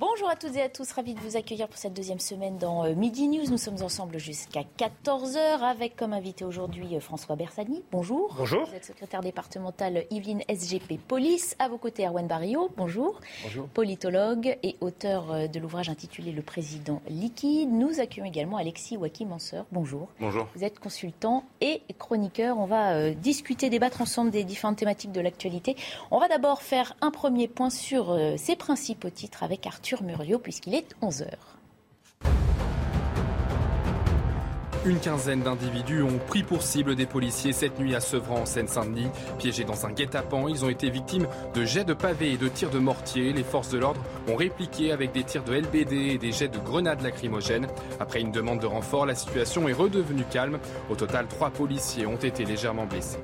today. Bonjour à toutes et à tous, ravi de vous accueillir pour cette deuxième semaine dans euh, Midi News. Nous sommes ensemble jusqu'à 14h avec comme invité aujourd'hui euh, François Bersani. Bonjour. Bonjour. Vous êtes secrétaire départemental Yveline SGP Police. À vos côtés Erwan Barrio. Bonjour. Bonjour. Politologue et auteur euh, de l'ouvrage intitulé Le Président liquide. Nous accueillons également Alexis Wakim-Manseur. Bonjour. Bonjour. Vous êtes consultant et chroniqueur. On va discuter, débattre ensemble des différentes thématiques de l'actualité. On va d'abord faire un premier point sur ses principaux titres avec Arthur Puisqu'il est 11h. Une quinzaine d'individus ont pris pour cible des policiers cette nuit à Sevran en Seine-Saint-Denis. Piégés dans un guet-apens, ils ont été victimes de jets de pavés et de tirs de mortier. Les forces de l'ordre ont répliqué avec des tirs de LBD et des jets de grenades lacrymogènes. Après une demande de renfort, la situation est redevenue calme. Au total, trois policiers ont été légèrement blessés.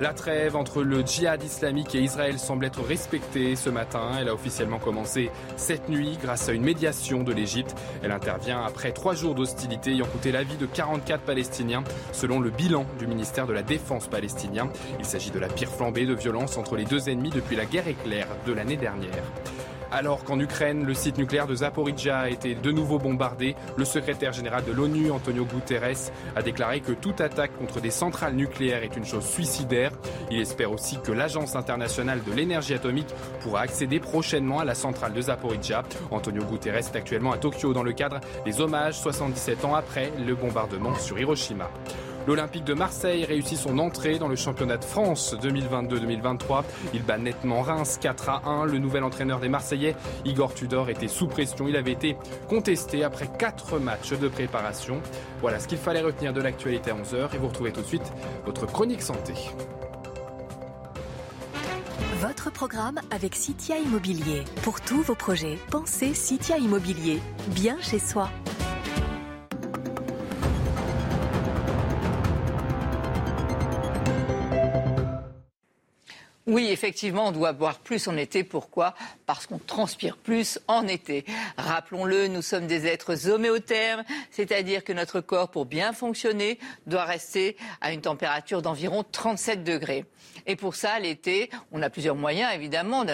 La trêve entre le djihad islamique et Israël semble être respectée ce matin. Elle a officiellement commencé cette nuit grâce à une médiation de l'Égypte. Elle intervient après trois jours d'hostilité ayant coûté la vie de 44 Palestiniens, selon le bilan du ministère de la Défense palestinien. Il s'agit de la pire flambée de violence entre les deux ennemis depuis la guerre éclair de l'année dernière. Alors qu'en Ukraine, le site nucléaire de Zaporizhia a été de nouveau bombardé, le secrétaire général de l'ONU, Antonio Guterres, a déclaré que toute attaque contre des centrales nucléaires est une chose suicidaire. Il espère aussi que l'Agence internationale de l'énergie atomique pourra accéder prochainement à la centrale de Zaporizhia. Antonio Guterres est actuellement à Tokyo dans le cadre des hommages 77 ans après le bombardement sur Hiroshima. L'Olympique de Marseille réussit son entrée dans le championnat de France 2022-2023. Il bat nettement Reims 4 à 1. Le nouvel entraîneur des Marseillais, Igor Tudor, était sous pression. Il avait été contesté après 4 matchs de préparation. Voilà ce qu'il fallait retenir de l'actualité à 11h. Et vous retrouvez tout de suite votre chronique santé. Votre programme avec Citia Immobilier. Pour tous vos projets, pensez Citia Immobilier. Bien chez soi. Oui, effectivement, on doit boire plus en été. Pourquoi? Parce qu'on transpire plus en été. Rappelons-le, nous sommes des êtres homéothermes, c'est-à-dire que notre corps, pour bien fonctionner, doit rester à une température d'environ 37 degrés. Et pour ça, l'été, on a plusieurs moyens, évidemment,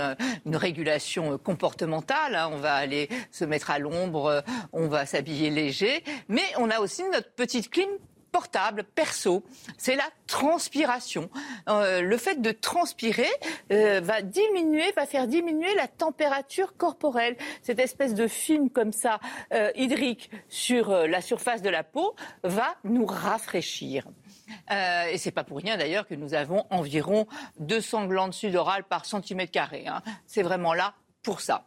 une régulation comportementale. hein. On va aller se mettre à l'ombre, euh, on va s'habiller léger, mais on a aussi notre petite clim portable, perso, c'est la transpiration. Euh, le fait de transpirer euh, va diminuer, va faire diminuer la température corporelle. Cette espèce de film comme ça, euh, hydrique, sur la surface de la peau, va nous rafraîchir. Et c'est pas pour rien d'ailleurs que nous avons environ 200 glandes sudorales par centimètre carré. hein. C'est vraiment là pour ça.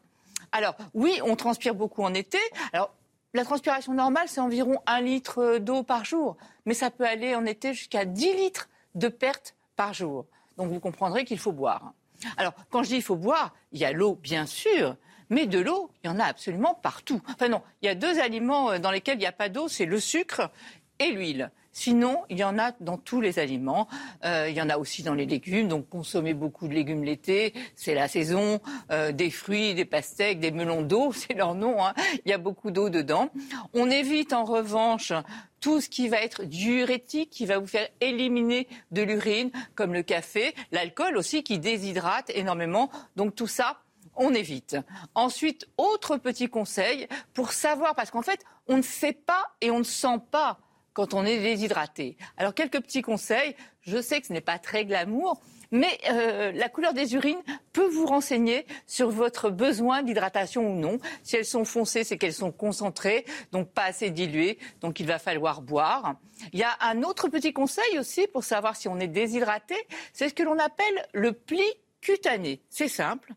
Alors oui, on transpire beaucoup en été. Alors la transpiration normale, c'est environ un litre euh, d'eau par jour, mais ça peut aller en été jusqu'à 10 litres de perte par jour. Donc vous comprendrez qu'il faut boire. Alors quand je dis il faut boire, il y a l'eau bien sûr, mais de l'eau, il y en a absolument partout. Enfin non, il y a deux aliments euh, dans lesquels il n'y a pas d'eau, c'est le sucre et l'huile. Sinon, il y en a dans tous les aliments. Euh, il y en a aussi dans les légumes. Donc, consommer beaucoup de légumes l'été, c'est la saison. Euh, des fruits, des pastèques, des melons d'eau, c'est leur nom. hein. Il y a beaucoup d'eau dedans. On évite en revanche tout ce qui va être diurétique, qui va vous faire éliminer de l'urine, comme le café, l'alcool aussi, qui déshydrate énormément. Donc, tout ça, on évite. Ensuite, autre petit conseil pour savoir, parce qu'en fait, on ne sait pas et on ne sent pas quand on est déshydraté. Alors, quelques petits conseils. Je sais que ce n'est pas très glamour, mais euh, la couleur des urines peut vous renseigner sur votre besoin d'hydratation ou non. Si elles sont foncées, c'est qu'elles sont concentrées, donc pas assez diluées, donc il va falloir boire. Il y a un autre petit conseil aussi pour savoir si on est déshydraté, c'est ce que l'on appelle le pli cutané. C'est simple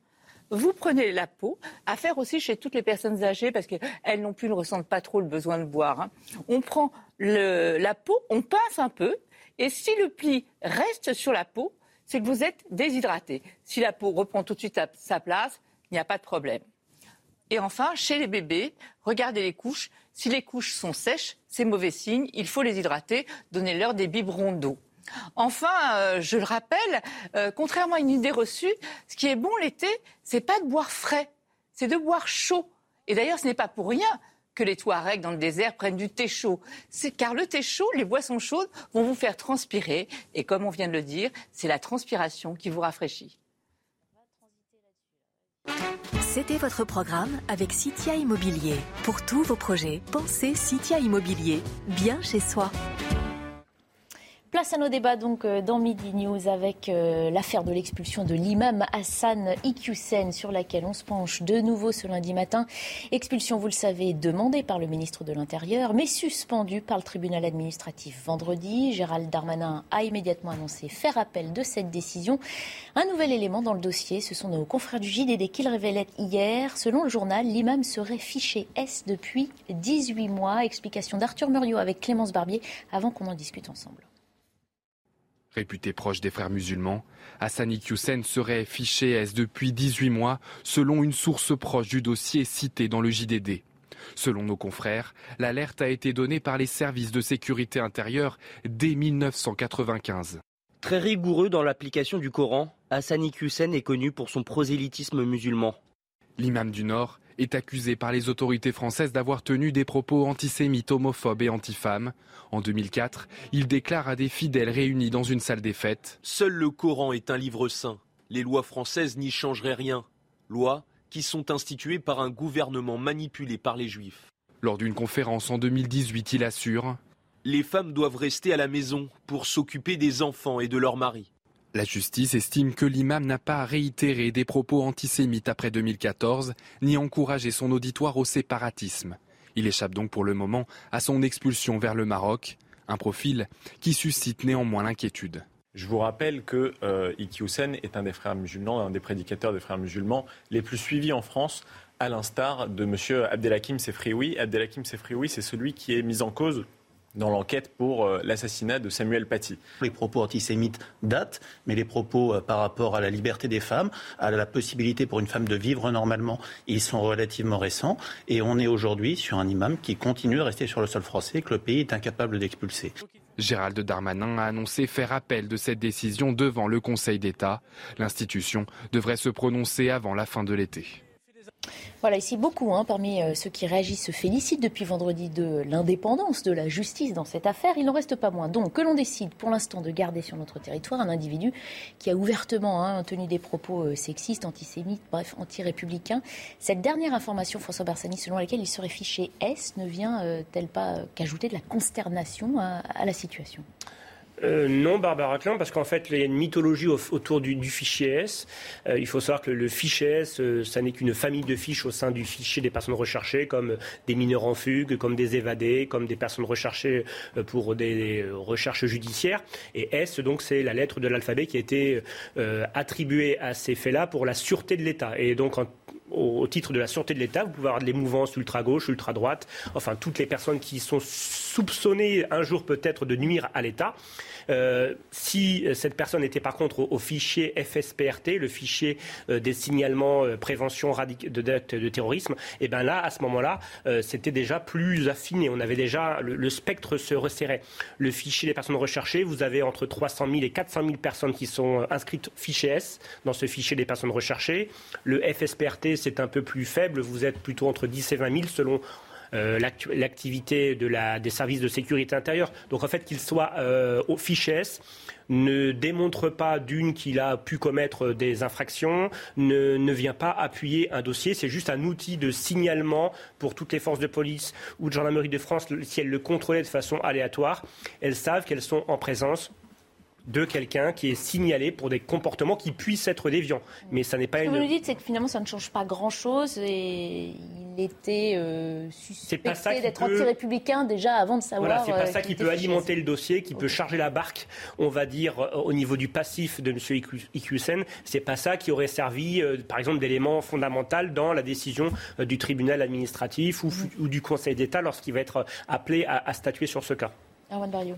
vous prenez la peau, à faire aussi chez toutes les personnes âgées, parce qu'elles non plus ne ressentent pas trop le besoin de boire. hein. On prend la peau, on pince un peu, et si le pli reste sur la peau, c'est que vous êtes déshydraté. Si la peau reprend tout de suite sa place, il n'y a pas de problème. Et enfin, chez les bébés, regardez les couches. Si les couches sont sèches, c'est mauvais signe. Il faut les hydrater. Donnez-leur des biberons d'eau. Enfin, euh, je le rappelle, euh, contrairement à une idée reçue, ce qui est bon l'été, c'est pas de boire frais, c'est de boire chaud. Et d'ailleurs, ce n'est pas pour rien que les Touaregs dans le désert prennent du thé chaud. C'est car le thé chaud, les boissons chaudes vont vous faire transpirer. Et comme on vient de le dire, c'est la transpiration qui vous rafraîchit. C'était votre programme avec Citia Immobilier. Pour tous vos projets, pensez Citia Immobilier, bien chez soi. Place à nos débats donc euh, dans Midi News avec euh, l'affaire de l'expulsion de l'imam Hassan Iqiyoussen sur laquelle on se penche de nouveau ce lundi matin. Expulsion, vous le savez, demandée par le ministre de l'Intérieur, mais suspendue par le tribunal administratif vendredi. Gérald Darmanin a immédiatement annoncé faire appel de cette décision. Un nouvel élément dans le dossier, ce sont nos confrères du JDD qui le révélaient hier. Selon le journal, l'imam serait fiché S depuis 18 mois. Explication d'Arthur Muriot avec Clémence Barbier avant qu'on en discute ensemble. Réputé proche des frères musulmans, Hassani Hussein serait fiché S depuis 18 mois, selon une source proche du dossier cité dans le JDD. Selon nos confrères, l'alerte a été donnée par les services de sécurité intérieure dès 1995. Très rigoureux dans l'application du Coran, Hassani Hussein est connu pour son prosélytisme musulman. L'imam du Nord est accusé par les autorités françaises d'avoir tenu des propos antisémites, homophobes et antifemmes. En 2004, il déclare à des fidèles réunis dans une salle des fêtes Seul le Coran est un livre saint. Les lois françaises n'y changeraient rien. Lois qui sont instituées par un gouvernement manipulé par les juifs. Lors d'une conférence en 2018, il assure Les femmes doivent rester à la maison pour s'occuper des enfants et de leurs maris. La justice estime que l'imam n'a pas réitéré des propos antisémites après 2014, ni encouragé son auditoire au séparatisme. Il échappe donc pour le moment à son expulsion vers le Maroc, un profil qui suscite néanmoins l'inquiétude. Je vous rappelle que euh, est un des frères musulmans, un des prédicateurs des frères musulmans les plus suivis en France, à l'instar de M. Abdelhakim Sefrioui. Abdelhakim Sefrioui, c'est celui qui est mis en cause dans l'enquête pour euh, l'assassinat de Samuel Paty. Les propos antisémites datent, mais les propos euh, par rapport à la liberté des femmes, à la possibilité pour une femme de vivre normalement, ils sont relativement récents. Et on est aujourd'hui sur un imam qui continue de rester sur le sol français que le pays est incapable d'expulser. Gérald Darmanin a annoncé faire appel de cette décision devant le Conseil d'État. L'institution devrait se prononcer avant la fin de l'été. Voilà, ici beaucoup hein, parmi euh, ceux qui réagissent se félicitent depuis vendredi de l'indépendance de la justice dans cette affaire. Il n'en reste pas moins donc que l'on décide pour l'instant de garder sur notre territoire un individu qui a ouvertement hein, tenu des propos euh, sexistes, antisémites, bref, anti-républicains. Cette dernière information, François Barsani, selon laquelle il serait fiché S, ne vient-elle pas qu'ajouter de la consternation à la situation? Euh, non, Barbara Klein, parce qu'en fait, il y a une mythologie autour du, fichier S. Euh, il faut savoir que le, fichier S, euh, ça n'est qu'une famille de fiches au sein du fichier des personnes recherchées, comme des mineurs en fugue, comme des évadés, comme des personnes recherchées pour des, recherches judiciaires. Et S, donc, c'est la lettre de l'alphabet qui a été attribuée à ces faits-là pour la sûreté de l'État. Et donc, au, titre de la sûreté de l'État, vous pouvez avoir des mouvances ultra-gauche, ultra-droite, enfin toutes les personnes qui sont soupçonnées un jour peut-être de nuire à l'État. Euh, si cette personne était par contre au, fichier FSPRT, le fichier euh, des signalements euh, prévention de d'actes de terrorisme, et eh bien là, à ce moment-là, c'était déjà plus affiné. On avait déjà le, spectre se resserrait. Le fichier des personnes recherchées, vous avez entre 300 000 et 400 000 personnes qui sont inscrites fichier S dans ce fichier des personnes recherchées. Le FSPRT, c'est un peu plus faible. Vous êtes plutôt entre 10 et 20 000 selon euh, l'activité de des services de sécurité intérieure. Donc en fait, qu'il soit euh, au ne démontre pas d'une qu'il a pu commettre des infractions, ne, ne vient pas appuyer un dossier. C'est juste un outil de signalement pour toutes les forces de police ou de gendarmerie de France. Si elles le contrôlaient de façon aléatoire, elles savent qu'elles sont en présence de quelqu'un qui est signalé pour des comportements qui puissent être déviants. Mais ça n'est pas Ce une. que vous dites, c'est que finalement, ça ne change pas grand-chose et il était euh, suspecté d'être anti-républicain déjà avant de savoir. Voilà, c'est pas euh, ça qui peut alimenter le dossier, qui peut charger la barque, on va dire, euh, au niveau du passif de M. Iqiyoussen. C'est pas ça qui aurait servi, par exemple, d'élément fondamental dans la décision du tribunal administratif ou, du Conseil d'État lorsqu'il va être appelé à, statuer sur ce cas. Barrio.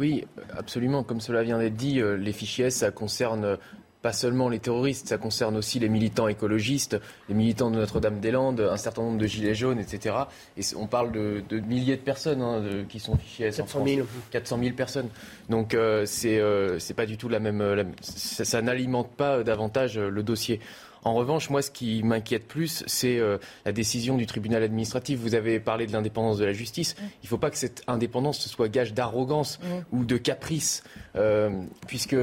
Oui, absolument. Comme cela vient d'être dit, les fichiers, ça concerne pas seulement les terroristes, ça concerne aussi les militants écologistes, les militants de Notre-Dame-des-Landes, un certain nombre de gilets jaunes, etc. Et on parle de, milliers de personnes hein, qui sont fichées 400 000. 400 000 personnes. Donc euh, euh, c'est pas du tout la même. ça, n'alimente pas davantage le dossier. En revanche, moi, ce qui m'inquiète plus, c'est euh, la décision du tribunal administratif. Vous avez parlé de l'indépendance de la justice. Mm. Il ne faut pas que cette indépendance soit gage d'arrogance mm. ou de caprice, puisque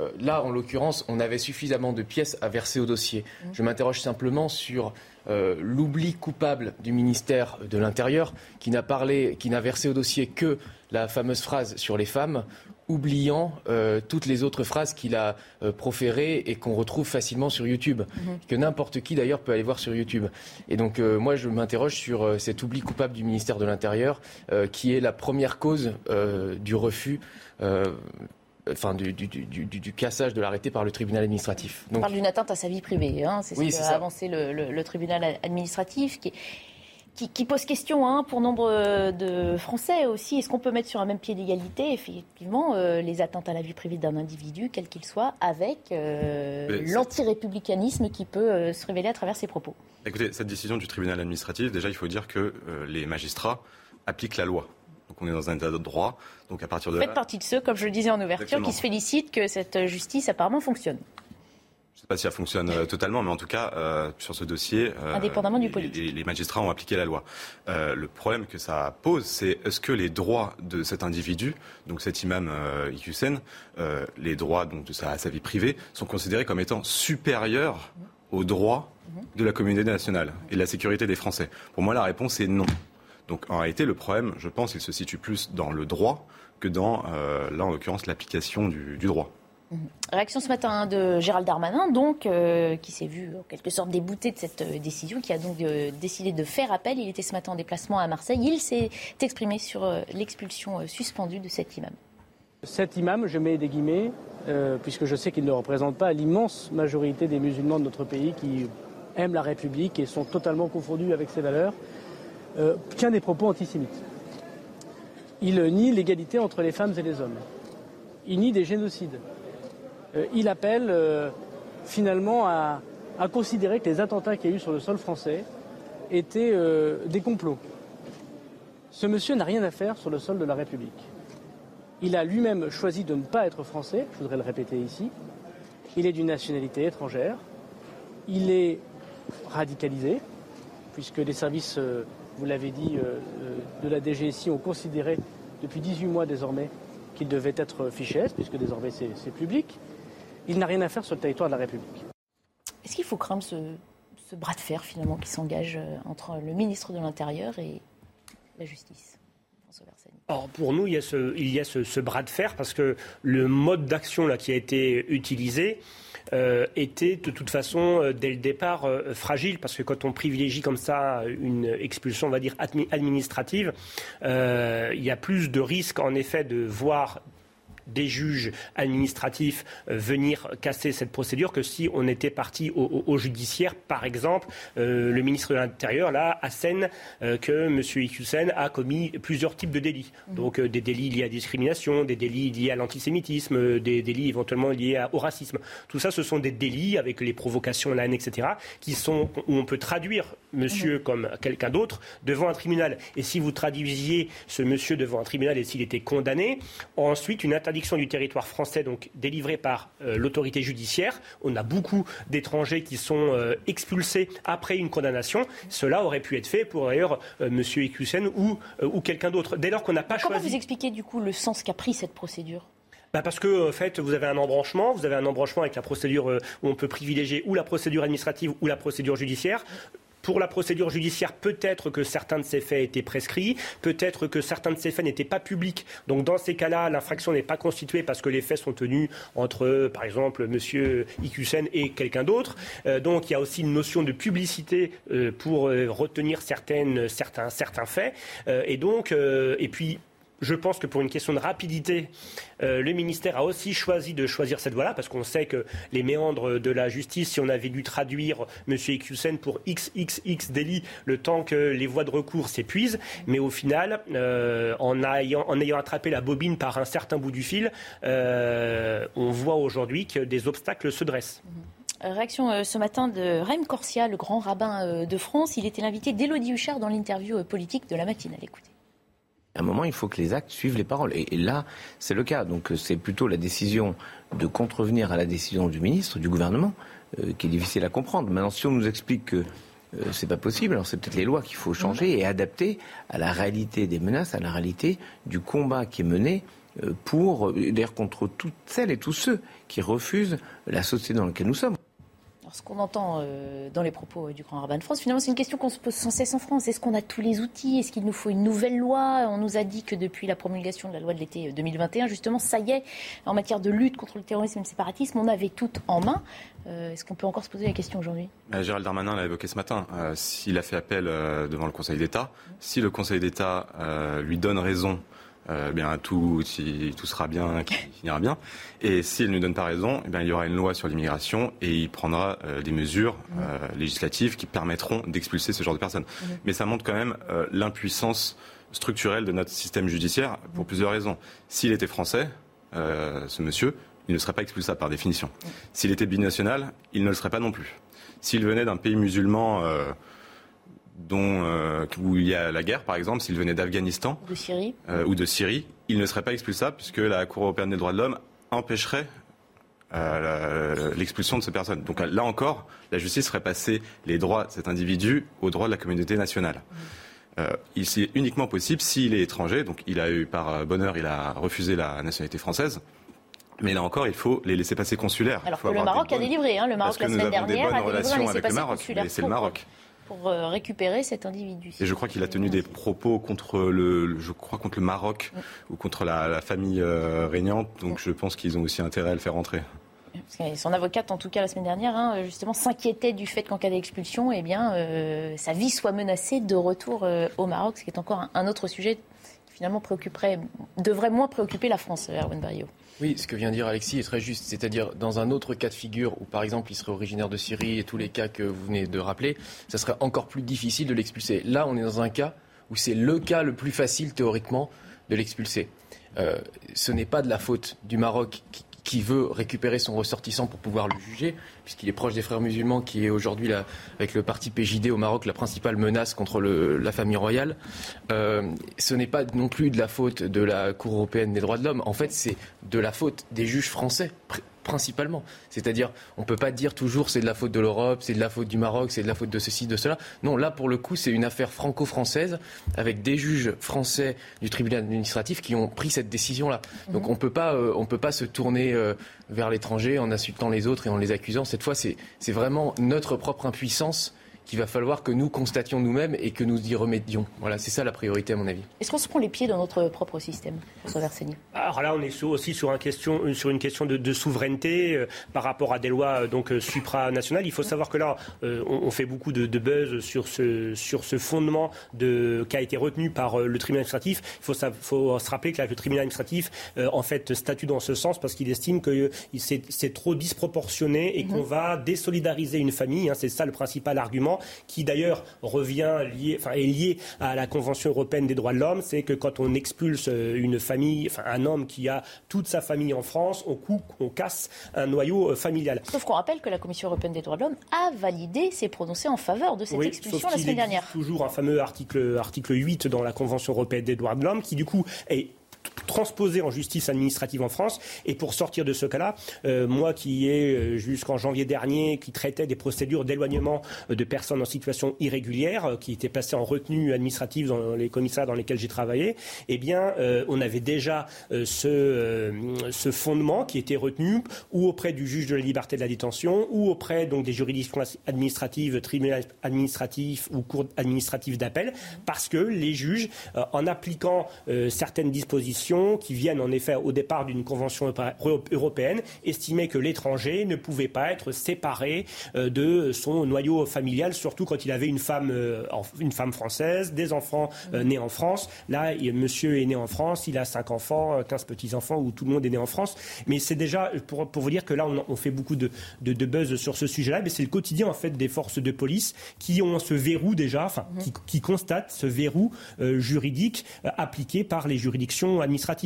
euh, là, en l'occurrence, on avait suffisamment de pièces à verser au dossier. Mmh. Je m'interroge simplement sur euh, l'oubli coupable du ministère de l'Intérieur qui n'a parlé, qui n'a versé au dossier que la fameuse phrase sur les femmes, oubliant euh, toutes les autres phrases qu'il a proférées et qu'on retrouve facilement sur YouTube, mmh. que n'importe qui d'ailleurs peut aller voir sur YouTube. Et donc moi je m'interroge sur cet oubli coupable du ministère de l'Intérieur qui est la première cause du refus enfin, du, cassage de l'arrêté par le tribunal administratif. On parle d'une atteinte à sa vie privée, hein, c'est ce que a avancé le, tribunal administratif, qui, qui, pose question hein, pour nombre de Français aussi. Est-ce qu'on peut mettre sur un même pied d'égalité, effectivement, euh, les atteintes à la vie privée d'un individu, quel qu'il soit, avec euh, l'antirépublicanisme qui peut euh, se révéler à travers ses propos? Écoutez, cette décision du tribunal administratif, déjà, il faut dire que les magistrats appliquent la loi. Donc on est dans un état de droit. Donc à partir de Vous faites partie de ceux, comme je le disais en ouverture, qui se félicitent que cette justice apparemment fonctionne. Je ne sais pas si elle fonctionne euh, totalement, mais en tout cas, euh, sur ce dossier, euh, indépendamment du politique, les, magistrats ont appliqué la loi. le problème que ça pose, c'est est-ce que les droits de cet individu, donc cet imam Iqiyoussen, les droits donc de sa, sa, vie privée, sont considérés comme étant supérieurs aux droits de la communauté nationale et de la sécurité des Français? Pour moi, la réponse est non. Donc en réalité, le problème, je pense, il se situe plus dans le droit que dans, là en l'occurrence, l'application du, droit. Réaction ce matin de Gérald Darmanin, donc, euh, qui s'est vu en quelque sorte débouté de cette euh, décision, qui a donc décidé de faire appel. Il était ce matin en déplacement à Marseille. Il s'est exprimé sur l'expulsion suspendue de cet imam. Cet imam, je mets des guillemets, puisque je sais qu'il ne représente pas l'immense majorité des musulmans de notre pays qui aiment la République et sont totalement confondus avec ses valeurs. Euh, tient des propos antisémites. Il nie l'égalité entre les femmes et les hommes. Il nie des génocides. Euh, il appelle euh, finalement à, considérer que les attentats qu'il y a eu sur le sol français étaient des complots. Ce monsieur n'a rien à faire sur le sol de la République. Il a lui-même choisi de ne pas être français, je voudrais le répéter ici. Il est d'une nationalité étrangère. Il est radicalisé, puisque les services vous l'avez dit, euh, euh, de la DGSI ont considéré depuis 18 mois désormais qu'il devait être fiché puisque désormais c'est public. Il n'a rien à faire sur le territoire de la République. Est-ce qu'il faut craindre ce, bras de fer finalement qui s'engage euh, entre le ministre de l'Intérieur et la justice Or, pour nous, il y a, ce, il y a ce, bras de fer parce que le mode d'action qui a été utilisé, euh, était de toute façon euh, dès le départ euh, fragile parce que quand on privilégie comme ça une expulsion, on va dire administrative, il y a plus de risques en effet de voir des juges administratifs euh, venir casser cette procédure que si on était parti au, judiciaire. Par exemple, euh, le ministre de l'Intérieur, là, assène euh, que M. Iqiyoussen a commis plusieurs types de délits. Mhm. Donc des délits liés à la discrimination, des délits liés à l'antisémitisme, des délits éventuellement liés au racisme. Tout ça, ce sont des délits avec les provocations, la haine, etc., qui sont, où on peut traduire monsieur mhm. comme quelqu'un d'autre devant un tribunal. Et si vous traduisiez ce monsieur devant un tribunal et s'il était condamné, ensuite une interdiction du territoire français donc délivrée par euh, l'autorité judiciaire. On a beaucoup d'étrangers qui sont euh, expulsés après une condamnation. Cela aurait pu être fait pour d'ailleurs euh, monsieur Ekusen ou, ou quelqu'un d'autre. Dès lors qu'on n'a pas Comment choisi. vous expliquez du coup le sens qu'a pris cette procédure? Bah parce que en fait, vous avez un embranchement, vous avez un embranchement avec la procédure où on peut privilégier ou la procédure administrative ou la procédure judiciaire. Pour la procédure judiciaire, peut-être que certains de ces faits étaient prescrits, peut-être que certains de ces faits n'étaient pas publics. Donc dans ces cas-là, l'infraction n'est pas constituée parce que les faits sont tenus entre, par exemple, M. Icusen et quelqu'un d'autre. Euh, donc il y a aussi une notion de publicité euh, pour euh, retenir certaines, certains, certains faits. et donc, et puis je pense que pour une question de rapidité, euh, le ministère a aussi choisi de choisir cette voie-là, parce qu'on sait que les méandres de la justice, si on avait dû traduire M. Ekusen pour XXX délit, le temps que les voies de recours s'épuisent, mais au final, euh, en, ayant, en, ayant, attrapé la bobine par un certain bout du fil, euh, on voit aujourd'hui que des obstacles se dressent. Réaction ce matin de Raim Corsia, le grand rabbin de France. Il était l'invité d'Élodie Huchard dans l'interview politique de la matinale. Écoutez. À un moment, il faut que les actes suivent les paroles. Et, là, c'est le cas. Donc c'est plutôt la décision de contrevenir à la décision du ministre, du gouvernement, euh, qui est difficile à comprendre. Maintenant, si on nous explique que euh, c'est pas possible, alors c'est peut-être les lois qu'il faut changer et adapter à la réalité des menaces, à la réalité du combat qui est mené euh, pour, d'ailleurs, contre toutes celles et tous ceux qui refusent la société dans laquelle nous sommes ce qu'on entend euh, dans les propos euh, du grand rabbin de France, finalement, c'est une question qu'on se pose sans cesse en France. Est-ce qu'on a tous les outils? Est-ce qu'il nous faut une nouvelle loi? On nous a dit que depuis la promulgation de la loi de l'été 2021, euh, justement, ça y est, en matière de lutte contre le terrorisme et le séparatisme, on avait tout en main. Est-ce qu'on peut encore se poser la question aujourd'hui? Gérald Darmanin l'a évoqué ce matin. S'il a fait appel devant le Conseil d'État, si le Conseil d'État lui donne raison euh, bien tout, tout sera bien, qui finira bien. Et s'il ne nous donne pas raison, eh bien, il y aura une loi sur l'immigration et il prendra euh, des mesures euh, législatives qui permettront d'expulser ce genre de personnes. Mais ça montre quand même l'impuissance structurelle de notre système judiciaire pour plusieurs raisons. S'il était français, ce monsieur, il ne serait pas expulsable par définition. S'il était binational, il ne le serait pas non plus. S'il venait d'un pays musulman dont, euh, où il y a la guerre, par exemple, s'il venait d'Afghanistan euh, ou de Syrie, il ne serait pas expulsable puisque la Cour européenne des droits de l'homme empêcherait euh, l'expulsion de ces personnes. Donc là encore, la justice ferait passer les droits de cet individu aux droits de la communauté nationale. il c'est uniquement possible s'il est étranger, donc il a eu par bonheur, il a refusé la nationalité française. Mais là encore, il faut les laisser passer consulaires. Alors que le Maroc a délivré, hein, le Maroc la semaine dernière a délivré un laissez-passer consulaire. C'est le Maroc pour euh, récupérer cet individu. Et je crois qu'il a tenu des propos contre le, je crois contre le Maroc ou contre la, famille euh, régnante. Donc je pense qu'ils ont aussi intérêt à le faire entrer. son avocate, en tout cas la semaine dernière, hein, justement s'inquiétait du fait qu'en cas d'expulsion, eh bien, euh, sa vie soit menacée de retour au Maroc, ce qui est encore un, autre sujet qui finalement préoccuperait, devrait moins préoccuper la France, Erwan Barrio. Oui, ce que vient dire Alexis est très juste. C'est-à-dire, dans un autre cas de figure où, par exemple, il serait originaire de Syrie et tous les cas que vous venez de rappeler, ça serait encore plus difficile de l'expulser. Là, on est dans un cas où c'est le cas le plus facile, théoriquement, de l'expulser. Euh, ce n'est pas de la faute du Maroc qui, qui veut récupérer son ressortissant pour pouvoir le juger, puisqu'il est proche des frères musulmans, qui est aujourd'hui, avec le parti PJD au Maroc, la principale menace contre la famille royale. Euh, ce n'est pas non plus de la faute de la Cour européenne des droits de l'homme. En fait, c'est de la faute des juges français principalement. C'est-à-dire, on ne peut pas dire toujours c'est de la faute de l'Europe, c'est de la faute du Maroc, c'est de la faute de ceci, de cela. Non, là, pour le coup, c'est une affaire franco-française avec des juges français du tribunal administratif qui ont pris cette décision-là. Donc, on euh, ne peut pas se tourner euh, vers l'étranger en insultant les autres et en les accusant. Cette fois, c'est vraiment notre propre impuissance qu'il va falloir que nous constations nous-mêmes et que nous y remédions. Voilà, c'est ça la priorité à mon avis. Est-ce qu'on se prend les pieds dans notre propre système, François Alors là, on est aussi sur, un question, euh, sur une question de, souveraineté euh, par rapport à des lois euh, donc supranationales. Il faut savoir que là, on, fait beaucoup de, buzz sur ce, sur ce fondement de, qui a été retenu par le tribunal administratif. Il faut, faut se rappeler que le tribunal administratif, en fait, statue dans ce sens parce qu'il estime que c'est trop disproportionné et mhm. qu'on va désolidariser une famille. Hein. c'est ça le principal argument qui d'ailleurs revient lié, enfin, est lié à la Convention européenne des droits de l'homme, c'est que quand on expulse euh, une famille, enfin un homme qui a toute sa famille en France, on coupe, on casse un noyau euh, familial. Sauf qu'on rappelle que la Commission européenne des droits de l'homme a validé, s'est prononcée en faveur de cette expulsion la semaine dernière. Toujours un fameux article, article 8 dans la Convention européenne des droits de l'homme qui du coup est transposé en justice administrative en France. Et pour sortir de ce cas-là, euh, moi qui ai euh, jusqu'en janvier dernier, qui traitait des procédures d'éloignement euh, de personnes en situation irrégulière, qui étaient placées en retenue administrative dans les commissariats dans lesquels j'ai travaillé, eh bien, on avait déjà ce, fondement qui était retenu ou auprès du juge de la liberté de la détention ou auprès donc des juridictions administratives, tribunaux administratifs ou cours administratives d'appel, parce que les juges, en appliquant certaines dispositions qui viennent en effet au départ d'une convention européenne estimer que l'étranger ne pouvait pas être séparé euh, de son noyau familial, surtout quand il avait une femme, euh, une femme française, des enfants euh, nés en France. Là, monsieur est né en France, il a cinq enfants, 15 petits-enfants, où tout le monde est né en France. Mais c'est déjà, pour, pour, vous dire que là, on, fait beaucoup de, de, buzz sur ce sujet-là, mais c'est le quotidien en fait des forces de police qui ont ce verrou déjà, enfin, qui, qui constatent ce verrou juridique appliqué par les juridictions.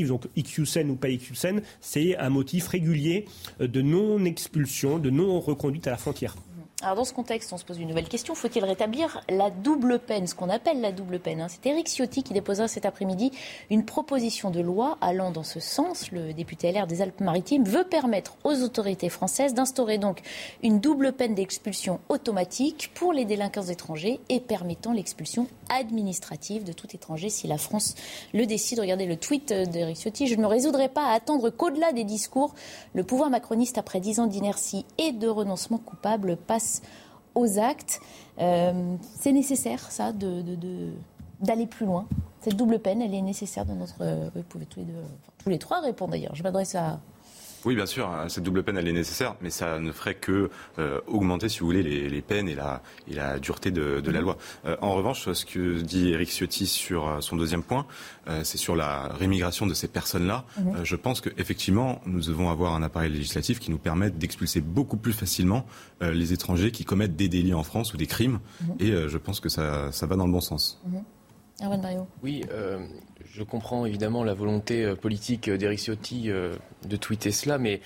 Donc, IQSEN ou pas IQSEN, c'est un motif régulier de non-expulsion, de non-reconduite à la frontière. Alors dans ce contexte, on se pose une nouvelle question. Faut-il rétablir la double peine, ce qu'on appelle la double peine hein? C'est Éric Ciotti qui déposera cet après-midi une proposition de loi allant dans ce sens. Le député LR des Alpes-Maritimes veut permettre aux autorités françaises d'instaurer donc une double peine d'expulsion automatique pour les délinquants étrangers et permettant l'expulsion administrative de tout étranger si la France le décide. Regardez le tweet d'Éric Ciotti. Je ne me résoudrai pas à attendre qu'au-delà des discours, le pouvoir macroniste, après dix ans d'inertie et de renoncement coupable, passe aux actes. Euh, c'est nécessaire, ça, d'aller plus loin. Cette double peine, elle est nécessaire dans notre. vous pouvez tous les, deux, tous les trois répondre d'ailleurs. Je m'adresse à oui, bien sûr, hein, cette double peine, elle est nécessaire, mais ça ne ferait que euh, augmenter, si vous voulez, les, peines et la, et la dureté de, la loi. Euh, en revanche, ce que dit Eric Ciotti sur euh, son deuxième point, c'est sur la rémigration de ces personnes-là. Mhm. je pense qu'effectivement, nous devons avoir un appareil législatif qui nous permette d'expulser beaucoup plus facilement les étrangers qui commettent des délits en France ou des crimes, mhm. et je pense que ça, ça, va dans le bon sens. Mhm. Oui, je comprends évidemment la volonté euh, politique d'Eric Ciotti euh, de tweeter cela, mais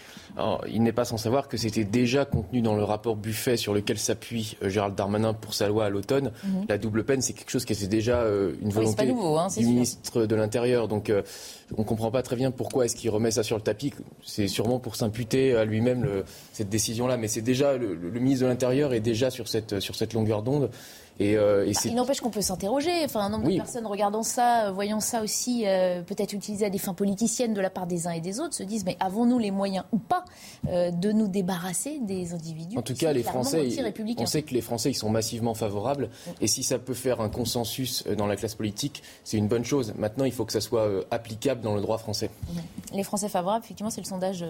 il n'est pas sans savoir que c'était déjà contenu dans le rapport Buffet sur lequel s'appuie euh, Gérald Darmanin pour sa loi à l'automne. Mhm. La double peine, c'est quelque chose qui était déjà une volonté hein, du ministre de l'Intérieur. Donc on ne comprend pas très bien pourquoi est-ce qu'il remet ça sur le tapis. C'est sûrement pour s'imputer à lui-même cette décision-là, mais c'est déjà le, ministre de l'Intérieur est déjà sur cette, sur cette longueur d'onde. Euh, bah, il n'empêche qu'on peut s'interroger. Enfin, un nombre de personnes regardant ça, euh, voyant ça aussi euh, peut-être utilisé à des fins politiciennes de la part des uns et des autres, se disent mais avons-nous les moyens ou pas de nous débarrasser des individus En tout cas, les Français, on sait que les Français ils sont massivement favorables. Et si ça peut faire un consensus dans la classe politique, c'est une bonne chose. Maintenant, il faut que ça soit applicable dans le droit français. Les Français favorables, effectivement, c'est le sondage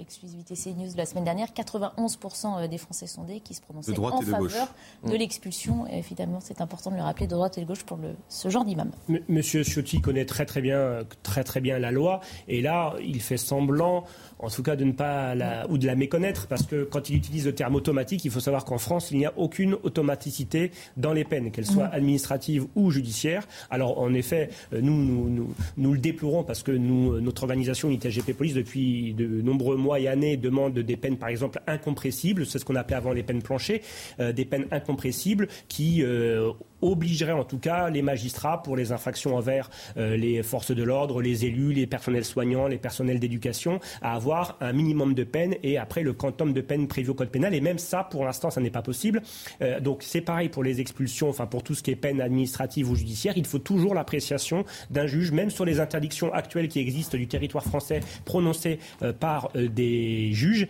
exclusivité CNews de la semaine dernière. 91% des Français sondés qui se prononçaient en faveur de l'expulsion évidemment, c'est important de le rappeler de droite et de gauche pour ce genre d'imam. Monsieur Ciotti connaît très très bien, très très bien la loi, et là, il fait semblant en tout cas de ne pas la, ou de la méconnaître, parce que quand il utilise le terme automatique, il faut savoir qu'en France, il n'y a aucune automaticité dans les peines, qu'elles soient administratives ou judiciaires. Alors en effet, euh, nous, nous, nous, le déplorons parce que nous, notre organisation ITGP Police, depuis de nombreux mois et années, demande des peines, par exemple, incompressibles, c'est ce qu'on appelait avant les peines planchées, euh, des peines incompressibles qui euh, obligerait en tout cas les magistrats pour les infractions envers euh, les forces de l'ordre, les élus, les personnels soignants, les personnels d'éducation à avoir un minimum de peine et après le quantum de peine prévu au code pénal. Et même ça, pour l'instant, ça n'est pas possible. Euh, donc c'est pareil pour les expulsions, enfin pour tout ce qui est peine administrative ou judiciaire. Il faut toujours l'appréciation d'un juge, même sur les interdictions actuelles qui existent du territoire français prononcées euh, par des juges.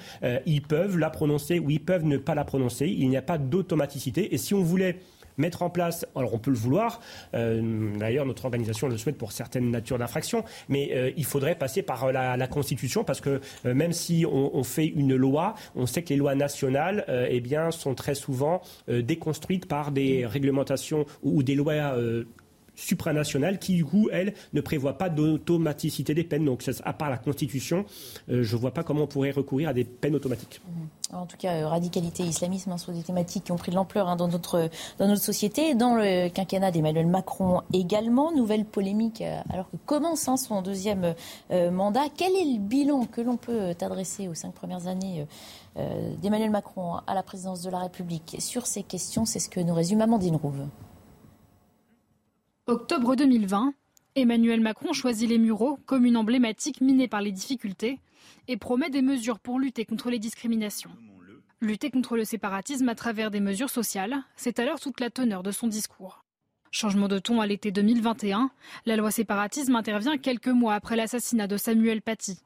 ils peuvent la prononcer ou ils peuvent ne pas la prononcer. Il n'y a pas d'automaticité. Et si on voulait mettre en place, alors on peut le vouloir, euh, d'ailleurs notre organisation le souhaite pour certaines natures d'infractions, mais euh, il faudrait passer par la, Constitution parce que euh, même si on, fait une loi, on sait que les lois nationales eh bien, sont très souvent déconstruites par des réglementations ou des lois supranationale qui, du coup, elle, ne prévoit pas d'automaticité des peines. Donc, à part la Constitution, euh, je ne vois pas comment on pourrait recourir à des peines automatiques. Mmh. En tout cas, euh, radicalité, islamisme hein, sont des thématiques qui ont pris de l'ampleur hein, dans, notre, dans notre société. Dans le quinquennat d'Emmanuel Macron également, nouvelle polémique euh, alors que commence hein, son deuxième mandat. Quel est le bilan que l'on peut adresser aux cinq premières années d'Emmanuel Macron à la présidence de la République sur ces questions? C'est ce que nous résume Amandine Rouve. Octobre 2020, Emmanuel Macron choisit les Mureaux, commune emblématique minée par les difficultés, et promet des mesures pour lutter contre les discriminations. Lutter contre le séparatisme à travers des mesures sociales, c'est alors toute la teneur de son discours. Changement de ton à l'été 2021, la loi séparatisme intervient quelques mois après l'assassinat de Samuel Paty.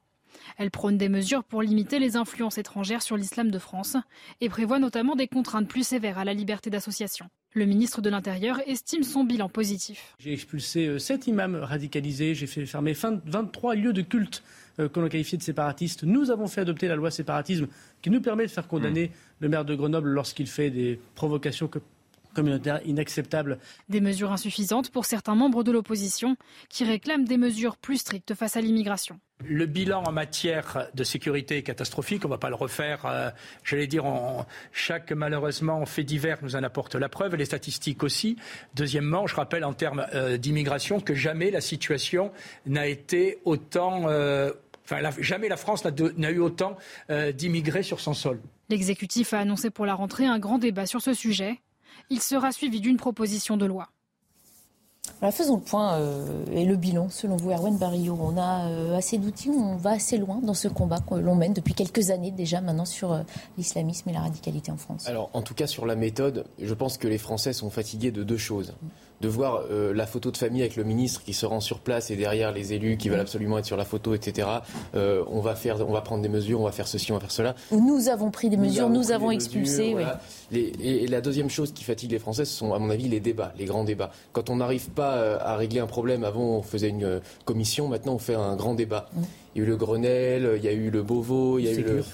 Elle prône des mesures pour limiter les influences étrangères sur l'islam de France et prévoit notamment des contraintes plus sévères à la liberté d'association. Le ministre de l'Intérieur estime son bilan positif. J'ai expulsé 7 imams radicalisés, j'ai fait fermer 23 lieux de culte euh, que l'on qualifiait de séparatistes. Nous avons fait adopter la loi séparatisme qui nous permet de faire condamner le maire de Grenoble lorsqu'il fait des provocations communautaires inacceptables. Des mesures insuffisantes pour certains membres de l'opposition qui réclament des mesures plus strictes face à l'immigration. Le bilan en matière de sécurité est catastrophique. On ne va pas le refaire. Euh, j'allais dire, chaque malheureusement fait divers nous en apporte la preuve, les statistiques aussi. Deuxièmement, je rappelle en termes euh, d'immigration que jamais la situation n'a été autant Enfin, jamais la France n'a eu autant euh, d'immigrés sur son sol. L'exécutif a annoncé pour la rentrée un grand débat sur ce sujet. Il sera suivi d'une proposition de loi. faisons le point euh, et le bilan. Selon vous, Erwan Barillot, on a euh, assez d'outils, on va assez loin dans ce combat que l'on mène depuis quelques années déjà maintenant sur l'islamisme et la radicalité en France. Alors, en tout cas, sur la méthode, je pense que les Français sont fatigués de deux choses de voir euh, la photo de famille avec le ministre qui se rend sur place et derrière les élus qui veulent absolument être sur la photo, etc. Euh, on va faire, on va prendre des mesures, on va faire ceci, on va faire cela. Nous avons pris des mesures, nous avons, expulsé. et, la deuxième chose qui fatigue les Français, ce sont à mon avis les débats, les grands débats. Quand on n'arrive pas euh, à régler un problème, avant on faisait une commission, maintenant on fait un grand débat. Mm. Il y a eu le Grenelle, il y a eu le Beauvau, il y a eu le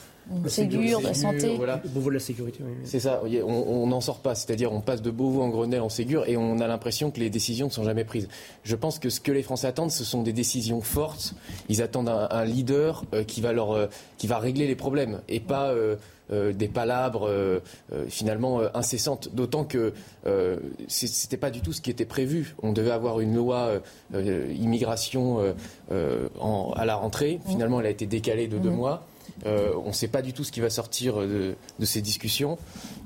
Ségur, la santé. Voilà. Beauvau de la sécurité. C'est ça, on n'en sort pas. C'est-à-dire on passe de Beauvau en Grenelle en Ségur et on a l'impression que les décisions ne sont jamais prises. Je pense que ce que les Français attendent, ce sont des décisions fortes. Ils attendent un, leader euh, qui, va leur, euh, qui va régler les problèmes et pas... Euh, des palabres finalement incessantes. D'autant que ce n'était pas du tout ce qui était prévu. On devait avoir une loi immigration à la rentrée. Finalement, elle a été décalée de deux mmh. mois. Euh, on ne sait pas du tout ce qui va sortir de, ces discussions.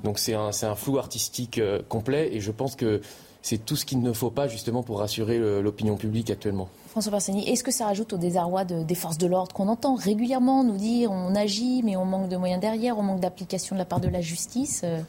Donc c'est un, flou artistique euh, complet et je pense que c'est tout ce qu'il ne faut pas justement pour rassurer l'opinion publique actuellement. François Persani, est-ce que ça rajoute au désarroi des forces de l'ordre qu'on entend régulièrement nous dire on agit mais on manque de moyens derrière, on manque d'application de la part de la justice euh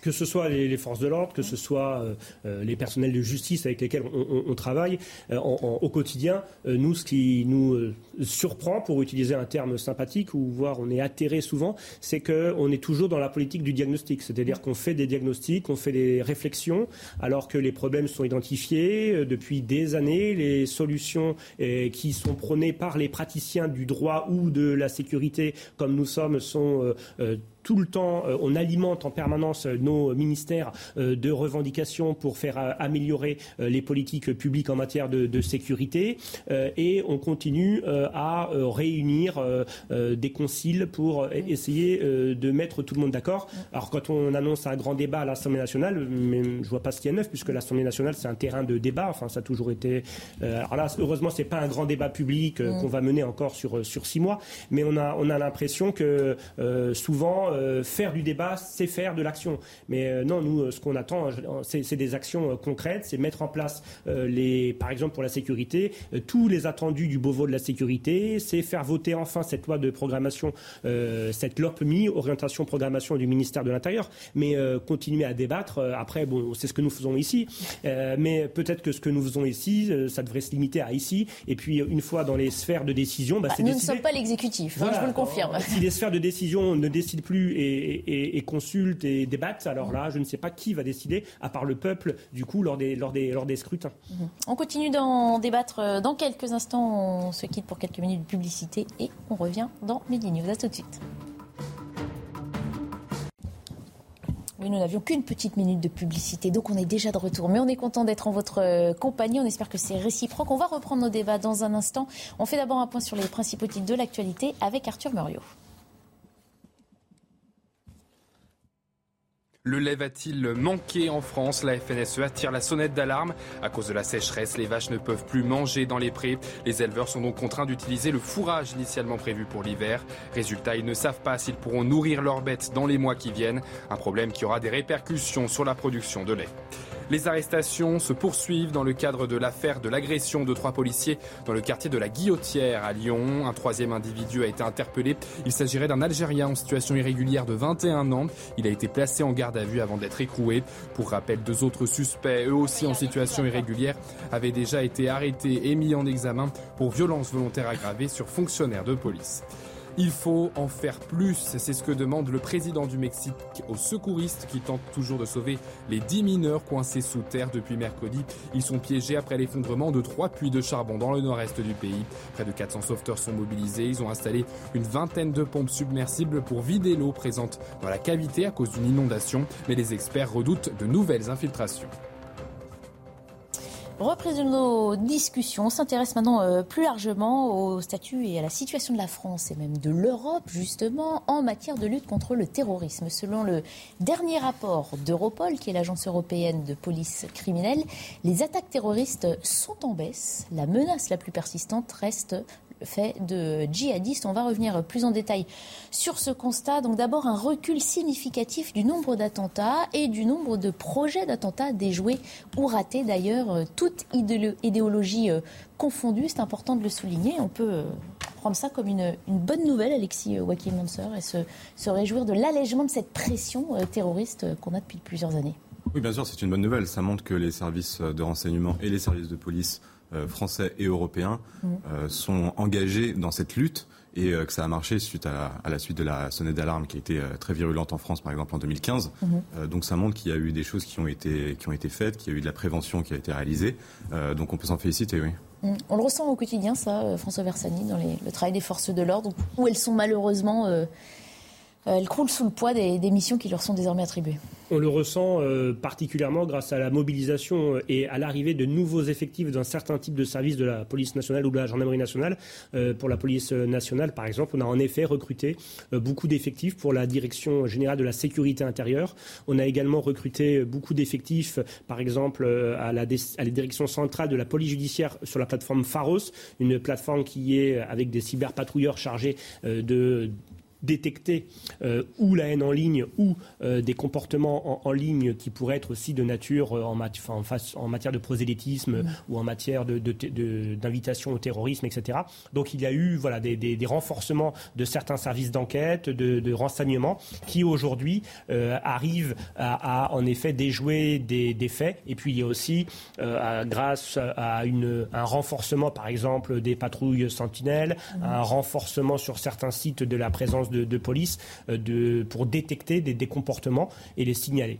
que ce soit les, forces de l'ordre, que ce soit euh, euh, les personnels de justice avec lesquels on, travaille euh, au quotidien, nous, ce qui nous surprend, pour utiliser un terme sympathique, ou voire on est atterré souvent, c'est qu'on est toujours dans la politique du diagnostic. C'est-à-dire qu'on fait des diagnostics, on fait des réflexions, alors que les problèmes sont identifiés depuis des années, les solutions qui sont prônées par les praticiens du droit ou de la sécurité, comme nous sommes, sont tout le temps, euh, on alimente en permanence euh, nos ministères euh, de revendications pour faire améliorer les politiques publiques en matière de, sécurité et on continue à réunir des conciles pour essayer de mettre tout le monde d'accord. Alors quand on annonce un grand débat à l'Assemblée nationale, mais je vois pas ce qu'il y a neuf puisque l'Assemblée nationale c'est un terrain de débat. Enfin ça a toujours été. alors là heureusement c'est pas un grand débat public qu'on va mener encore sur sur six mois, mais on a on a l'impression que souvent euh, faire du débat, c'est faire de l'action. Mais euh, non, nous, ce qu'on attend, c'est des actions euh, concrètes, c'est mettre en place, les, par exemple pour la sécurité, tous les attendus du Beauvau de la sécurité, c'est faire voter enfin cette loi de programmation, cette LOPMI, orientation programmation du ministère de l'Intérieur, mais continuer à débattre. après, bon, c'est ce que nous faisons ici, mais peut-être que ce que nous faisons ici, ça devrait se limiter à ici. Et puis, une fois dans les sphères de décision, bah, bah, Nous ne sommes pas l'exécutif, hein, je vous le confirme. Si les sphères de décision ne décident plus et, consultent et débattent, alors là, je ne sais pas qui va décider, à part le peuple, du coup, lors des, lors des, lors des scrutins. On continue d'en débattre euh, dans quelques instants. On se quitte pour quelques minutes de publicité et on revient dans Midi News. À tout de suite. Oui, nous n'avions qu'une petite minute de publicité, donc on est déjà de retour. Mais on est content d'être en votre euh, compagnie. On espère que c'est réciproque. On va reprendre nos débats dans un instant. On fait d'abord un point sur les principaux titres de l'actualité avec Arthur Muriot. Le lait va-t-il manquer en France? La FNSEA tire la sonnette d'alarme. À cause de la sécheresse, les vaches ne peuvent plus manger dans les prés. Les éleveurs sont donc contraints d'utiliser le fourrage initialement prévu pour l'hiver. Résultat, ils ne savent pas s'ils pourront nourrir leurs bêtes dans les mois qui viennent. Un problème qui aura des répercussions sur la production de lait. Les arrestations se poursuivent dans le cadre de l'affaire de l'agression de trois policiers dans le quartier de la Guillotière à Lyon. Un troisième individu a été interpellé. Il s'agirait d'un Algérien en situation irrégulière de 21 ans. Il a été placé en garde à vue avant d'être écroué. Pour rappel, deux autres suspects, eux aussi en situation irrégulière, avaient déjà été arrêtés et mis en examen pour violence volontaire aggravée sur fonctionnaires de police. Il faut en faire plus, c'est ce que demande le président du Mexique aux secouristes qui tentent toujours de sauver les 10 mineurs coincés sous terre depuis mercredi. Ils sont piégés après l'effondrement de trois puits de charbon dans le nord-est du pays. Près de 400 sauveteurs sont mobilisés. Ils ont installé une vingtaine de pompes submersibles pour vider l'eau présente dans la cavité à cause d'une inondation, mais les experts redoutent de nouvelles infiltrations. Reprise de nos discussions, on s'intéresse maintenant euh, plus largement au statut et à la situation de la France et même de l'Europe justement en matière de lutte contre le terrorisme. Selon le dernier rapport d'Europol, qui est l'agence européenne de police criminelle, les attaques terroristes sont en baisse. La menace la plus persistante reste fait de djihadistes. On va revenir plus en détail sur ce constat. Donc d'abord un recul significatif du nombre d'attentats et du nombre de projets d'attentats déjoués ou ratés. D'ailleurs, euh, toute idéologie euh, confondue, c'est important de le souligner. On peut euh, prendre ça comme une, bonne nouvelle, Alexis Mansour, et se, réjouir de l'allègement de cette pression terroriste qu'on a depuis plusieurs années. Oui, bien sûr, c'est une bonne nouvelle. Ça montre que les services de renseignement et les services de police français et européens mm. euh, sont engagés dans cette lutte et euh, que ça a marché suite à, la suite de la sonnette d'alarme qui a été très virulente en France, par exemple en 2015. Mm-hmm. donc ça montre qu'il y a eu des choses qui ont été, qui ont été faites, qu'il y a eu de la prévention qui a été réalisée. donc on peut s'en féliciter, oui. Mm. On le ressent au quotidien, ça, François Versani, dans le travail des forces de l'ordre, où elles sont malheureusement euh, elles croulent sous le poids des, missions qui leur sont désormais attribuées. On le ressent euh, particulièrement grâce à la mobilisation euh, et à l'arrivée de nouveaux effectifs d'un certain type de services de la police nationale ou de la gendarmerie nationale. pour la police nationale, par exemple, on a en effet recruté beaucoup d'effectifs pour la direction générale de la sécurité intérieure. On a également recruté beaucoup d'effectifs, par exemple, à la, à la direction centrale de la police judiciaire sur la plateforme Pharos, une plateforme qui est avec des cyberpatrouilleurs chargés de détecter euh, ou la haine en ligne ou euh, des comportements en, ligne qui pourraient être aussi de nature euh, en, en, matière de prosélytisme mm. ou en matière d'invitation de, au terrorisme, etc. Donc il y a eu voilà, des, renforcements de certains services d'enquête, de, renseignement qui aujourd'hui arrivent à, en effet déjouer des, faits. Et puis il y a aussi, grâce à une, un renforcement par exemple des patrouilles sentinelles, mm. un renforcement sur certains sites de la présence de de, police euh, de, pour détecter des, comportements et les signaler.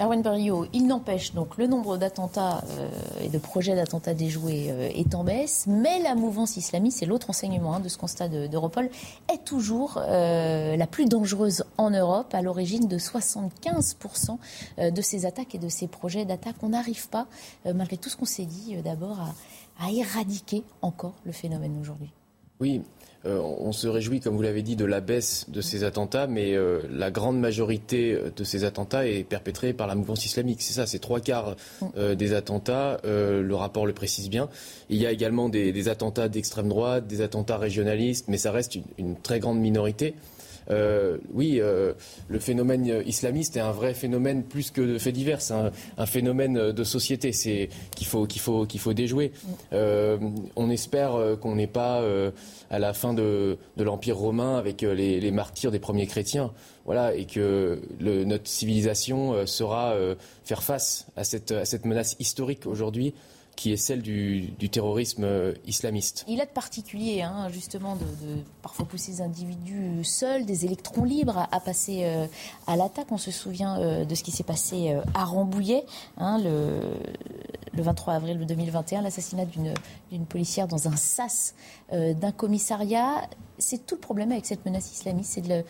Erwan Barrio, il n'empêche donc le nombre d'attentats euh, et de projets d'attentats déjoués euh, est en baisse, mais la mouvance islamiste, c'est l'autre enseignement hein, de ce constat d'Europol, est toujours la plus dangereuse en Europe, à l'origine de 75% de ces attaques et de ces projets d'attaque. On n'arrive pas, malgré tout ce qu'on s'est dit, d'abord à, à éradiquer encore le phénomène aujourd'hui. Oui, euh, on se réjouit, comme vous l'avez dit, de la baisse de ces attentats, mais euh, la grande majorité de ces attentats est perpétrée par la mouvance islamique. C'est ça, c'est trois quarts euh, des attentats. le rapport le précise bien. Il y a également des, attentats d'extrême droite, des attentats régionalistes, mais ça reste une très grande minorité. Euh, oui, euh, le phénomène islamiste est un vrai phénomène plus que de faits divers. C'est un, phénomène de société qu'il faut, qu'il faut, qu'il faut déjouer. Euh, on espère qu'on n'est pas à la fin de, l'Empire romain avec les, martyrs des premiers chrétiens. Voilà, et que notre civilisation saura faire face à cette menace historique aujourd'hui qui est celle du, terrorisme euh, islamiste. Il a de particulier, hein, justement, de, parfois pousser des individus seuls, des électrons libres, à, passer euh, à l'attaque. On se souvient euh, de ce qui s'est passé à Rambouillet, hein, le, le, 23 avril 2021, l'assassinat d'une policière dans un sas d'un commissariat. C'est tout le problème avec cette menace islamiste, c'est le,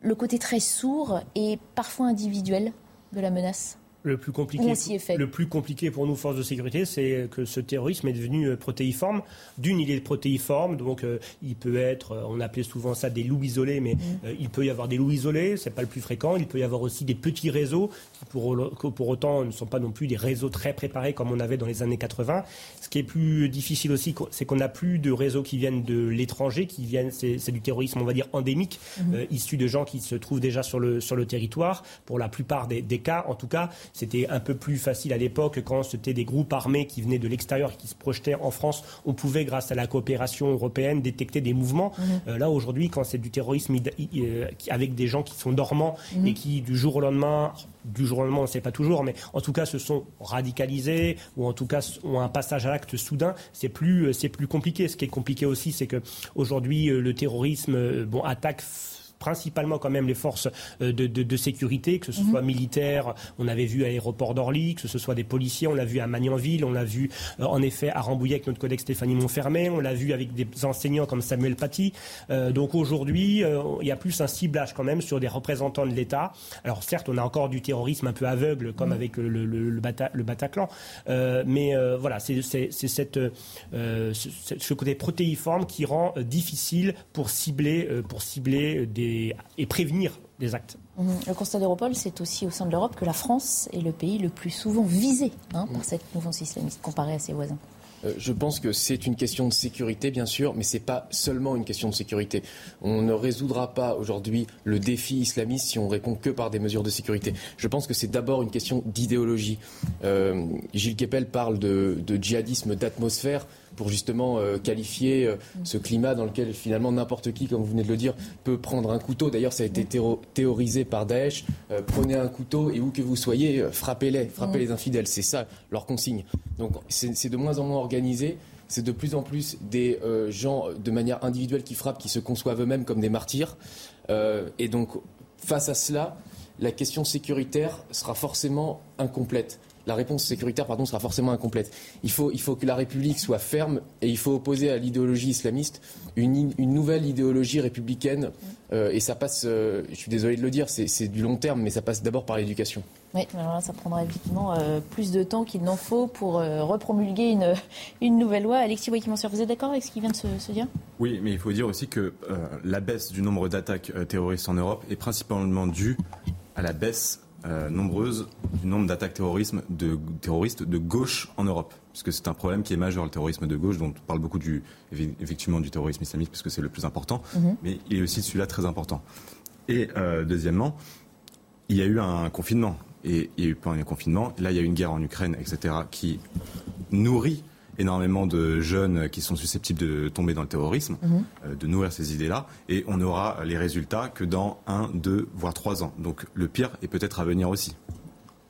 le côté très sourd et parfois individuel de la menace le plus compliqué, le plus compliqué pour nous, forces de sécurité, c'est que ce terrorisme est devenu euh, protéiforme. D'une, il est protéiforme, donc euh, il peut être, euh, on appelait souvent ça des loups isolés, mais mmh. il peut y avoir des loups isolés, c'est pas le plus fréquent. Il peut y avoir aussi des petits réseaux qui, pour, pour autant, ne sont pas non plus des réseaux très préparés comme on avait dans les années 80. Ce qui est plus difficile aussi, c'est qu'on n'a plus de réseaux qui viennent de l'étranger, qui viennent, c'est du terrorisme, on va dire endémique, mmh. issu de gens qui se trouvent déjà sur le sur le territoire. Pour la plupart des, des cas, en tout cas c'était un peu plus facile à l'époque quand c'était des groupes armés qui venaient de l'extérieur et qui se projetaient en France. On pouvait, grâce à la coopération européenne, détecter des mouvements. Mhm. là, aujourd'hui, quand c'est du terrorisme avec des gens qui sont dormants mhm. et qui, du jour au lendemain, du jour au lendemain, on ne sait pas toujours, mais en tout cas se sont radicalisés ou en tout cas ont un passage à l'acte soudain, c'est plus, c'est plus compliqué. Ce qui est compliqué aussi, c'est que aujourd'hui le terrorisme bon, attaque principalement quand même les forces euh, de, sécurité, que ce soit mhm. militaires, on avait vu à l'aéroport d'Orly, que ce soit des policiers, on l'a vu à Magnanville, on l'a vu euh, en effet à Rambouillet avec notre collègue Stéphanie Montfermé, on l'a vu avec des enseignants comme Samuel Paty. Euh, donc aujourd'hui, il y a plus un ciblage quand même sur des représentants de l'État. Alors certes, on a encore du terrorisme un peu aveugle comme mhm. avec le, Bataclan, mais voilà, c'est cette, ce côté protéiforme qui rend difficile pour cibler, pour cibler des et, prévenir des actes. Mhm. Le constat d'Europol, c'est aussi au sein de l'Europe que la France est le pays le plus souvent visé hein, par cette mouvance islamiste comparé à ses voisins. Euh, je pense que c'est une question de sécurité, bien sûr, mais ce n'est pas seulement une question de sécurité. On ne résoudra pas aujourd'hui le défi islamiste si on répond que par des mesures de sécurité. Je pense que c'est d'abord une question d'idéologie. Euh, Gilles Kepel parle de djihadisme d'atmosphère pour justement euh, qualifier euh, ce climat dans lequel finalement n'importe qui, comme vous venez de le dire, peut prendre un couteau. D'ailleurs, ça a été théorisé par Daesh. Euh, prenez un couteau et où que vous soyez, frappez-les, frappez les infidèles. C'est ça leur consigne. Donc c'est de moins en moins organisé. C'est de plus en plus des gens de manière individuelle qui frappent, qui se conçoivent eux-mêmes comme des martyrs. et donc, face à cela, la question sécuritaire sera forcément incomplète la réponse sécuritaire pardon, sera forcément incomplète. Il faut, il faut que la République soit ferme et il faut opposer à l'idéologie islamiste une, nouvelle idéologie républicaine. Euh, et ça passe, euh, je suis désolé de le dire, c'est du long terme, mais ça passe d'abord par l'éducation. Oui, alors là, ça prendra évidemment euh, plus de temps qu'il n'en faut pour repromulguer une, une nouvelle loi. Alexis Waikimancer, vous êtes d'accord avec ce qui vient de se, se, dire? Oui, mais il faut dire aussi que la baisse du nombre d'attaques terroristes en Europe est principalement due à la baisse euh, nombreuse du nombre d'attaques terrorisme de, terroristes de gauche en Europe. Puisque c'est un problème qui est majeur, le terrorisme de gauche, dont on parle beaucoup du, effectivement du terrorisme islamique, puisque c'est le plus important, mhm. mais il est aussi celui-là très important. Et euh, deuxièmement, il y a eu un confinement. Et il y a eu pendant un confinement, là il y a eu une guerre en Ukraine, etc., qui nourrit énormément de jeunes qui sont susceptibles de tomber dans le terrorisme, mhm. euh, de nourrir ces idées-là, et on n'aura les résultats que dans un, deux, voire trois ans. Donc le pire est peut-être à venir aussi.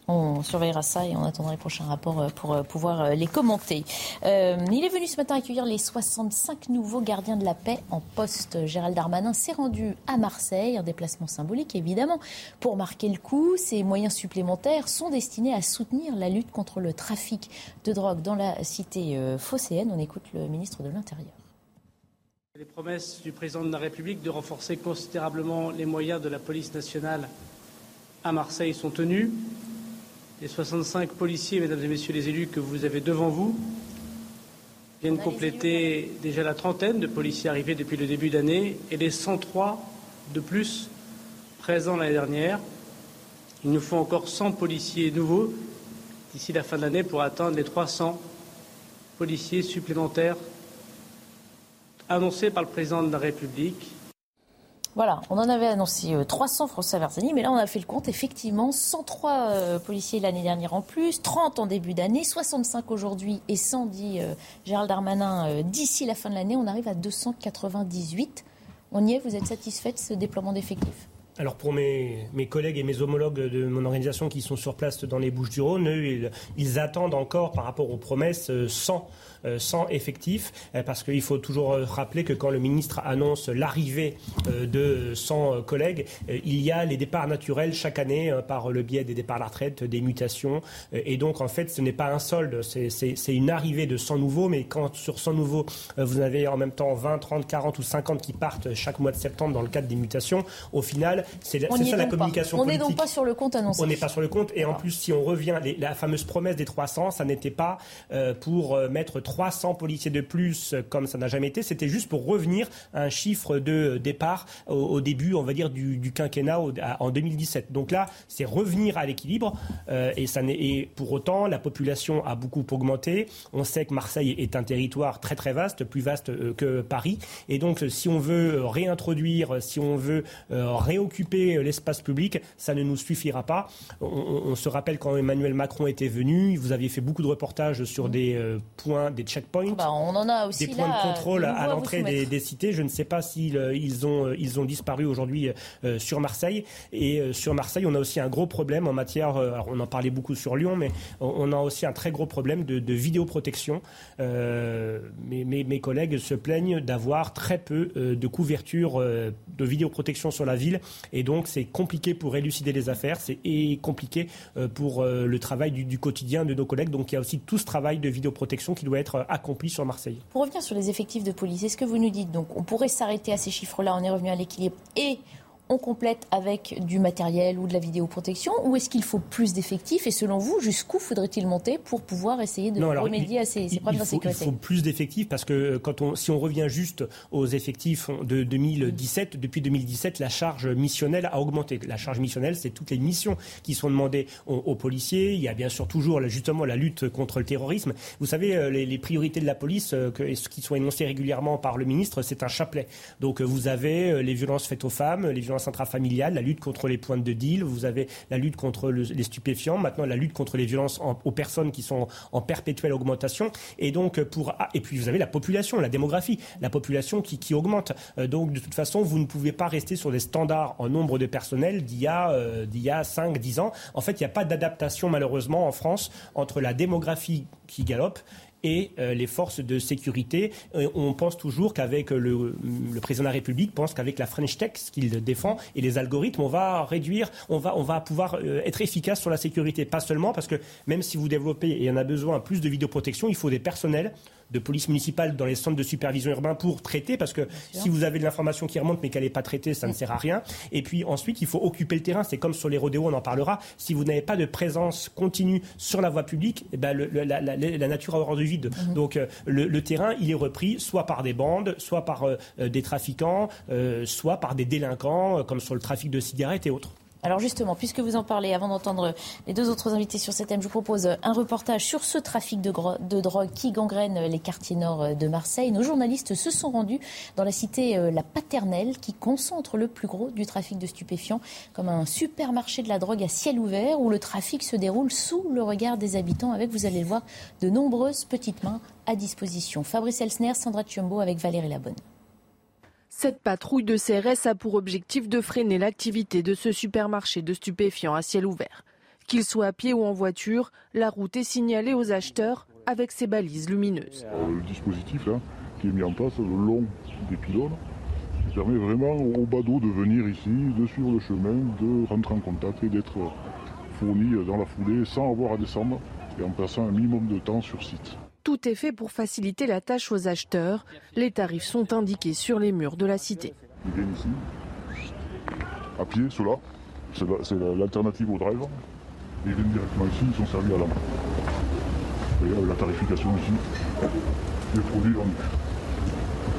On surveillera ça et on attendra les prochains rapports euh, pour euh, pouvoir euh, les commenter. il est venu ce matin accueillir les 65 nouveaux gardiens de la paix en poste. Gérald Darmanin s'est rendu à Marseille, un déplacement symbolique évidemment. Pour marquer le coup, ces moyens supplémentaires sont destinés à soutenir la lutte contre le trafic de drogue dans la cité phocéenne. On écoute le ministre de l'Intérieur. Les promesses du président de la République de renforcer considérablement les moyens de la police nationale à Marseille sont tenues les 65 policiers, mesdames et messieurs les élus, que vous avez devant vous viennent compléter déjà la trentaine de policiers arrivés depuis le début d'année et les 103 de plus présents l'année dernière. Il nous faut encore 100 policiers nouveaux d'ici la fin de l'année pour atteindre les 300 policiers supplémentaires annoncés par le président de la République voilà, on en avait annoncé 300 euh, Français Verzani, mais là on a fait le compte. Effectivement, 103 euh, policiers l'année dernière en plus, 30 en début d'année, 65 aujourd'hui et 100 dit euh, Gérald Darmanin d'ici la fin de l'année. On arrive à 298. On y est, vous êtes satisfait de ce déploiement d'effectifs? Alors pour mes, collègues et mes homologues de mon organisation qui sont sur place dans les Bouches-du-Rhône, ils, ils, attendent encore par rapport aux promesses 100 euh, sans effectif, euh, parce qu'il faut toujours euh, rappeler que quand le ministre annonce l'arrivée de 100 collègues, il y a les départs naturels chaque année par le biais des départs à la retraite, des mutations, et donc en fait ce n'est pas un solde, c'est une arrivée de 100 nouveaux, mais quand sur 100 nouveaux vous avez en même temps 20, 30, 40 ou 50 qui partent chaque mois de septembre dans le cadre des mutations, au final c'est ça la communication On n'est donc pas sur le compte annoncé. On n'est pas sur le compte, et en plus si on revient, la fameuse promesse des 300, ça n'était pas pour mettre 300 policiers de plus, comme ça n'a jamais été. C'était juste pour revenir à un chiffre de départ au, début, on va dire, du, quinquennat en 2017. Donc là, c'est revenir à l'équilibre. Euh, et, ça et pour autant, la population a beaucoup augmenté. On sait que Marseille est un territoire très très vaste, plus vaste euh, que Paris. Et donc, si on veut réintroduire, si on veut euh, réoccuper occuper l'espace public, ça ne nous suffira pas. On, se rappelle quand Emmanuel Macron était venu, vous aviez fait beaucoup de reportages sur des points, des checkpoints, bah, on en a aussi des points de contrôle à l'entrée des, cités. Je ne sais pas s'ils ils ont, ils ont disparu aujourd'hui sur Marseille. Et sur Marseille, on a aussi un gros problème en matière, on en parlait beaucoup sur Lyon, mais on a aussi un très gros problème de, de vidéoprotection. mes, mes, collègues se plaignent d'avoir très peu de couverture de vidéoprotection sur la ville. Et donc, c'est compliqué pour élucider les affaires, c'est compliqué euh, pour euh, le travail du, quotidien de nos collègues. Donc, il y a aussi tout ce travail de vidéoprotection qui doit être euh, accompli sur Marseille. Pour revenir sur les effectifs de police, est-ce que vous nous dites, donc, on pourrait s'arrêter à ces chiffres-là, on est revenu à l'équilibre, et on complète avec du matériel ou de la vidéoprotection Ou est-ce qu'il faut plus d'effectifs Et selon vous, jusqu'où faudrait-il monter pour pouvoir essayer de remédier à ces, problèmes d'insécurité Il faut plus d'effectifs parce que euh, quand on, si on revient juste aux effectifs de 2017, depuis 2017, la charge missionnelle a augmenté. La charge missionnelle, c'est toutes les missions qui sont demandées aux, policiers. Il y a bien sûr toujours justement la lutte contre le terrorisme. Vous savez, euh, les, priorités de la police, euh, qui sont énoncées régulièrement par le ministre, c'est un chapelet. Donc vous avez les violences faites aux femmes, les violences intrafamiliales, la lutte contre les points de deal, vous avez la lutte contre les stupéfiants, maintenant la lutte contre les violences aux personnes qui sont en perpétuelle augmentation. Et donc pour ah, et puis vous avez la population, la démographie, la population qui, qui augmente. Euh, donc de toute façon, vous ne pouvez pas rester sur des standards en nombre de personnel d'il y a euh, d'il y a 5 10 ans. En fait, il n'y a pas d'adaptation malheureusement en France entre la démographie qui galope et euh, les forces de sécurité. on pense toujours qu'avec le, président de la République pense qu'avec la French Tech, ce qu'il défend, et les algorithmes, on va réduire, on va, on va pouvoir euh, être efficace sur la sécurité. Pas seulement parce que même si vous développez, et en a besoin, plus de vidéoprotection, il faut des personnels de police municipale dans les centres de supervision urbain pour traiter, parce que si vous avez de l'information qui remonte mais qu'elle n'est pas traitée, ça ne sert à rien. Et puis ensuite, il faut occuper le terrain. C'est comme sur les rodéos, on en parlera. Si vous n'avez pas de présence continue sur la voie publique, eh ben, la, nature a horreur du vide. Mhm. Donc euh, le, terrain, il est repris soit par des bandes, soit par euh, des trafiquants, euh, soit par des délinquants, comme sur le trafic de cigarettes et autres. Alors justement, puisque vous en parlez, avant d'entendre les deux autres invités sur ce thème, je vous propose un reportage sur ce trafic de, drogue qui gangrène les quartiers nord de Marseille. Nos journalistes se sont rendus dans la cité euh, La Paternelle qui concentre le plus gros du trafic de stupéfiants comme un supermarché de la drogue à ciel ouvert où le trafic se déroule sous le regard des habitants avec, vous allez le voir, de nombreuses petites mains à disposition. Fabrice Elsner, Sandra Tchumbo avec Valérie Labonne. Cette patrouille de CRS a pour objectif de freiner l'activité de ce supermarché de stupéfiants à ciel ouvert. Qu'il soit à pied ou en voiture, la route est signalée aux acheteurs avec ses balises lumineuses. Le dispositif qui est mis en place le long des pylônes permet vraiment aux badauds de venir ici, de suivre le chemin, de rentrer en contact et d'être fournis dans la foulée sans avoir à descendre et en passant un minimum de temps sur site. Tout est fait pour faciliter la tâche aux acheteurs. Les tarifs sont indiqués sur les murs de la cité. Ils viennent ici, à pied, ceux-là. C'est l'alternative au drive. Ils viennent directement ici, ils sont servis à la main. Et la tarification ici, les produits vendus.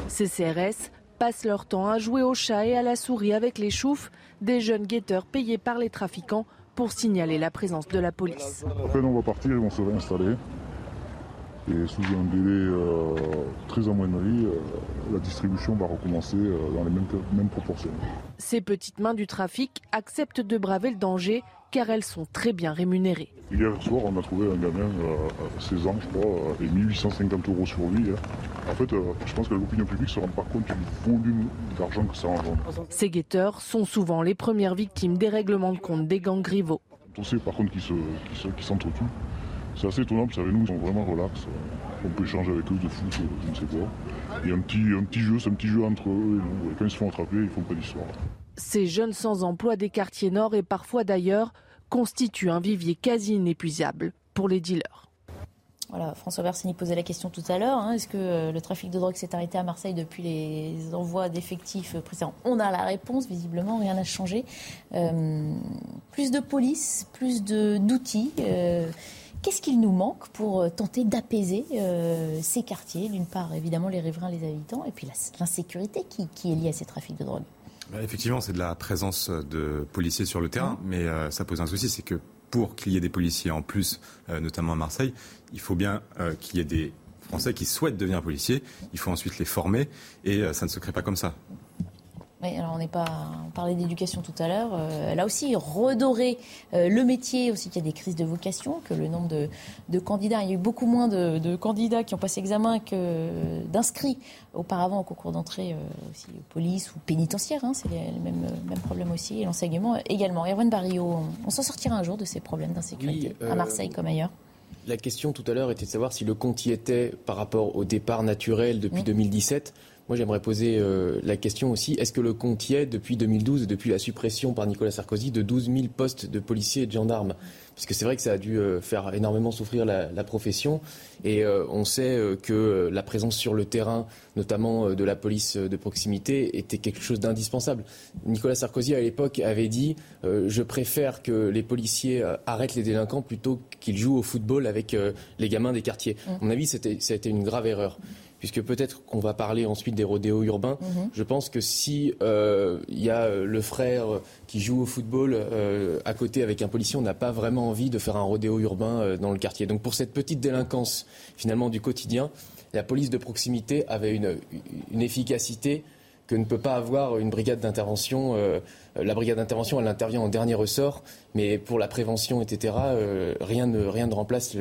Ces CRS passent leur temps à jouer au chat et à la souris avec les choufs, des jeunes guetteurs payés par les trafiquants pour signaler la présence de la police. Après, on va partir, ils vont se réinstaller. Et sous un délai euh, très amoindri, euh, la distribution va recommencer euh, dans les mêmes, proportions. Ces petites mains du trafic acceptent de braver le danger car elles sont très bien rémunérées. Hier soir, on a trouvé un gamin à 16 ans, je crois, et 1850 euros sur lui. Hein. En fait, je pense que l'opinion publique ne se rend pas compte du volume d'argent que ça engendre. Ces guetteurs sont souvent les premières victimes des règlements de compte des gangs rivaux. On sait par contre qu'ils s'entretuent. C'est assez étonnant, vous savez, nous, ils sont vraiment relax. On peut échanger avec eux de foot, je ne sais quoi. Il y a un petit, un petit jeu, c'est un petit jeu entre eux et nous. Et quand ils se font attraper, ils font pas d'histoire. Ces jeunes sans emploi des quartiers nord et parfois d'ailleurs constituent un vivier quasi inépuisable pour les dealers. Voilà, François Bersini posait la question tout à l'heure. Hein. Est-ce que euh, le trafic de drogue s'est arrêté à Marseille depuis les envois d'effectifs précédents? On a la réponse, visiblement, rien n'a changé. Euh, plus de police, plus d'outils. Qu'est-ce qu'il nous manque pour euh, tenter d'apaiser euh, ces quartiers? D'une part, évidemment, les riverains, les habitants, et puis l'insécurité qui, est liée à ces trafics de drogue. Bah, effectivement, c'est de la présence de policiers sur le terrain, mmh. mais euh, ça pose un souci, c'est que pour qu'il y ait des policiers en plus, notamment à Marseille, il faut bien qu'il y ait des Français qui souhaitent devenir policiers. Il faut ensuite les former, et ça ne se crée pas comme ça. Oui, alors on n'est pas. On parlait d'éducation tout à l'heure. Euh, là aussi, redorer euh, le métier, aussi qu'il y a des crises de vocation, que le nombre de, candidats, il y a eu beaucoup moins de, candidats qui ont passé examen que d'inscrits auparavant au concours d'entrée euh, aussi police ou pénitentiaire. Hein, c'est le même, même problème aussi. Et l'enseignement également. Erwan Barrio, on, s'en sortira un jour de ces problèmes d'insécurité, à Marseille comme ailleurs La question tout à l'heure était de savoir si le compte y était par rapport au départ naturel depuis 2017. Moi, j'aimerais poser euh, la question aussi est-ce que le compte y est depuis 2012, depuis la suppression par Nicolas Sarkozy de 12 000 postes de policiers et de gendarmes? Parce que c'est vrai que ça a dû euh, faire énormément souffrir la, profession. Et euh, on sait que la présence sur le terrain, notamment de la police de proximité, était quelque chose d'indispensable. Nicolas Sarkozy, à l'époque, avait dit Je préfère que les policiers arrêtent les délinquants plutôt qu'ils jouent au football avec les gamins des quartiers. Mmh. À mon avis, ça a été une grave erreur puisque peut-être qu'on va parler ensuite des rodéos urbains. Mhm. Je pense que si il euh, y a euh, le frère qui joue au football euh, à côté avec un policier, on n'a pas vraiment envie de faire un rodéo urbain dans le quartier. Donc pour cette petite délinquance finalement du quotidien, la police de proximité avait une, une efficacité que ne peut pas avoir une brigade d'intervention. la brigade d'intervention, elle intervient en dernier ressort, mais pour la prévention, etc., rien, ne, rien ne remplace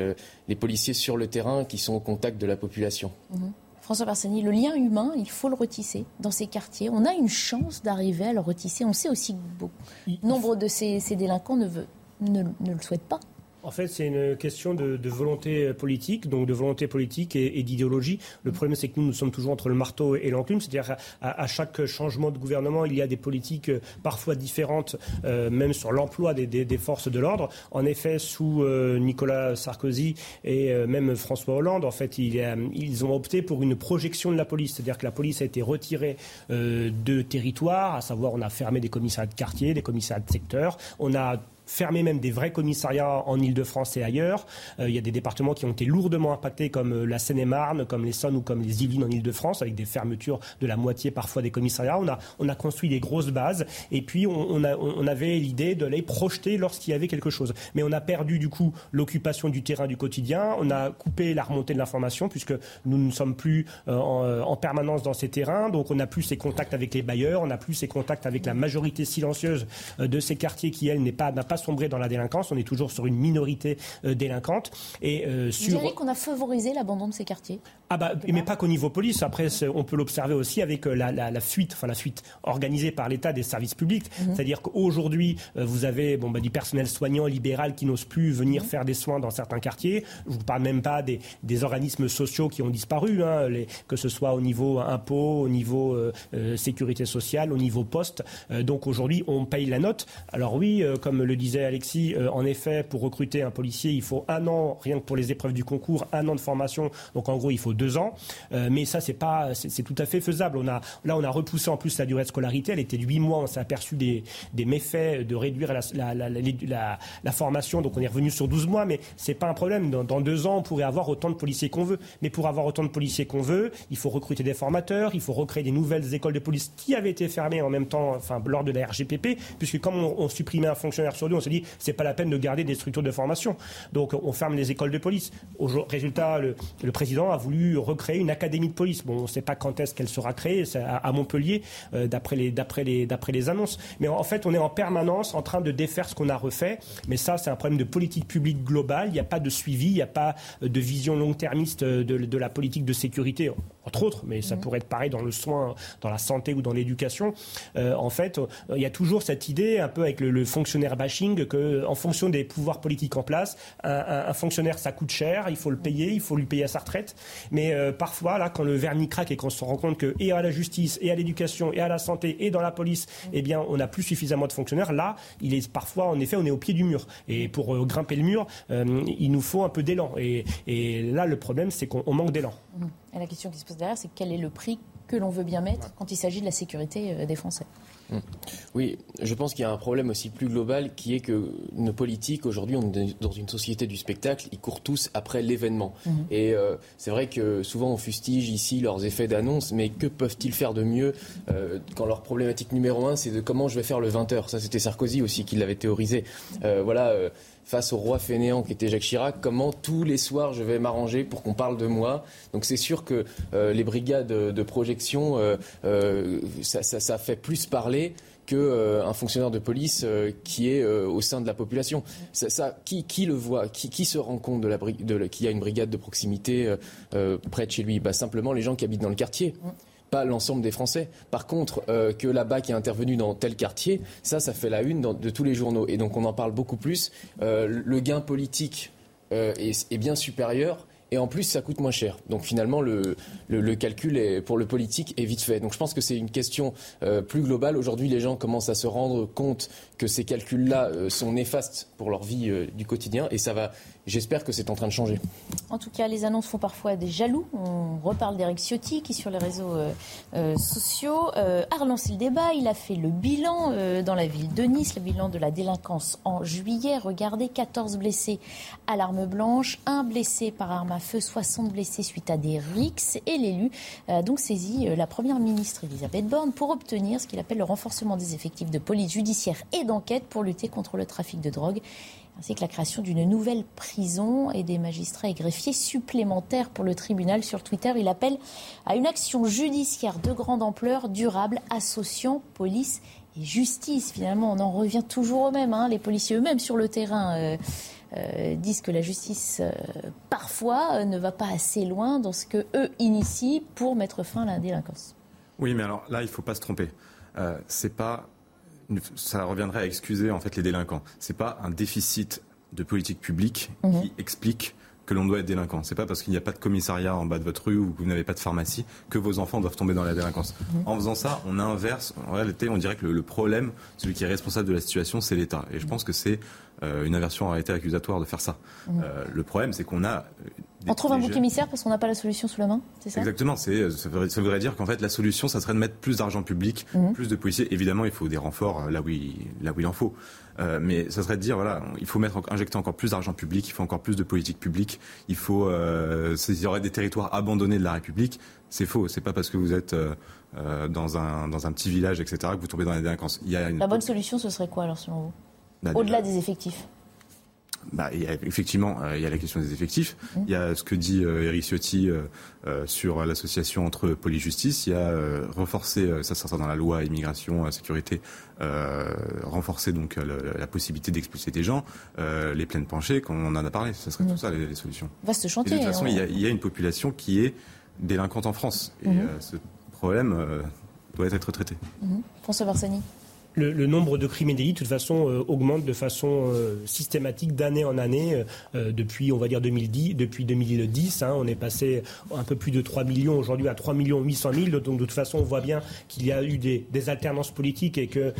les policiers sur le terrain qui sont au contact de la population. Mhm. François Barsani, le lien humain, il faut le retisser dans ces quartiers. On a une chance d'arriver à le retisser. On sait aussi que nombre de ces, délinquants ne, ne le souhaitent pas. En fait, c'est une question de, volonté politique, donc de volonté politique et, d'idéologie. Le problème, c'est que nous, nous sommes toujours entre le marteau et l'enclume, c'est-à-dire à, chaque changement de gouvernement, il y a des politiques euh, parfois différentes, euh, même sur l'emploi des, forces de l'ordre. En effet, sous euh, Nicolas Sarkozy et même François Hollande, en fait, ils ont opté pour une projection de la police, c'est-à-dire que la police a été retirée de territoire, à savoir on a fermé des commissariats de quartier, des commissariats de secteur, fermer même des vrais commissariats en Ile-de-France et ailleurs. Euh, il y a des départements qui ont été lourdement impactés comme euh, la Seine-et-Marne, comme les Saônes ou comme les Yvelines en Ile-de-France, avec des fermetures de la moitié parfois des commissariats. On a, on a construit des grosses bases et puis on, avait l'idée de les projeter lorsqu'il y avait quelque chose. Mais on a perdu du coup l'occupation du terrain du quotidien, on a coupé la remontée de l'information puisque nous ne sommes plus euh, en, permanence dans ces terrains, donc on n'a plus ces contacts avec les bailleurs, on n'a plus ces contacts avec la majorité silencieuse de ces quartiers qui, elle, n'est n'a pas sombrer dans la délinquance. On est toujours sur une minorité euh, délinquante. Et euh, sur... Vous qu'on a favorisé l'abandon de ces quartiers ah bah, mais pas qu'au niveau police. Après, on peut l'observer aussi avec euh, la, fuite, enfin la fuite organisée par l'État des services publics. Mhm. C'est-à-dire qu'aujourd'hui, vous avez bon, bah, du personnel soignant libéral qui n'ose plus venir mhm. faire des soins dans certains quartiers. Je vous parle même pas des, organismes sociaux qui ont disparu, hein, que ce soit au niveau impôt, au niveau sécurité sociale, au niveau poste. donc aujourd'hui, on paye la note. Alors oui, comme le disait Alexis, euh, en effet, pour recruter un policier, il faut un an, rien que pour les épreuves du concours, un an de formation. Donc en gros, il faut deux ans. Euh, mais ça, c'est pas, c'est tout à fait faisable. On a, là, on a repoussé en plus la durée de scolarité. Elle était de huit mois. On s'est aperçu des, méfaits de réduire la, formation. Donc on est revenu sur 12 mois. Mais c'est pas un problème. Dans, dans, deux ans, on pourrait avoir autant de policiers qu'on veut. Mais pour avoir autant de policiers qu'on veut, il faut recruter des formateurs. Il faut recréer des nouvelles écoles de police qui avaient été fermées en même temps, enfin, lors de la RGPP, puisque comme on, on supprimait un fonctionnaire sur deux, on s'est dit c'est pas la peine de garder des structures de formation. Donc on ferme les écoles de police. Au résultat, le, président a voulu recréer une académie de police. Bon, on ne sait pas quand est-ce qu'elle sera créée, à, Montpellier, euh, d'après les, les, les annonces. Mais en fait, on est en permanence en train de défaire ce qu'on a refait. Mais ça, c'est un problème de politique publique globale. Il n'y a pas de suivi, il n'y a pas de vision long-termiste de, la politique de sécurité, entre autres, mais ça mmh. pourrait être pareil dans le soin, dans la santé ou dans l'éducation. Euh, en fait, il y a toujours cette idée, un peu avec le, le fonctionnaire bashing, que en fonction des pouvoirs politiques en place, un, fonctionnaire, ça coûte cher, il faut le payer, il faut lui payer à sa retraite. Mais euh, parfois, là, quand le vernis craque et qu'on se rend compte que, et à la justice, et à l'éducation, et à la santé, et dans la police, eh bien, on n'a plus suffisamment de fonctionnaires, là, il est parfois, en effet, on est au pied du mur. Et pour euh, grimper le mur, euh, il nous faut un peu d'élan. Et, là, le problème, c'est qu'on manque d'élan. Et la question qui se pose derrière, c'est quel est le prix que l'on veut bien mettre quand il s'agit de la sécurité des Français? Oui, je pense qu'il y a un problème aussi plus global qui est que nos politiques, aujourd'hui, on est dans une société du spectacle, ils courent tous après l'événement. Mmh. Et euh, c'est vrai que souvent on fustige ici leurs effets d'annonce, mais que peuvent-ils faire de mieux euh, quand leur problématique numéro un, c'est de comment je vais faire le 20h Ça, c'était Sarkozy aussi qui l'avait théorisé. Euh, voilà face au roi fainéant qui était Jacques Chirac, comment tous les soirs je vais m'arranger pour qu'on parle de moi? Donc c'est sûr que euh, les brigades de projection, euh, euh, ça, ça, ça, fait plus parler qu'un fonctionnaire de police qui est au sein de la population. Ça, qui, qui, le voit qui, qui, se rend compte de la, de, qu'il y a une brigade de proximité près de chez lui? Bah, Simplement les gens qui habitent dans le quartier pas l'ensemble des Français. Par contre, euh, que la BAC est intervenue dans tel quartier, ça, ça fait la une de tous les journaux. Et donc on en parle beaucoup plus. Euh, le gain politique euh, est, bien supérieur. Et en plus, ça coûte moins cher. Donc finalement, le, le, calcul est, pour le politique est vite fait. Donc je pense que c'est une question plus globale. Aujourd'hui, les gens commencent à se rendre compte que ces calculs-là sont néfastes pour leur vie du quotidien. Et ça va J'espère que c'est en train de changer. En tout cas, les annonces font parfois des jaloux. On reparle d'Eric Ciotti qui, sur les réseaux euh, euh, sociaux, euh, a relancé le débat. Il a fait le bilan dans la ville de Nice, le bilan de la délinquance en juillet. Regardez, 14 blessés à l'arme blanche, un blessé par arme à feu, 60 blessés suite à des rixes. Et l'élu a donc saisi la première ministre Elisabeth Borne pour obtenir ce qu'il appelle le renforcement des effectifs de police judiciaire et d'enquête pour lutter contre le trafic de drogue ainsi que la création d'une nouvelle prison et des magistrats et greffiers supplémentaires pour le tribunal. Sur Twitter, il appelle à une action judiciaire de grande ampleur, durable, associant police et justice. Finalement, on en revient toujours au même. Hein. Les policiers eux-mêmes sur le terrain euh, euh, disent que la justice, euh, parfois, ne va pas assez loin dans ce que eux initient pour mettre fin à la délinquance. Oui, mais alors là, il ne faut pas se tromper. c'est pas ça reviendrait à excuser en fait les délinquants. C'est pas un déficit de politique publique mhm. qui explique que l'on doit être délinquant. C'est pas parce qu'il n'y a pas de commissariat en bas de votre rue ou que vous n'avez pas de pharmacie que vos enfants doivent tomber dans la délinquance. Mhm. En faisant ça, on inverse. En réalité, on dirait que le, problème, celui qui est responsable de la situation, c'est l'État. Et je pense que c'est une inversion réalité accusatoire de faire ça. Mhm. Euh, le problème, c'est qu'on a on trouve un bouc émissaire parce qu'on n'a pas la solution sous la main, c'est ça? Exactement. C'est, ça, voudrait, dire qu'en fait, la solution, ça serait de mettre plus d'argent public, mhm. plus de policiers. Évidemment, il faut des renforts euh, là où il, là où il en faut. Euh, mais ça serait de dire, voilà, il faut mettre, injecter encore plus d'argent public, il faut encore plus de politique publique, il faut, euh, il y aurait des territoires abandonnés de la République. C'est faux. C'est pas parce que vous êtes euh, euh dans un dans un petit village, etc., que vous tombez dans la délinquance. Il y a une... La bonne solution, ce serait quoi alors selon vous? Au-delà des effectifs bah, il y a, effectivement, euh, il y a la question des effectifs. Mmh. Il y a ce que dit euh, Eric Ciotti euh, sur l'association entre police-justice. Il y a renforcer, ça, sera dans la loi immigration, sécurité, renforcer donc la possibilité d'expulser des gens, les plaines penchées, comme on en a parlé. Ce serait mmh. tout ça les, solutions. Vaste chantier. de toute façon, il, y a, il, y a, une population qui est délinquante en France. Et mmh. ce problème doit être traité. François Barsani le, nombre de crimes et délits, de toute façon, euh, augmente de façon euh, systématique d'année en année euh, depuis, on va dire, 2010. Depuis 2010, hein, on est passé un peu plus de 3 millions aujourd'hui à 3 millions 800 000. Donc, de toute façon, on voit bien qu'il y a eu des, alternances politiques et que,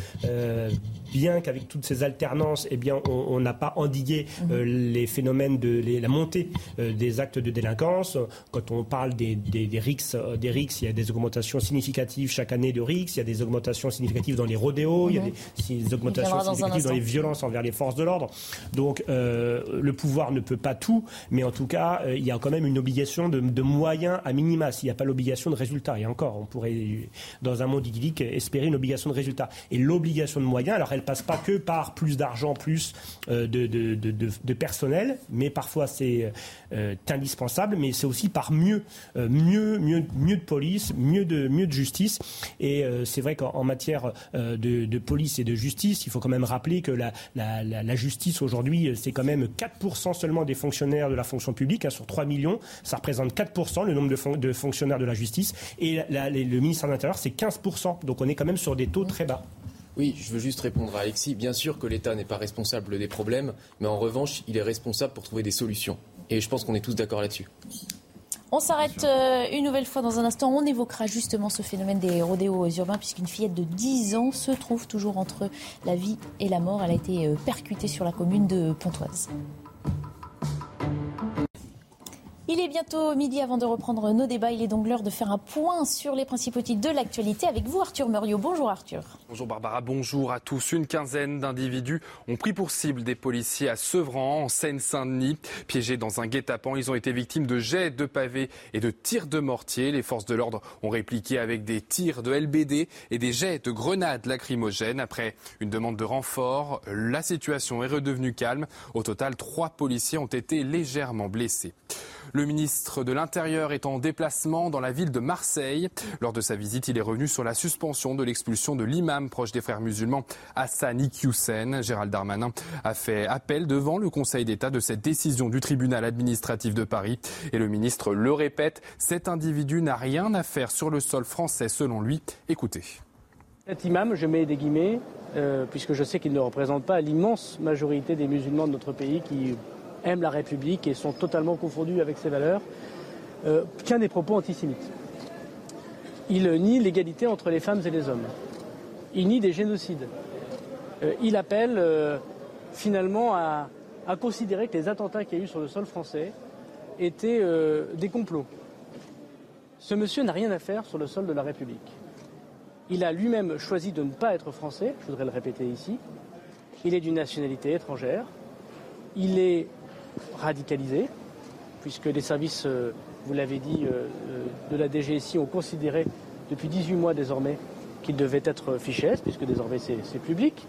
bien qu'avec toutes ces alternances, eh bien, on n'a pas endigué mmh. les phénomènes de la montée des actes de délinquance. Quand on parle des, des, des RICS, des RICS, il y a des augmentations significatives chaque année de RICS, il y a des augmentations significatives dans les rodéos il y a mhm. des, augmentations significatives dans, les violences envers les forces de l'ordre. Donc euh, le pouvoir ne peut pas tout, mais en tout cas, euh, il y a quand même une obligation de, moyens à minima. S'il n'y a pas l'obligation de résultat, et encore, on pourrait, dans un monde idyllique, espérer une obligation de résultat. Et l'obligation de moyens, alors elle passe pas que par plus d'argent, plus euh, de, de, personnel, mais parfois c'est indispensable, mais c'est aussi par mieux, mieux, mieux, mieux de police, mieux de, mieux de justice. Et c'est vrai qu'en matière de de police et de justice. Il faut quand même rappeler que la, justice aujourd'hui, c'est quand même 4% seulement des fonctionnaires de la fonction publique, hein, sur 3 millions. Ça représente 4% le nombre de, fonctionnaires de la justice. Et le ministère de l'Intérieur, c'est 15%. Donc on est quand même sur des taux très bas. Oui, je veux juste répondre à Alexis. Bien sûr que l'État n'est pas responsable des problèmes, mais en revanche, il est responsable pour trouver des solutions. Et je pense qu'on est tous d'accord là-dessus. On s'arrête euh, une nouvelle fois dans un instant. On évoquera justement ce phénomène des rodéos urbains, puisqu'une fillette de 10 ans se trouve toujours entre la vie et la mort. Elle a été euh, percutée sur la commune de Pontoise. Il est bientôt midi avant de reprendre nos débats. Il est donc l'heure de faire un point sur les principaux titres de l'actualité avec vous, Arthur Muriot. Bonjour Arthur. Bonjour Barbara, bonjour à tous. Une quinzaine d'individus ont pris pour cible des policiers à Sevran, en Seine-Saint-Denis. Piégés dans un guet-apens, ils ont été victimes de jets de pavés et de tirs de mortier. Les forces de l'ordre ont répliqué avec des tirs de LBD et des jets de grenades lacrymogènes. Après une demande de renfort, la situation est redevenue calme. Au total, trois policiers ont été légèrement blessés. Le ministre de l'Intérieur est en déplacement dans la ville de Marseille. Lors de sa visite, il est revenu sur la suspension de l'expulsion de l'imam proche des frères musulmans Hassan Iqiyoussen. Gérald Darmanin a fait appel devant le Conseil d'État de cette décision du tribunal administratif de Paris. Et le ministre le répète, cet individu n'a rien à faire sur le sol français selon lui. Écoutez. Cet imam, je mets des guillemets, euh, puisque je sais qu'il ne représente pas l'immense majorité des musulmans de notre pays qui aiment la République et sont totalement confondus avec ses valeurs, euh, tient des propos antisémites. Il nie l'égalité entre les femmes et les hommes. Il nie des génocides. Euh, il appelle euh, finalement à, considérer que les attentats qu'il y a eu sur le sol français étaient des complots. Ce monsieur n'a rien à faire sur le sol de la République. Il a lui-même choisi de ne pas être français, je voudrais le répéter ici. Il est d'une nationalité étrangère. Il est radicalisé, puisque les services, euh, vous l'avez dit, euh, euh, de la DGSI ont considéré depuis 18 mois désormais qu'il devait être fiché puisque désormais c'est public.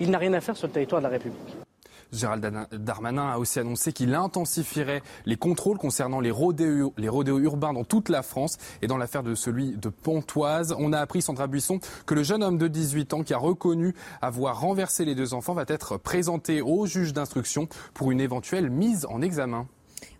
Il n'a rien à faire sur le territoire de la République. Gérald Darmanin a aussi annoncé qu'il intensifierait les contrôles concernant les rodéos, urbains dans toute la France. Et dans l'affaire de celui de Pontoise, on a appris, Sandra Buisson, que le jeune homme de 18 ans qui a reconnu avoir renversé les deux enfants va être présenté au juge d'instruction pour une éventuelle mise en examen.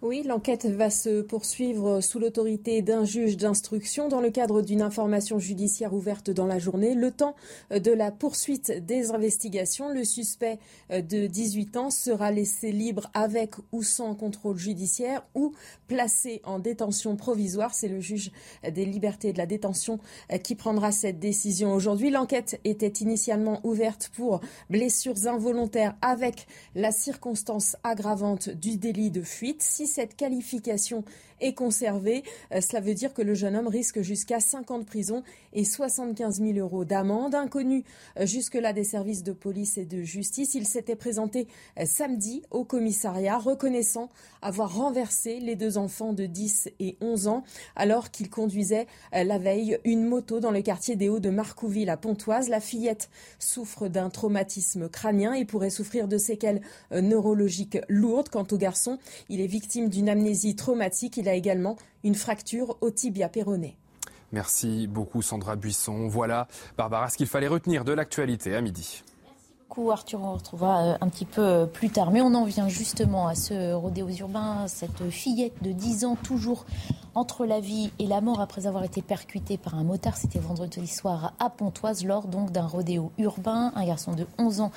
Oui, l'enquête va se poursuivre sous l'autorité d'un juge d'instruction dans le cadre d'une information judiciaire ouverte dans la journée. Le temps de la poursuite des investigations, le suspect de 18 ans sera laissé libre avec ou sans contrôle judiciaire ou placé en détention provisoire. C'est le juge des libertés et de la détention qui prendra cette décision aujourd'hui. L'enquête était initialement ouverte pour blessures involontaires avec la circonstance aggravante du délit de fuite cette qualification est conservée, euh, cela veut dire que le jeune homme risque jusqu'à 5 ans de prison et 75 000 euros d'amende. Inconnu euh, jusque-là des services de police et de justice, il s'était présenté euh, samedi au commissariat, reconnaissant avoir renversé les deux enfants de 10 et 11 ans alors qu'il conduisait la veille une moto dans le quartier des Hauts de Marcouville à Pontoise. La fillette souffre d'un traumatisme crânien et pourrait souffrir de séquelles neurologiques lourdes. Quant au garçon, il est victime d'une amnésie traumatique. A également une fracture au tibia péroné. Merci beaucoup Sandra Buisson. Voilà, Barbara, ce qu'il fallait retenir de l'actualité à midi. Merci Arthur, on retrouvera euh, un petit peu euh, plus tard. Mais on en vient justement à ce rodéo urbain, cette fillette de 10 ans toujours entre la vie et la mort après avoir été percuté par un motard. C'était vendredi soir à Pontoise lors donc d'un rodéo urbain. Un garçon de 11 ans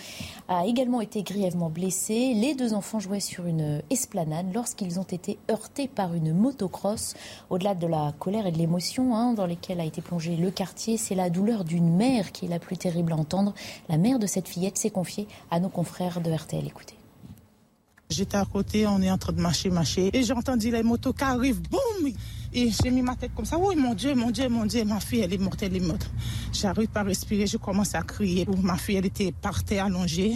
a également été grièvement blessé. Les deux enfants jouaient sur une esplanade lorsqu'ils ont été heurtés par une motocross. Au-delà de la colère et de l'émotion hein, dans lesquelles a été plongé le quartier, c'est la douleur d'une mère qui est la plus terrible à entendre. La mère de cette fillette s'est confiée à nos confrères de RTL. Écoutez. J'étais à côté, on est en train de marcher, marcher. Et j'ai entendu les motos qui arrivent, boum Et j'ai mis ma tête comme ça. Oui, mon Dieu, mon Dieu, mon Dieu, ma fille, elle est morte, elle est morte. J'arrive pas à respirer, je commence à crier. Ma fille, elle était par terre allongée.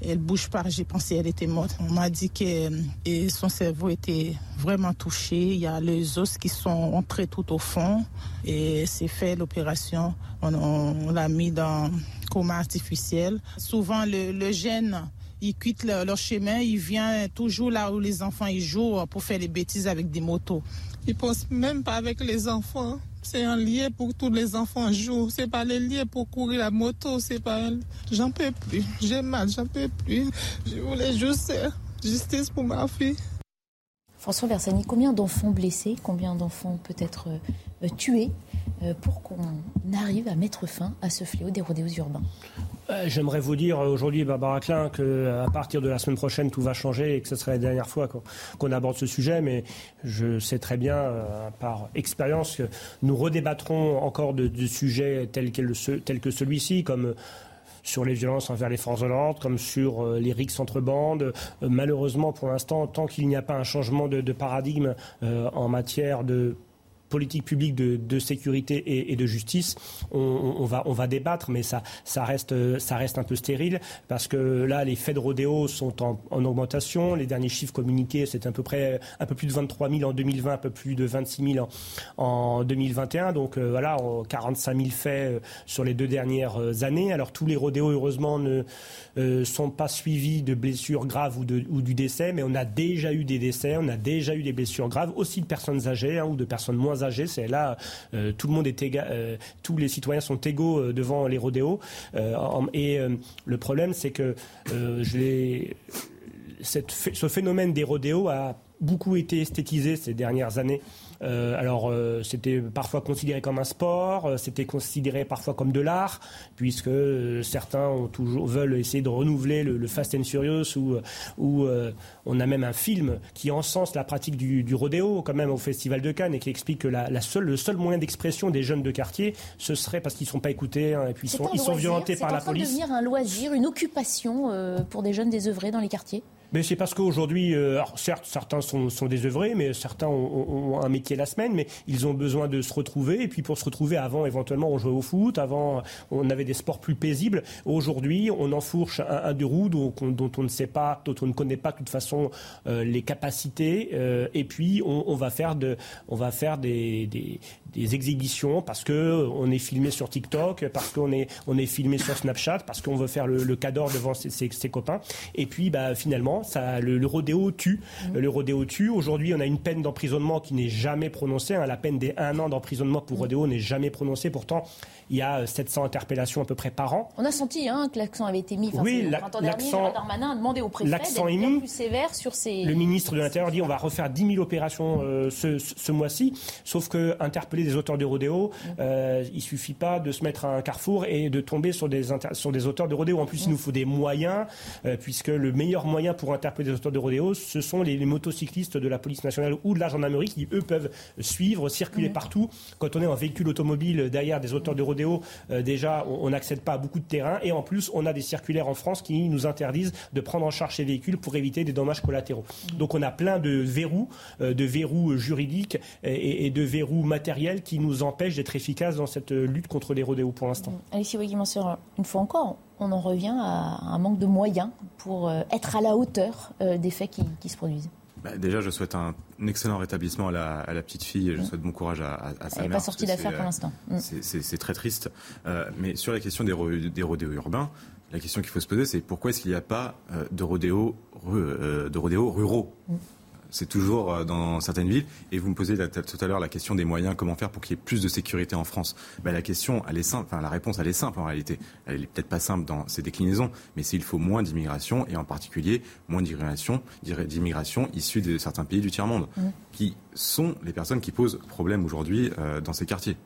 Elle, bouge pas, j'ai pensé qu'elle était morte. On m'a dit que et son cerveau était vraiment touché. Il y a les os qui sont entrés tout au fond. Et c'est fait l'opération. On, l'a mis dans coma artificiel. Souvent, le gène ils quittent leur, chemin, ils viennent toujours là où les enfants ils jouent pour faire les bêtises avec des motos. Ils pensent même pas avec les enfants. C'est un lien pour que tous les enfants jouent. C'est pas le lien pour courir la moto. C'est pas. J'en peux plus. J'ai mal. J'en peux plus. Je voulais juste justice pour ma fille. François Versani, combien d'enfants blessés, combien d'enfants peut-être euh, tués pour qu'on arrive à mettre fin à ce fléau des rodéos urbains euh, J'aimerais vous dire aujourd'hui, Barbara Klein, qu'à partir de la semaine prochaine, tout va changer et que ce serait la dernière fois qu'on aborde ce sujet. Mais je sais très bien, par expérience, que nous redébattrons encore de, sujets tels, que celui-ci, comme sur les violences envers les forces de l'ordre, comme sur les rixes entre bandes. malheureusement, pour l'instant, tant qu'il n'y a pas un changement de paradigme en matière de politique publique de, sécurité et, de justice, on, va, on va débattre, mais ça, ça, reste, ça reste un peu stérile parce que là, les faits de rodéo sont en, augmentation. Les derniers chiffres communiqués, c'est à peu près un peu plus de 23 000 en 2020, un peu plus de 26 000 en, 2021. Donc euh, voilà, 45 000 faits euh, sur les deux dernières euh, années. Alors tous les rodéos, heureusement, ne sont pas suivis de blessures graves ou, de, ou, du décès, mais on a déjà eu des décès, on a déjà eu des blessures graves, aussi de personnes âgées hein, ou de personnes moins c'est là, euh, tout le monde est euh, tous les citoyens sont égaux euh, devant les rodéos. et le problème, c'est que ce phénomène des rodéos a beaucoup été esthétisé ces dernières années. Euh, alors, euh, c'était parfois considéré comme un sport, euh, c'était considéré parfois comme de l'art, puisque certains ont toujours, veulent essayer de renouveler le, Fast and Furious, ou où, on a même un film qui encense la pratique du, rodéo, quand même, au Festival de Cannes, et qui explique que la, seule, le seul moyen d'expression des jeunes de quartier, ce serait parce qu'ils ne sont pas écoutés, hein, et puis ils sont, ils sont violentés par la police. C'est en train de devenir un loisir, une occupation pour des jeunes désœuvrés dans les quartiers mais c'est parce qu'aujourd'hui, euh, certes, certains sont, sont, désœuvrés, mais certains ont, un métier la semaine, mais ils ont besoin de se retrouver. Et puis pour se retrouver, avant, éventuellement, on jouait au foot, avant, on avait des sports plus paisibles. Aujourd'hui, on enfourche un, un de roue dont, dont, on ne sait pas, dont on ne connaît pas de toute façon euh, les capacités. Euh, et puis, on, on, va faire, de, on va faire des, des, des exhibitions parce que on est filmé sur TikTok, parce qu'on est, on est filmé sur Snapchat, parce qu'on veut faire le, le cador devant ses, ses, ses, copains. Et puis, bah, finalement, ça, le, rodéo tue. Mmh. Le rodéo tue. Aujourd'hui, on a une peine d'emprisonnement qui n'est jamais prononcée. Hein. La peine des un an d'emprisonnement pour mmh. rodéo n'est jamais prononcée. Pourtant, il y a 700 euh, interpellations à peu près par an. On a senti hein, que l'accent avait été mis. Enfin, oui, l'accent. Darmanin a demandé au préfet d'être mis. plus sévère sur ces. Le ministre de l'Intérieur dit on va refaire 10 000 opérations euh, ce, ce mois-ci. Sauf que interpeller des auteurs de rodéo, mmh. euh, il suffit pas de se mettre à un carrefour et de tomber sur des, sur des auteurs de rodéo. En plus, il nous faut des moyens, euh, puisque le meilleur moyen pour interpeller des auteurs de rodéo, ce sont les, motocyclistes de la police nationale ou de la gendarmerie qui, eux, peuvent suivre, circuler partout. Quand on est en véhicule automobile derrière des auteurs de rodéo, déjà, on n'accède pas à beaucoup de terrain. Et en plus, on a des circulaires en France qui nous interdisent de prendre en charge ces véhicules pour éviter des dommages collatéraux. Donc on a plein de verrous, euh, de verrous juridiques et, de verrous matériels qui nous empêchent d'être efficaces dans cette lutte contre les rodéos pour l'instant. Alexis une fois encore, on en revient à un manque de moyens pour euh, être à la hauteur euh, des faits qui se produisent. Bah, déjà, je souhaite un, excellent rétablissement à la, petite fille. Je mm. souhaite bon courage à, à, sa Elle n'est pas sortie d'affaires pour l'instant. Mm. C'est très triste. Euh, mais sur la question des, rodéos urbains, la question qu'il faut se poser, c'est pourquoi est-ce qu'il n'y a pas euh, de rodéos euh, de rodéos ruraux? Mm c'est toujours euh, dans certaines villes. Et vous me posez tout à l'heure la question des moyens, comment faire pour qu'il y ait plus de sécurité en France ben, La question, elle est simple, enfin la réponse, elle est simple en réalité. Elle est peut-être pas simple dans ses déclinaisons, mais c'est il faut moins d'immigration et en particulier moins d'immigration, d'immigration issue de certains pays du tiers-monde, mmh. qui sont les personnes qui posent problème aujourd'hui euh, dans ces quartiers.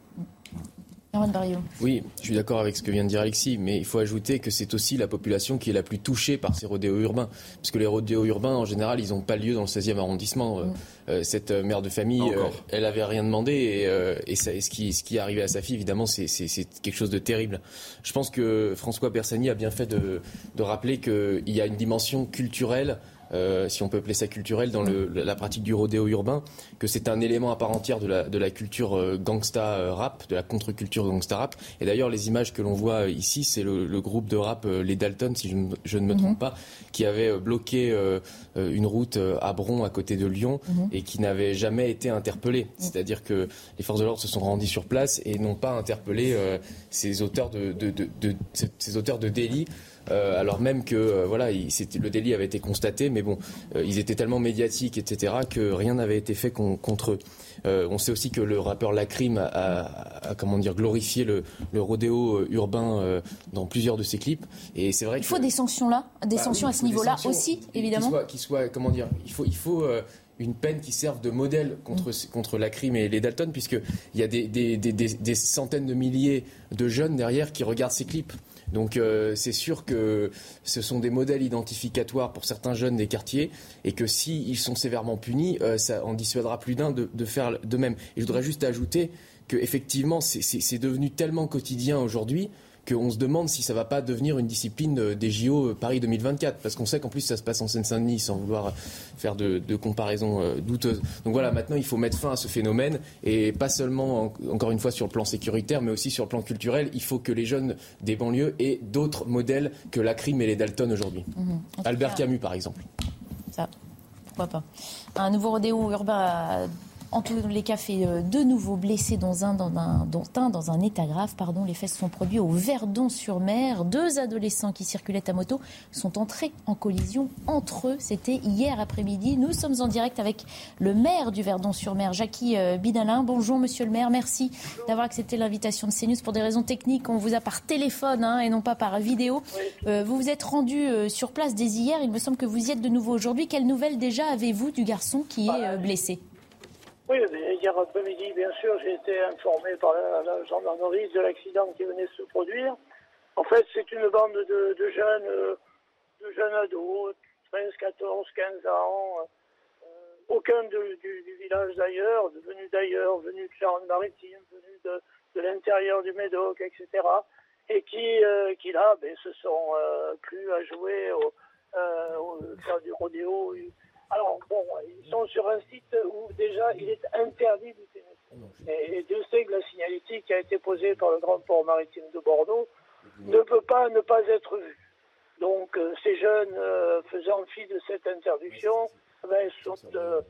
Oui, je suis d'accord avec ce que vient de dire Alexis, mais il faut ajouter que c'est aussi la population qui est la plus touchée par ces rodéos urbains. Parce que les rodéos urbains, en général, ils n'ont pas lieu dans le 16e arrondissement. Euh, mm. euh, cette euh, mère de famille, elle avait rien demandé et, et, ce, qui, ce qui est arrivé à sa fille, évidemment, c'est quelque chose de terrible. Je pense que François Bersani a bien fait de, de rappeler qu'il y a une dimension culturelle euh, si on peut appeler ça culturel, dans la pratique du rodéo urbain, que c'est un élément à part entière de la, culture euh, gangsta euh, rap, de la contre-culture gangsta rap. Et d'ailleurs, les images que l'on voit ici, c'est le, groupe de rap Les Dalton, si je ne, me trompe mhm. pas, qui avait bloqué une route à Bron, à côté de Lyon, mhm. et qui n'avait jamais été interpellé. Mhm. C'est-à-dire que les forces de l'ordre se sont rendues sur place et n'ont pas interpellé ces auteurs de, ces auteurs de délits euh, alors même que euh, voilà, le délit avait été constaté, mais bon, euh, ils étaient tellement médiatiques, etc., que rien n'avait été fait contre eux. on sait aussi que le rappeur Lacrim a, comment dire glorifié le, rodéo urbain dans plusieurs de ses clips. Et c'est vrai il faut des sanctions là, des bah sanctions à ce niveau-là aussi, évidemment. Qui comment dire, il faut, il faut une peine qui serve de modèle contre, mm. contre la crime et les Dalton, puisqu'il y a des, des, centaines de milliers de jeunes derrière qui regardent ces clips. Donc euh, c'est sûr que ce sont des modèles identificatoires pour certains jeunes des quartiers et que s'ils sont sévèrement punis, euh, ça en dissuadera plus d'un de, faire de même. Et je voudrais juste ajouter qu'effectivement, c'est devenu tellement quotidien aujourd'hui qu'on se demande si ça va pas devenir une discipline euh, des JO Paris 2024, parce qu'on sait qu'en plus ça se passe en Seine-Saint-Denis, sans vouloir faire de, de comparaisons douteuses. Donc voilà, maintenant il faut mettre fin à ce phénomène, et pas seulement, encore une fois, sur le plan sécuritaire, mais aussi sur le plan culturel. Il faut que les jeunes des banlieues aient d'autres modèles que la crime et les Dalton aujourd'hui. Mhm. Albert Camus, par exemple. Ça, pourquoi pas. Un nouveau rodéo urbain en tous les cas fait euh, deux nouveaux blessés dans un, dans un, dont un dans un état grave. Pardon. Les faits sont produits au Verdon-sur-Mer. Deux adolescents qui circulaient à moto sont entrés en collision entre eux. C'était hier après-midi. Nous sommes en direct avec le maire du Verdon-sur-Mer, Jackie euh, Bidalin. Bonjour monsieur le maire, merci d'avoir accepté l'invitation de CNews. Pour des raisons techniques, on vous a par téléphone hein, et non pas par vidéo. Euh, vous vous êtes rendu sur place dès hier. Il me semble que vous y êtes de nouveau aujourd'hui. Quelles nouvelles déjà avez-vous du garçon qui est blessé? Oui, hier après-midi, bien sûr, j'ai été informé par la, gendarmerie de l'accident qui venait de se produire. En fait, c'est une bande de, jeunes, euh, de jeunes ados, 13, 14, 15 ans, euh, aucun du, village d'ailleurs, venus d'ailleurs, venus de Charente-Maritime, venus de, l'intérieur du Médoc, etc. Et qui, euh, qui là, ben, se sont plus à jouer, au, au, faire du rodéo, alors, bon, ils sont sur un site où déjà il est interdit du tennis. Et, Dieu sait que la signalétique qui a été posée par le Grand Port Maritime de Bordeaux ne peut pas ne pas être vue. Donc, euh, ces jeunes euh, faisant fi de cette interdiction ben, sont euh,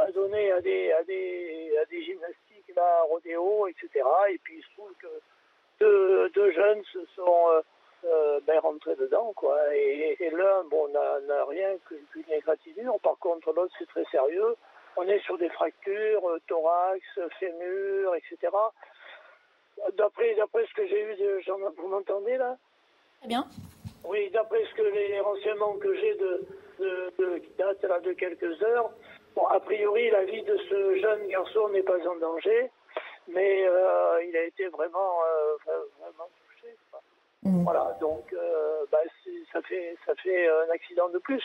adonnés à des, à, des, à des gymnastiques, là, rodéo, etc. Et puis, il se trouve que deux, deux jeunes se sont euh, ben, rentrer dedans, quoi. Et, l'un, bon, n'a rien qu'une égratignure. Par contre, l'autre, c'est très sérieux. On est sur des fractures, euh, thorax, fémur, etc. D'après, d'après ce que j'ai eu, de, vous m'entendez là? Très bien. Oui, d'après ce que les renseignements que j'ai de, de, de, qui datent là de quelques heures, bon, a priori, la vie de ce jeune garçon n'est pas en danger, mais euh, il a été vraiment, vraiment Mm. Voilà, donc euh, bah, ça, fait, ça fait un accident de plus.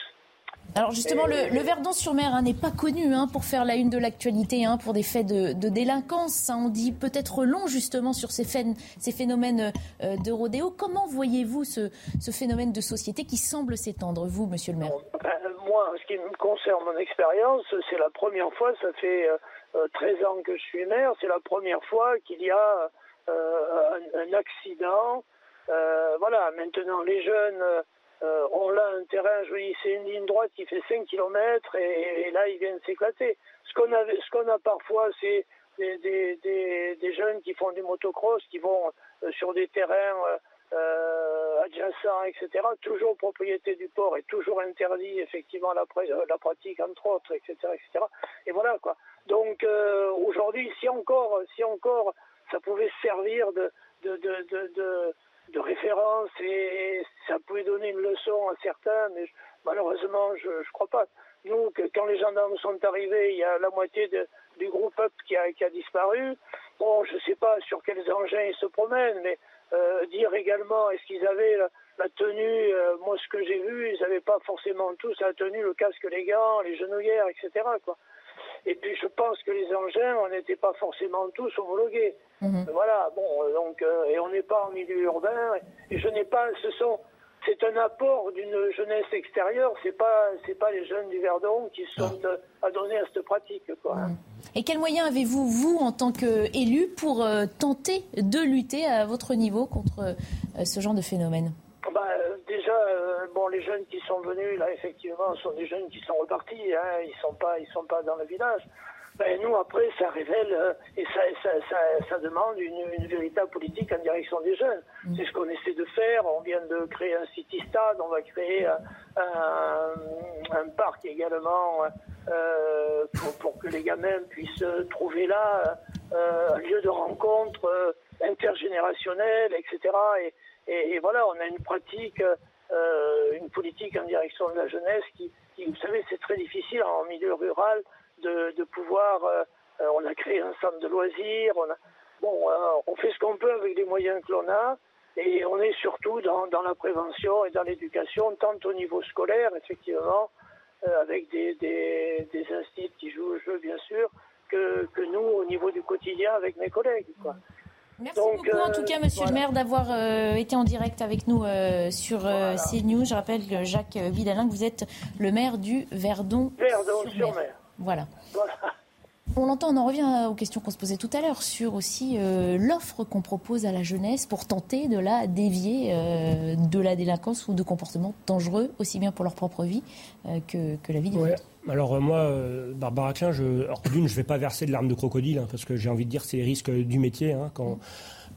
Alors justement, le, Verdon-sur-Mer hein, n'est pas connu hein, pour faire la une de l'actualité, hein, pour des faits de, délinquance. on dit peut-être long justement sur ces, ces phénomènes euh, de rodéo. Comment voyez-vous ce, phénomène de société qui semble s'étendre, vous, monsieur le maire? Ben, Moi, ce qui me concerne mon expérience, c'est la première fois, ça fait 13 euh, ans que je suis maire, c'est la première fois qu'il y a un, accident euh, voilà, maintenant les jeunes euh, ont là un terrain, je dis, c'est une ligne droite qui fait 5 km et, là ils viennent s'éclater. Ce qu'on a, parfois, c'est des, jeunes qui font du motocross, qui vont euh, sur des terrains euh, adjacents, etc. Toujours propriété du port et toujours interdit effectivement la, la pratique entre autres, etc., etc. Et voilà quoi. Donc aujourd'hui, si encore, si encore, ça pouvait servir de de référence et ça pouvait donner une leçon à certains, mais malheureusement, je ne crois pas. Nous, que, quand les gendarmes sont arrivés, il y a la moitié du groupe up qui a, qui a disparu. Bon, je ne sais pas sur quels engins ils se promènent, mais euh, dire également, est-ce qu'ils avaient la, tenue, euh, moi ce que j'ai vu, ils n'avaient pas forcément tous la tenue, le casque, les gants, les genouillères, etc. Quoi. Et puis je pense que les engins, on n'était pas forcément tous homologués. Mhm. Voilà, bon, euh, donc, euh, et on n'est pas en milieu urbain, et je n'ai pas, ce sont, c'est un apport d'une jeunesse extérieure, c'est pas, c'est pas les jeunes du Verdon qui sont ah. euh, adonnés à cette pratique, quoi. Mhm. Et quels moyens avez-vous, vous, en tant qu'élu, pour tenter de lutter à votre niveau contre ce genre de phénomène? Bah, déjà, bon, les jeunes qui sont venus là, effectivement, sont des jeunes qui sont repartis. Hein, ils sont pas, ils sont pas dans le village ben nous, après, ça révèle euh, et ça, ça, ça, ça demande une, une, véritable politique en direction des jeunes. Mm. C'est ce qu'on essaie de faire. On vient de créer un city-stade, on va créer un, un, parc également euh, pour, pour, que les gamins puissent trouver là euh, un lieu de rencontre euh, intergénérationnel, etc. Et, et, voilà, on a une pratique, euh, une politique en direction de la jeunesse qui, vous savez, c'est très difficile en milieu rural de, pouvoir. Euh, on a créé un centre de loisirs. On, bon, euh, on fait ce qu'on peut avec les moyens que l'on a. Et on est surtout dans, la prévention et dans l'éducation, tant au niveau scolaire, effectivement, avec des, des, instituts qui jouent le jeu, bien sûr, que, que, nous, au niveau du quotidien, avec mes collègues. Quoi. Merci beaucoup en tout cas, Monsieur le maire, d'avoir été en direct avec nous sur CNews. Je rappelle, que Jacques Vidalin, que vous êtes le maire du Verdon. Verdon sur, mer. Voilà. On l'entend, on en revient aux questions qu'on se posait tout à l'heure sur aussi euh, l'offre qu'on propose à la jeunesse pour tenter de la dévier euh, de la délinquance ou de comportements dangereux, aussi bien pour leur propre vie euh, que, la vie des autres. Alors moi, Barbara Klein, je, d'une, je ne vais pas verser de larmes de crocodile, hein, parce que j'ai envie de dire c'est les risques du métier. Hein, quand,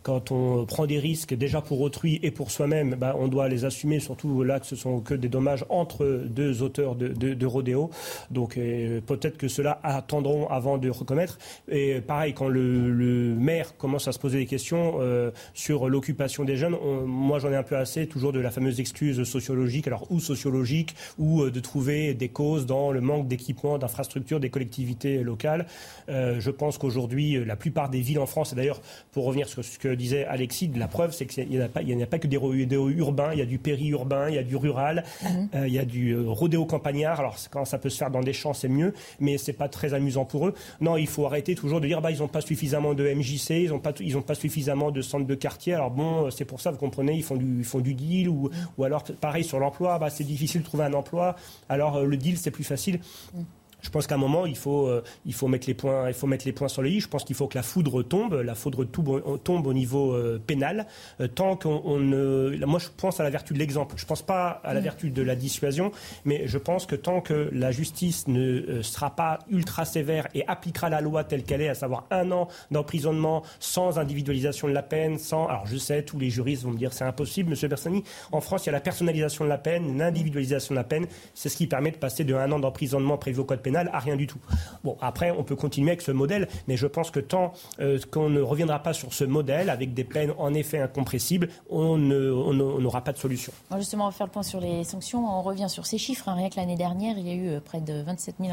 quand on prend des risques déjà pour autrui et pour soi-même, bah, on doit les assumer, surtout là que ce sont que des dommages entre deux auteurs de, de, rodéo. Donc euh, peut-être que ceux-là attendront avant de recommettre. Et pareil, quand le, maire commence à se poser des questions euh, sur l'occupation des jeunes, moi j'en ai un peu assez toujours de la fameuse excuse sociologique, alors ou sociologique, ou euh, de trouver des causes dans le manque d'équipement, d'infrastructures des collectivités locales. je pense qu'aujourd'hui, la plupart des villes en France, et d'ailleurs pour revenir sur ce que disait Alexis, la preuve, c'est qu'il n'y a, pas, a pas que des rodéos urbains, il y a du périurbain, il y a du rural, mhm. euh, il y a du euh, rodéo campagnard. Alors, quand ça peut se faire dans des champs, c'est mieux, mais c'est pas très amusant pour eux. Non, il faut arrêter toujours de dire, bah, ils n'ont pas suffisamment de MJC, ils n'ont pas, ils ont pas suffisamment de centres de quartier. Alors bon, c'est pour ça, vous comprenez, ils font du, ils font du deal ou, ou alors, pareil, sur l'emploi, bah, c'est difficile de trouver un emploi. Alors, euh, le deal, c'est plus facile. Mhm. Je pense qu'à un moment, il faut, euh, il faut mettre les points, il faut mettre les points sur les i. Je pense qu'il faut que la foudre tombe, la foudre tombe au niveau euh, pénal. Euh, tant qu'on ne, moi, je pense à la vertu de l'exemple. Je pense pas à la mm. vertu de la dissuasion, mais je pense que tant que la justice ne sera pas ultra sévère et appliquera la loi telle qu'elle est, à savoir un an d'emprisonnement sans individualisation de la peine, sans, alors je sais, tous les juristes vont me dire c'est impossible, Monsieur Bersani. En France, il y a la personnalisation de la peine, l'individualisation de la peine. C'est ce qui permet de passer de un an d'emprisonnement prévu au code pénal à rien du tout. Bon, après, on peut continuer avec ce modèle, mais je pense que tant euh, qu'on ne reviendra pas sur ce modèle avec des peines en effet incompressibles, on n'aura pas de solution. justement, on va faire le point sur les sanctions. On revient sur ces chiffres. Hein. Rien que l'année dernière, il y a eu euh, près de 27 000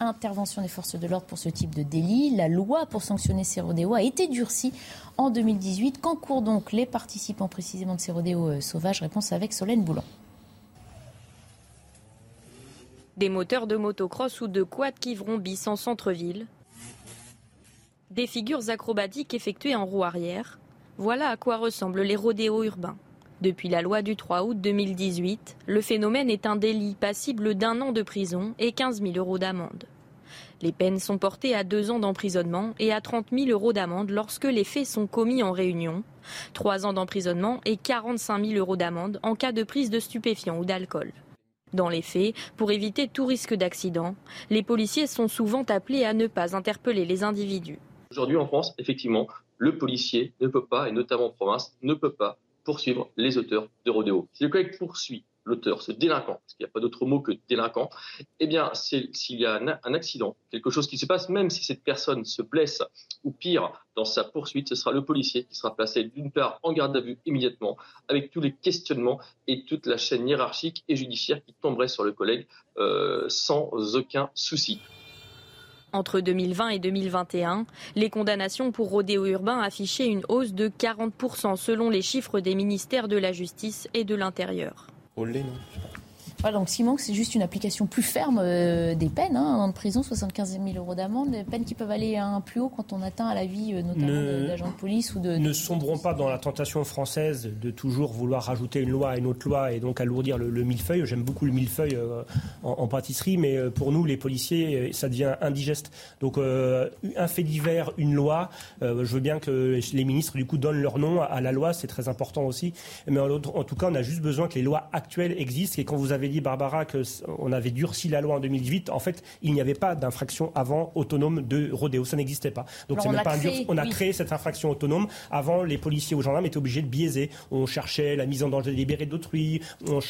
interventions des forces de l'ordre pour ce type de délit. La loi pour sanctionner ces rodéos a été durcie en 2018. Qu'encourent donc les participants précisément de ces rodéos euh, sauvages Réponse avec Solène Boulan. Des moteurs de motocross ou de quad qui bis en centre-ville. Des figures acrobatiques effectuées en roue arrière. Voilà à quoi ressemblent les rodéos urbains. Depuis la loi du 3 août 2018, le phénomène est un délit passible d'un an de prison et 15 000 euros d'amende. Les peines sont portées à deux ans d'emprisonnement et à 30 000 euros d'amende lorsque les faits sont commis en réunion, trois ans d'emprisonnement et 45 000 euros d'amende en cas de prise de stupéfiants ou d'alcool. Dans les faits, pour éviter tout risque d'accident, les policiers sont souvent appelés à ne pas interpeller les individus. Aujourd'hui en France, effectivement, le policier ne peut pas, et notamment en province, ne peut pas poursuivre les auteurs de rodéo. Si le collègue poursuit l'auteur, ce délinquant, parce qu'il n'y a pas d'autre mot que délinquant, eh bien, s'il y a un, accident, quelque chose qui se passe, même si cette personne se blesse ou pire dans sa poursuite, ce sera le policier qui sera placé d'une part en garde à vue immédiatement, avec tous les questionnements et toute la chaîne hiérarchique et judiciaire qui tomberait sur le collègue euh, sans aucun souci. Entre 2020 et 2021, les condamnations pour rodéo urbain affichaient une hausse de 40% selon les chiffres des ministères de la Justice et de l'Intérieur. Olé, non voilà, donc ce qui manque, c'est juste une application plus ferme euh, des peines. Hein, en prison, 75 000 euros d'amende, des peines qui peuvent aller un plus haut quand on atteint à la vie, euh, notamment d'agents de, police ou de. Ne sombrons pas dans la tentation française de toujours vouloir rajouter une loi à une autre loi et donc alourdir le, millefeuille. J'aime beaucoup le millefeuille euh, en, pâtisserie, mais pour nous, les policiers, ça devient indigeste. Donc, un fait divers, une loi. je veux bien que les ministres, du coup, donnent leur nom à, la loi, c'est très important aussi. Mais en, en, tout cas, on a juste besoin que les lois actuelles existent. Et quand vous avez dit, Barbara, qu'on avait durci la loi en 2018. En fait, il n'y avait pas d'infraction avant autonome de rodéo. Ça n'existait pas. Donc, c'est même pas créé, On a créé cette infraction autonome. Avant, les policiers ou gendarmes étaient obligés de biaiser. On cherchait la mise en danger délibérée d'autrui, on,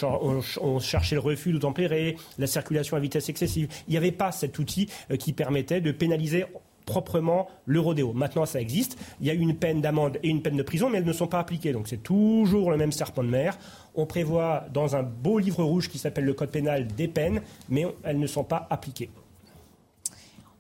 on, cherchait le refus d'obtempérer, la circulation à vitesse excessive. Il n'y avait pas cet outil euh, qui permettait de pénaliser proprement le rodéo. Maintenant, ça existe. Il y a une peine d'amende et une peine de prison, mais elles ne sont pas appliquées. Donc c'est toujours le même serpent de mer. On prévoit dans un beau livre rouge qui s'appelle le Code pénal des peines, mais elles ne sont pas appliquées.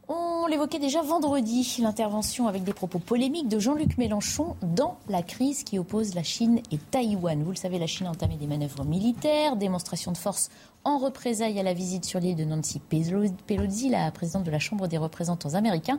On l'évoquait déjà vendredi, l'intervention avec des propos polémiques de Jean-Luc Mélenchon dans la crise qui oppose la Chine et Taïwan. Vous le savez, la Chine a entamé des manœuvres militaires, démonstration de force en représailles à la visite sur l'île de Nancy Pelosi, la présidente de la Chambre des représentants américains.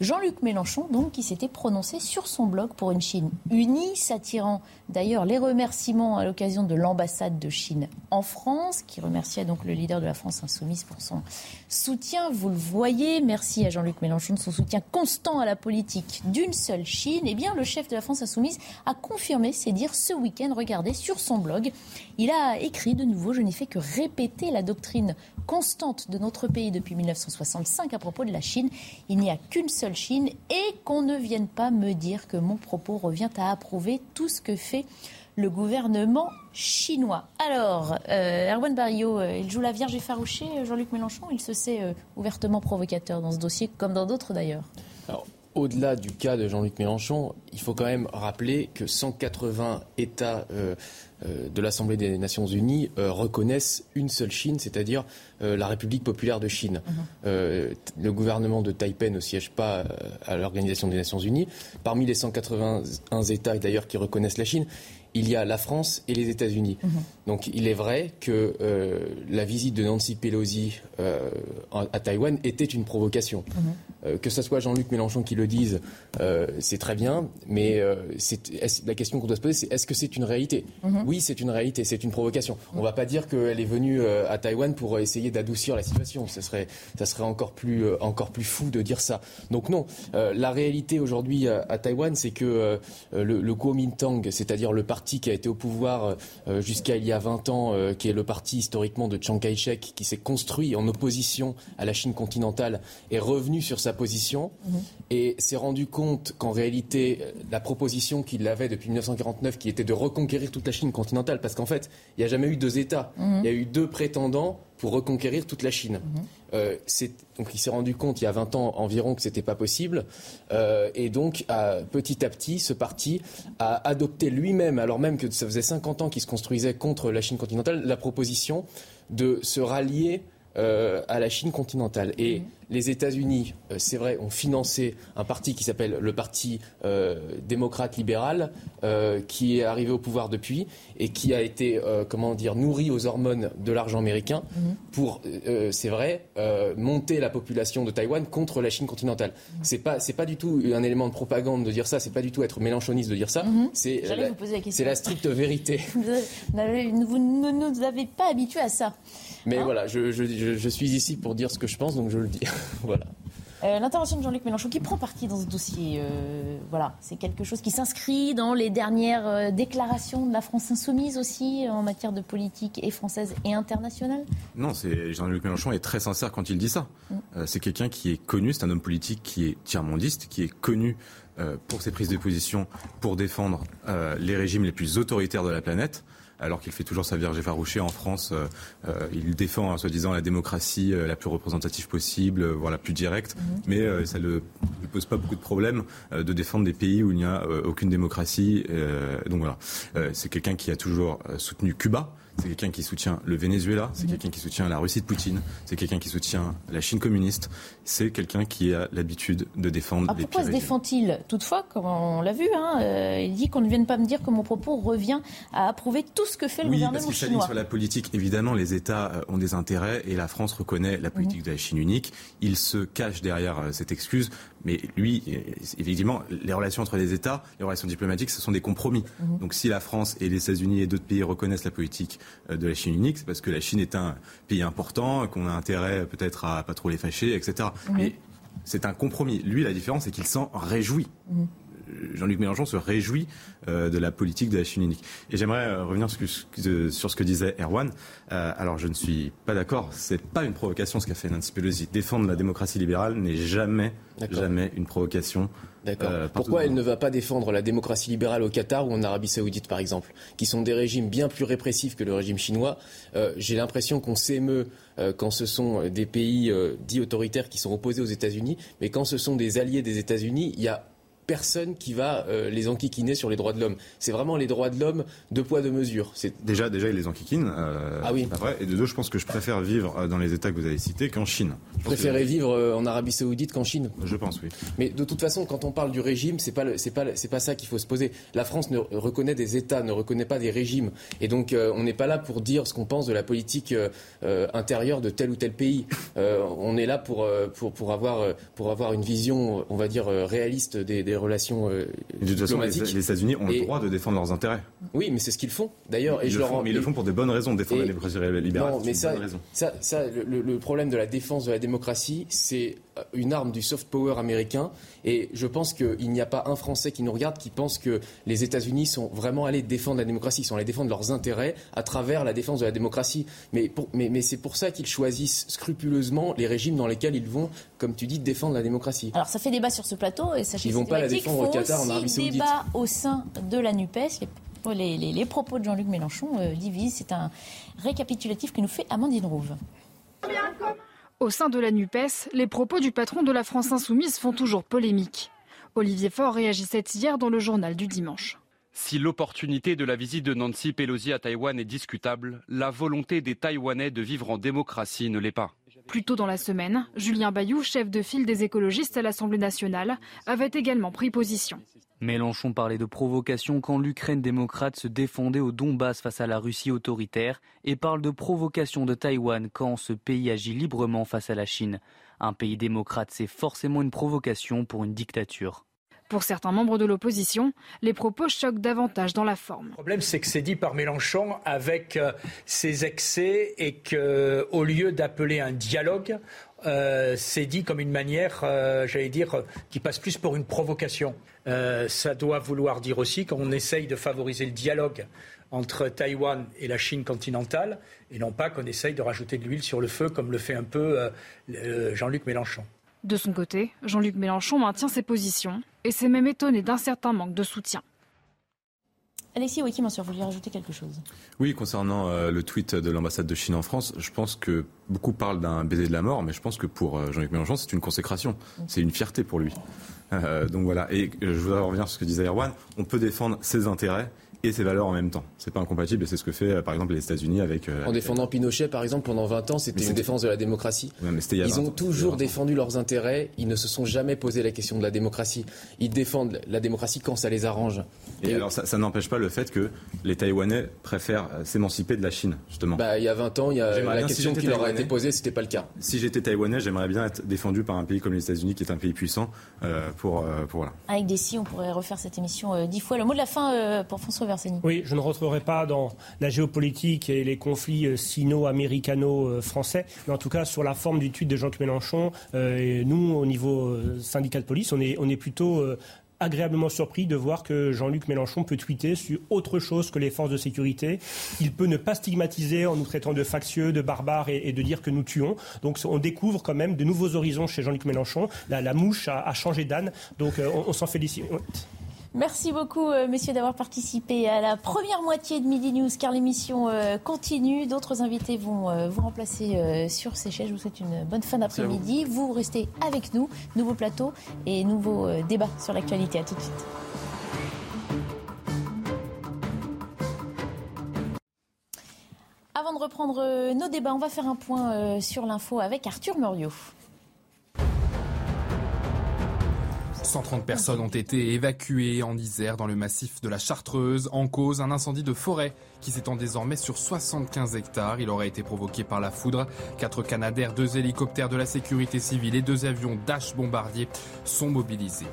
Jean-Luc Mélenchon, donc, qui s'était prononcé sur son blog pour une Chine unie, s'attirant d'ailleurs les remerciements à l'occasion de l'ambassade de Chine en France, qui remerciait donc le leader de la France insoumise pour son soutien. Vous le voyez, merci à Jean-Luc Mélenchon de son soutien constant à la politique d'une seule Chine. Eh bien, le chef de la France insoumise a confirmé ses dires ce week-end. Regardez sur son blog. Il a écrit de nouveau Je n'ai fait que répéter la doctrine constante de notre pays depuis 1965 à propos de la Chine. Il n'y a qu'une seule Chine et qu'on ne vienne pas me dire que mon propos revient à approuver tout ce que fait le gouvernement chinois. Alors, euh, Erwan Barrio, euh, il joue la Vierge effarouchée, euh, Jean-Luc Mélenchon? Il se sait ouvertement provocateur dans ce dossier, comme dans d'autres d'ailleurs. Au-delà du cas de Jean-Luc Mélenchon, il faut quand même rappeler que 180 États euh, euh, de l'Assemblée des Nations Unies euh, reconnaissent une seule Chine, c'est-à-dire la République populaire de Chine. Euh, le gouvernement de Taipei ne siège pas à l'Organisation des Nations Unies. Parmi les 181 États d'ailleurs qui reconnaissent la Chine, il y a la France et les États-Unis. Donc il est vrai que euh, la visite de Nancy Pelosi euh, à Taïwan était une provocation. Euh, que ce soit Jean-Luc Mélenchon qui le dise, c'est très bien, mais la question qu'on doit se poser, c'est est-ce que c'est une réalité? Mhm. Oui, c'est une réalité, c'est une provocation. On ne va pas dire qu'elle est venue à Taïwan pour essayer d'adoucir la situation. Ça serait, ça serait encore, plus, encore plus fou de dire ça. Donc non, la réalité aujourd'hui à, à Taïwan, c'est que le, le Kuomintang, c'est-à-dire le parti qui a été au pouvoir euh, jusqu'à il y a 20 ans, euh, qui est le parti historiquement de Chiang Kai-shek, qui s'est construit en opposition à la Chine continentale, est revenu sur sa position et s'est rendu compte qu'en réalité, euh, la proposition qu'il avait depuis 1949, qui était de reconquérir toute la Chine continentale, parce qu'en fait, il n'y a jamais eu deux États. Mhm. Il y a eu deux prétendants pour reconquérir toute la Chine. Euh, c'est- donc il s'est rendu compte il y a 20 ans environ que c'était pas possible, Euh, et donc à- petit à petit, ce parti a adopté lui-même, alors même que ça faisait 50 ans qu'il se construisait contre la Chine continentale, la proposition de se rallier euh, à la Chine continentale. Et les États-Unis, euh, c'est vrai, ont financé un parti qui s'appelle le Parti euh, démocrate libéral, qui est arrivé au pouvoir depuis et qui a été, comment dire, nourri aux hormones de l'argent américain pour, euh, c'est vrai, monter la population de Taïwan contre la Chine continentale. C'est pas, c'est pas du tout un élément de propagande de dire ça. C'est pas du tout être mélanchoniste de dire ça. C'est J'allais la- la c'est stricte vérité. Vous ne nous avez pas habitués à ça. Mais Hein voilà, je, je- je- je suis ici pour dire ce que je pense, donc je le dis. voilà. Euh, L'intervention de Jean-Luc Mélenchon qui prend parti dans ce dossier, euh, voilà, c'est quelque chose qui s'inscrit dans les dernières euh, déclarations de la France insoumise aussi en matière de politique et française et internationale? Non, c'est Jean-Luc Mélenchon est très sincère quand il dit ça. Mm. Euh, c'est quelqu'un qui est connu, c'est un homme politique qui est tiers-mondiste, qui est connu euh, pour ses prises de position pour défendre euh, les régimes les plus autoritaires de la planète. Alors qu'il fait toujours sa vierge effarouchée en France, euh, euh, il défend, hein, soi-disant, la démocratie euh, la plus représentative possible, voire la plus directe. Mais euh, ça ne lui pose pas beaucoup de problèmes de défendre des pays où il n'y a aucune démocratie. euh, donc voilà, Euh, c'est quelqu'un qui a toujours soutenu Cuba. C'est quelqu'un qui soutient le Venezuela, c'est quelqu'un qui soutient la Russie de Poutine, c'est quelqu'un qui soutient la Chine communiste, c'est quelqu'un qui a l'habitude de défendre Alors les pourquoi se défend-il Toutefois, comme on l'a vu, hein, euh, il dit qu'on ne vienne pas me dire que mon propos revient à approuver tout ce que fait le Oui, parce gouvernement s'aligne chinois. sur la politique. Évidemment, les États euh, ont des intérêts et la France reconnaît la politique de la Chine unique. Il se cache derrière euh, cette excuse, mais lui, évidemment, les relations entre les États, les relations diplomatiques, ce sont des compromis. Mhm. Donc, si la France et les États-Unis et d'autres pays reconnaissent la politique euh, de la Chine unique, c'est parce que la Chine est un pays important, qu'on a intérêt peut-être à pas trop les fâcher, etc. Mhm. Mais c'est un compromis. Lui, la différence, c'est qu'il s'en réjouit. Mhm. Jean-Luc Mélenchon se réjouit euh, de la politique de la Chine unique. Et j'aimerais euh, revenir sur ce, que, disait Erwan. Euh, alors je ne suis pas d'accord, c'est pas une provocation ce qu'a fait Nancy Pelosi. Défendre la démocratie libérale n'est jamais, jamais une provocation. D'accord. euh, Pourquoi elle ne va pas défendre la démocratie libérale au Qatar ou en Arabie Saoudite, par exemple, qui sont des régimes bien plus répressifs que le régime chinois? Euh, J'ai l'impression qu'on s'émeut euh, quand ce sont des pays dits autoritaires qui sont opposés aux États-Unis, mais quand ce sont des alliés des États-Unis, il y a personne qui va euh, les enquiquiner sur les droits de l'homme. C'est vraiment les droits de l'homme deux poids deux mesures. C'est déjà déjà ils les enquiquinent. Euh, ah oui. Vrai. Et de deux, je pense que je préfère vivre euh, dans les États que vous avez cités qu'en Chine. Vous préférez vivre en Arabie Saoudite qu'en Chine Je pense oui. Mais de toute façon, quand on parle du régime, c'est pas c'est pas c'est pas ça qu'il faut se poser. La France ne reconnaît des États, ne reconnaît pas des régimes, et donc on n'est pas là pour dire ce qu'on pense de la politique intérieure de tel ou tel pays. on est là pour pour pour avoir pour avoir une vision, on va dire réaliste des, des relations euh, de toute façon, les, États-Unis ont le droit de défendre leurs intérêts. Oui, mais c'est ce qu'ils font d'ailleurs. Et je le font, mais ils le font pour des bonnes raisons, défendre la démocratie libérale. Non, mais ça, ça, ça le, le, problème de la défense de la démocratie, c'est une arme du soft power américain. Et je pense qu'il n'y a pas un Français qui nous regarde qui pense que les États-Unis sont vraiment allés défendre la démocratie, ils sont allés défendre leurs intérêts à travers la défense de la démocratie. Mais, mais, mais c'est pour ça qu'ils choisissent scrupuleusement les régimes dans lesquels ils vont, comme tu dis, défendre la démocratie. Alors ça fait débat sur ce plateau et sachez ils vont pas la défendre au Qatar, en Arabie Saoudite. débat au sein de la Nupes. Les, les, les, propos de Jean-Luc Mélenchon euh, divisent. C'est un récapitulatif que nous fait Amandine Rouve. Au sein de la NUPES, les propos du patron de la France insoumise font toujours polémique. Olivier Faure réagissait hier dans le journal du dimanche. Si l'opportunité de la visite de Nancy Pelosi à Taïwan est discutable, la volonté des Taïwanais de vivre en démocratie ne l'est pas. Plus tôt dans la semaine, Julien Bayou, chef de file des écologistes à l'Assemblée nationale, avait également pris position. Mélenchon parlait de provocation quand l'Ukraine démocrate se défendait au Donbass face à la Russie autoritaire et parle de provocation de Taïwan quand ce pays agit librement face à la Chine. Un pays démocrate, c'est forcément une provocation pour une dictature. Pour certains membres de l'opposition, les propos choquent davantage dans la forme. Le problème, c'est que c'est dit par Mélenchon avec euh, ses excès et qu'au lieu d'appeler un dialogue, euh, c'est dit comme une manière, euh, j'allais dire, qui passe plus pour une provocation. Euh, ça doit vouloir dire aussi qu'on essaye de favoriser le dialogue entre Taïwan et la Chine continentale, et non pas qu'on essaye de rajouter de l'huile sur le feu, comme le fait un peu Jean-Luc Mélenchon. De son côté, Jean-Luc Mélenchon maintient ses positions et s'est même étonné d'un certain manque de soutien. Alexis Wiki, vous vouliez rajouter quelque chose? Oui, concernant euh, le tweet de l'ambassade de Chine en France, je pense que beaucoup parlent d'un baiser de la mort, mais je pense que pour euh, Jean-Luc Mélenchon, c'est une consécration. C'est une fierté pour lui. Euh, donc voilà. Et je voudrais revenir sur ce que disait Erwan. On peut défendre ses intérêts et ses valeurs en même temps. C'est pas incompatible et c'est ce que fait euh, par exemple les États-Unis avec. Euh, en défendant Pinochet par exemple pendant 20 ans, c'était une défense de la démocratie. ils ont toujours défendu leurs intérêts, ils ne se sont jamais posé la question de la démocratie. Ils défendent la démocratie quand ça les arrange. Et, alors ça, n'empêche pas le fait que les Taïwanais préfèrent euh, s'émanciper de la Chine justement. Bah, il y a 20 ans, il y a la question qui leur a été posée, c'était pas le cas. Si j'étais Taïwanais, j'aimerais bien être défendu par un pays comme les États-Unis qui est un pays puissant pour, pour voilà. Avec des si, on pourrait refaire cette émission dix fois. Le mot de la fin pour François Oui, je ne rentrerai pas dans la géopolitique et les conflits euh, sino-américano-français, mais en tout cas sur la forme du tweet de Jean-Luc Mélenchon, euh, nous, au niveau euh, syndicat de police, on est, plutôt agréablement surpris de voir que Jean-Luc Mélenchon peut tweeter sur autre chose que les forces de sécurité. Il peut ne pas stigmatiser en nous traitant de factieux, de barbares et, de dire que nous tuons. Donc on découvre quand même de nouveaux horizons chez Jean-Luc Mélenchon. La, mouche a, changé d'âne. Donc on, on s'en félicite. Merci beaucoup, euh, messieurs, d'avoir participé à la première moitié de Midi News, car l'émission euh, continue. D'autres invités vont euh, vous remplacer sur ces chaises. Je vous souhaite une bonne fin d'après-midi. Vous. vous restez avec nous. Nouveau plateau et nouveau débat sur l'actualité. À tout de suite. Avant de reprendre nos débats, on va faire un point sur l'info avec Arthur Muriot. 130 personnes ont été évacuées en Isère dans le massif de la Chartreuse en cause un incendie de forêt qui s'étend désormais sur 75 hectares. Il aurait été provoqué par la foudre. Quatre Canadaires, deux hélicoptères de la sécurité civile et deux avions Dash bombardiers sont mobilisés.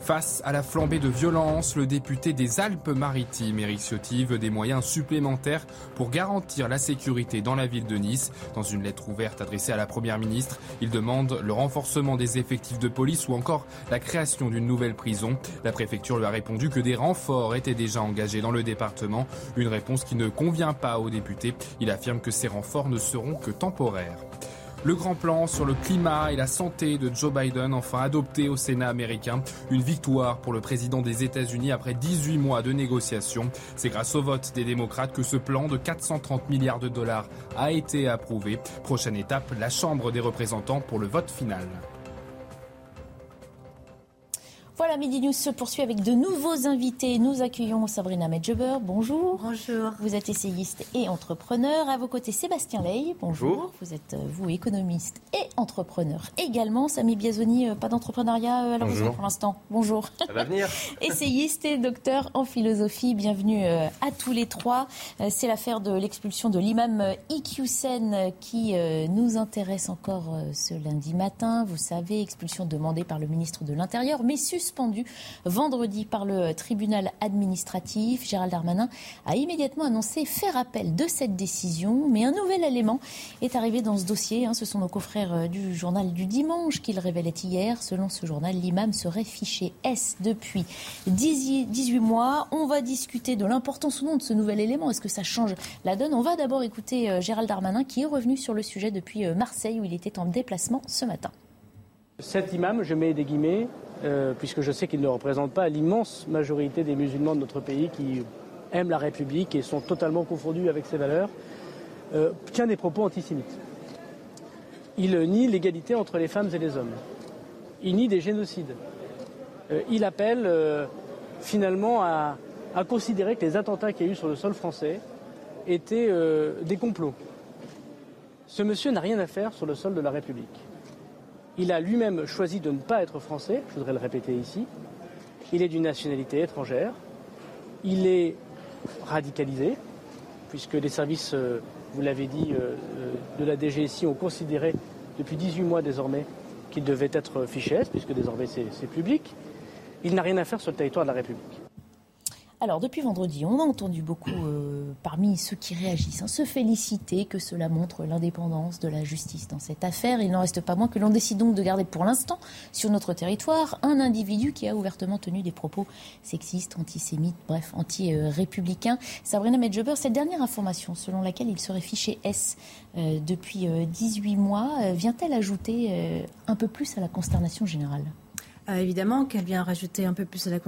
Face à la flambée de violence, le député des Alpes-Maritimes, Éric Ciotti, veut des moyens supplémentaires pour garantir la sécurité dans la ville de Nice. Dans une lettre ouverte adressée à la Première ministre, il demande le renforcement des effectifs de police ou encore la création d'une nouvelle prison. La préfecture lui a répondu que des renforts étaient déjà engagés dans le département, une réponse qui ne convient pas au député. Il affirme que ces renforts ne seront que temporaires. Le grand plan sur le climat et la santé de Joe Biden, enfin adopté au Sénat américain. Une victoire pour le président des États-Unis après 18 mois de négociations. C'est grâce au vote des démocrates que ce plan de 430 milliards de dollars a été approuvé. Prochaine étape, la Chambre des représentants pour le vote final. Voilà, Midi News se poursuit avec de nouveaux invités. Nous accueillons Sabrina Medjeber. Bonjour. Bonjour. Vous êtes essayiste et entrepreneur. À vos côtés, Sébastien Ley. Bonjour. Vous êtes, euh, vous, économiste et entrepreneur également. Samy Biazoni, euh, pas d'entrepreneuriat euh, à l'horizon pour l'instant. Bonjour. Ça va venir. essayiste et docteur en philosophie. Bienvenue à tous les trois. C'est l'affaire de l'expulsion de l'imam Iqiyoussen qui nous intéresse encore ce lundi matin. Vous savez, expulsion demandée par le ministre de l'Intérieur, mais suspendu vendredi par le tribunal administratif. Gérald Darmanin a immédiatement annoncé faire appel de cette décision, mais un nouvel élément est arrivé dans ce dossier. Hein. Ce sont nos confrères euh, du journal du dimanche qui le révélaient hier. Selon ce journal, l'imam serait fiché S depuis 18 mois. On va discuter de l'importance ou non de ce nouvel élément. Est-ce que ça change la donne? On va d'abord écouter euh, Gérald Darmanin qui est revenu sur le sujet depuis euh, Marseille où il était en déplacement ce matin. Cet imam, je mets des guillemets, euh, puisque je sais qu'il ne représente pas l'immense majorité des musulmans de notre pays qui aiment la République et sont totalement confondus avec ses valeurs, euh, tient des propos antisémites. Il nie l'égalité entre les femmes et les hommes. Il nie des génocides. Euh, il appelle finalement à, à, considérer que les attentats qu'il y a eu sur le sol français étaient des complots. Ce monsieur n'a rien à faire sur le sol de la République. Il a lui-même choisi de ne pas être français, je voudrais le répéter ici. Il est d'une nationalité étrangère. Il est radicalisé, puisque les services, euh, vous l'avez dit, euh, euh, de la DGSI ont considéré depuis 18 mois désormais qu'il devait être fiché puisque désormais c'est public. Il n'a rien à faire sur le territoire de la République. Alors, depuis vendredi, on a entendu beaucoup, euh, parmi ceux qui réagissent, hein, se féliciter que cela montre l'indépendance de la justice dans cette affaire. Il n'en reste pas moins que l'on décide donc de garder pour l'instant sur notre territoire un individu qui a ouvertement tenu des propos sexistes, antisémites, bref, anti-républicains. Sabrina Medjeber, cette dernière information selon laquelle il serait fiché S euh, depuis 18 euh, mois, vient-elle ajouter un peu plus à la consternation générale? Euh, évidemment qu'elle vient rajouter un peu plus à la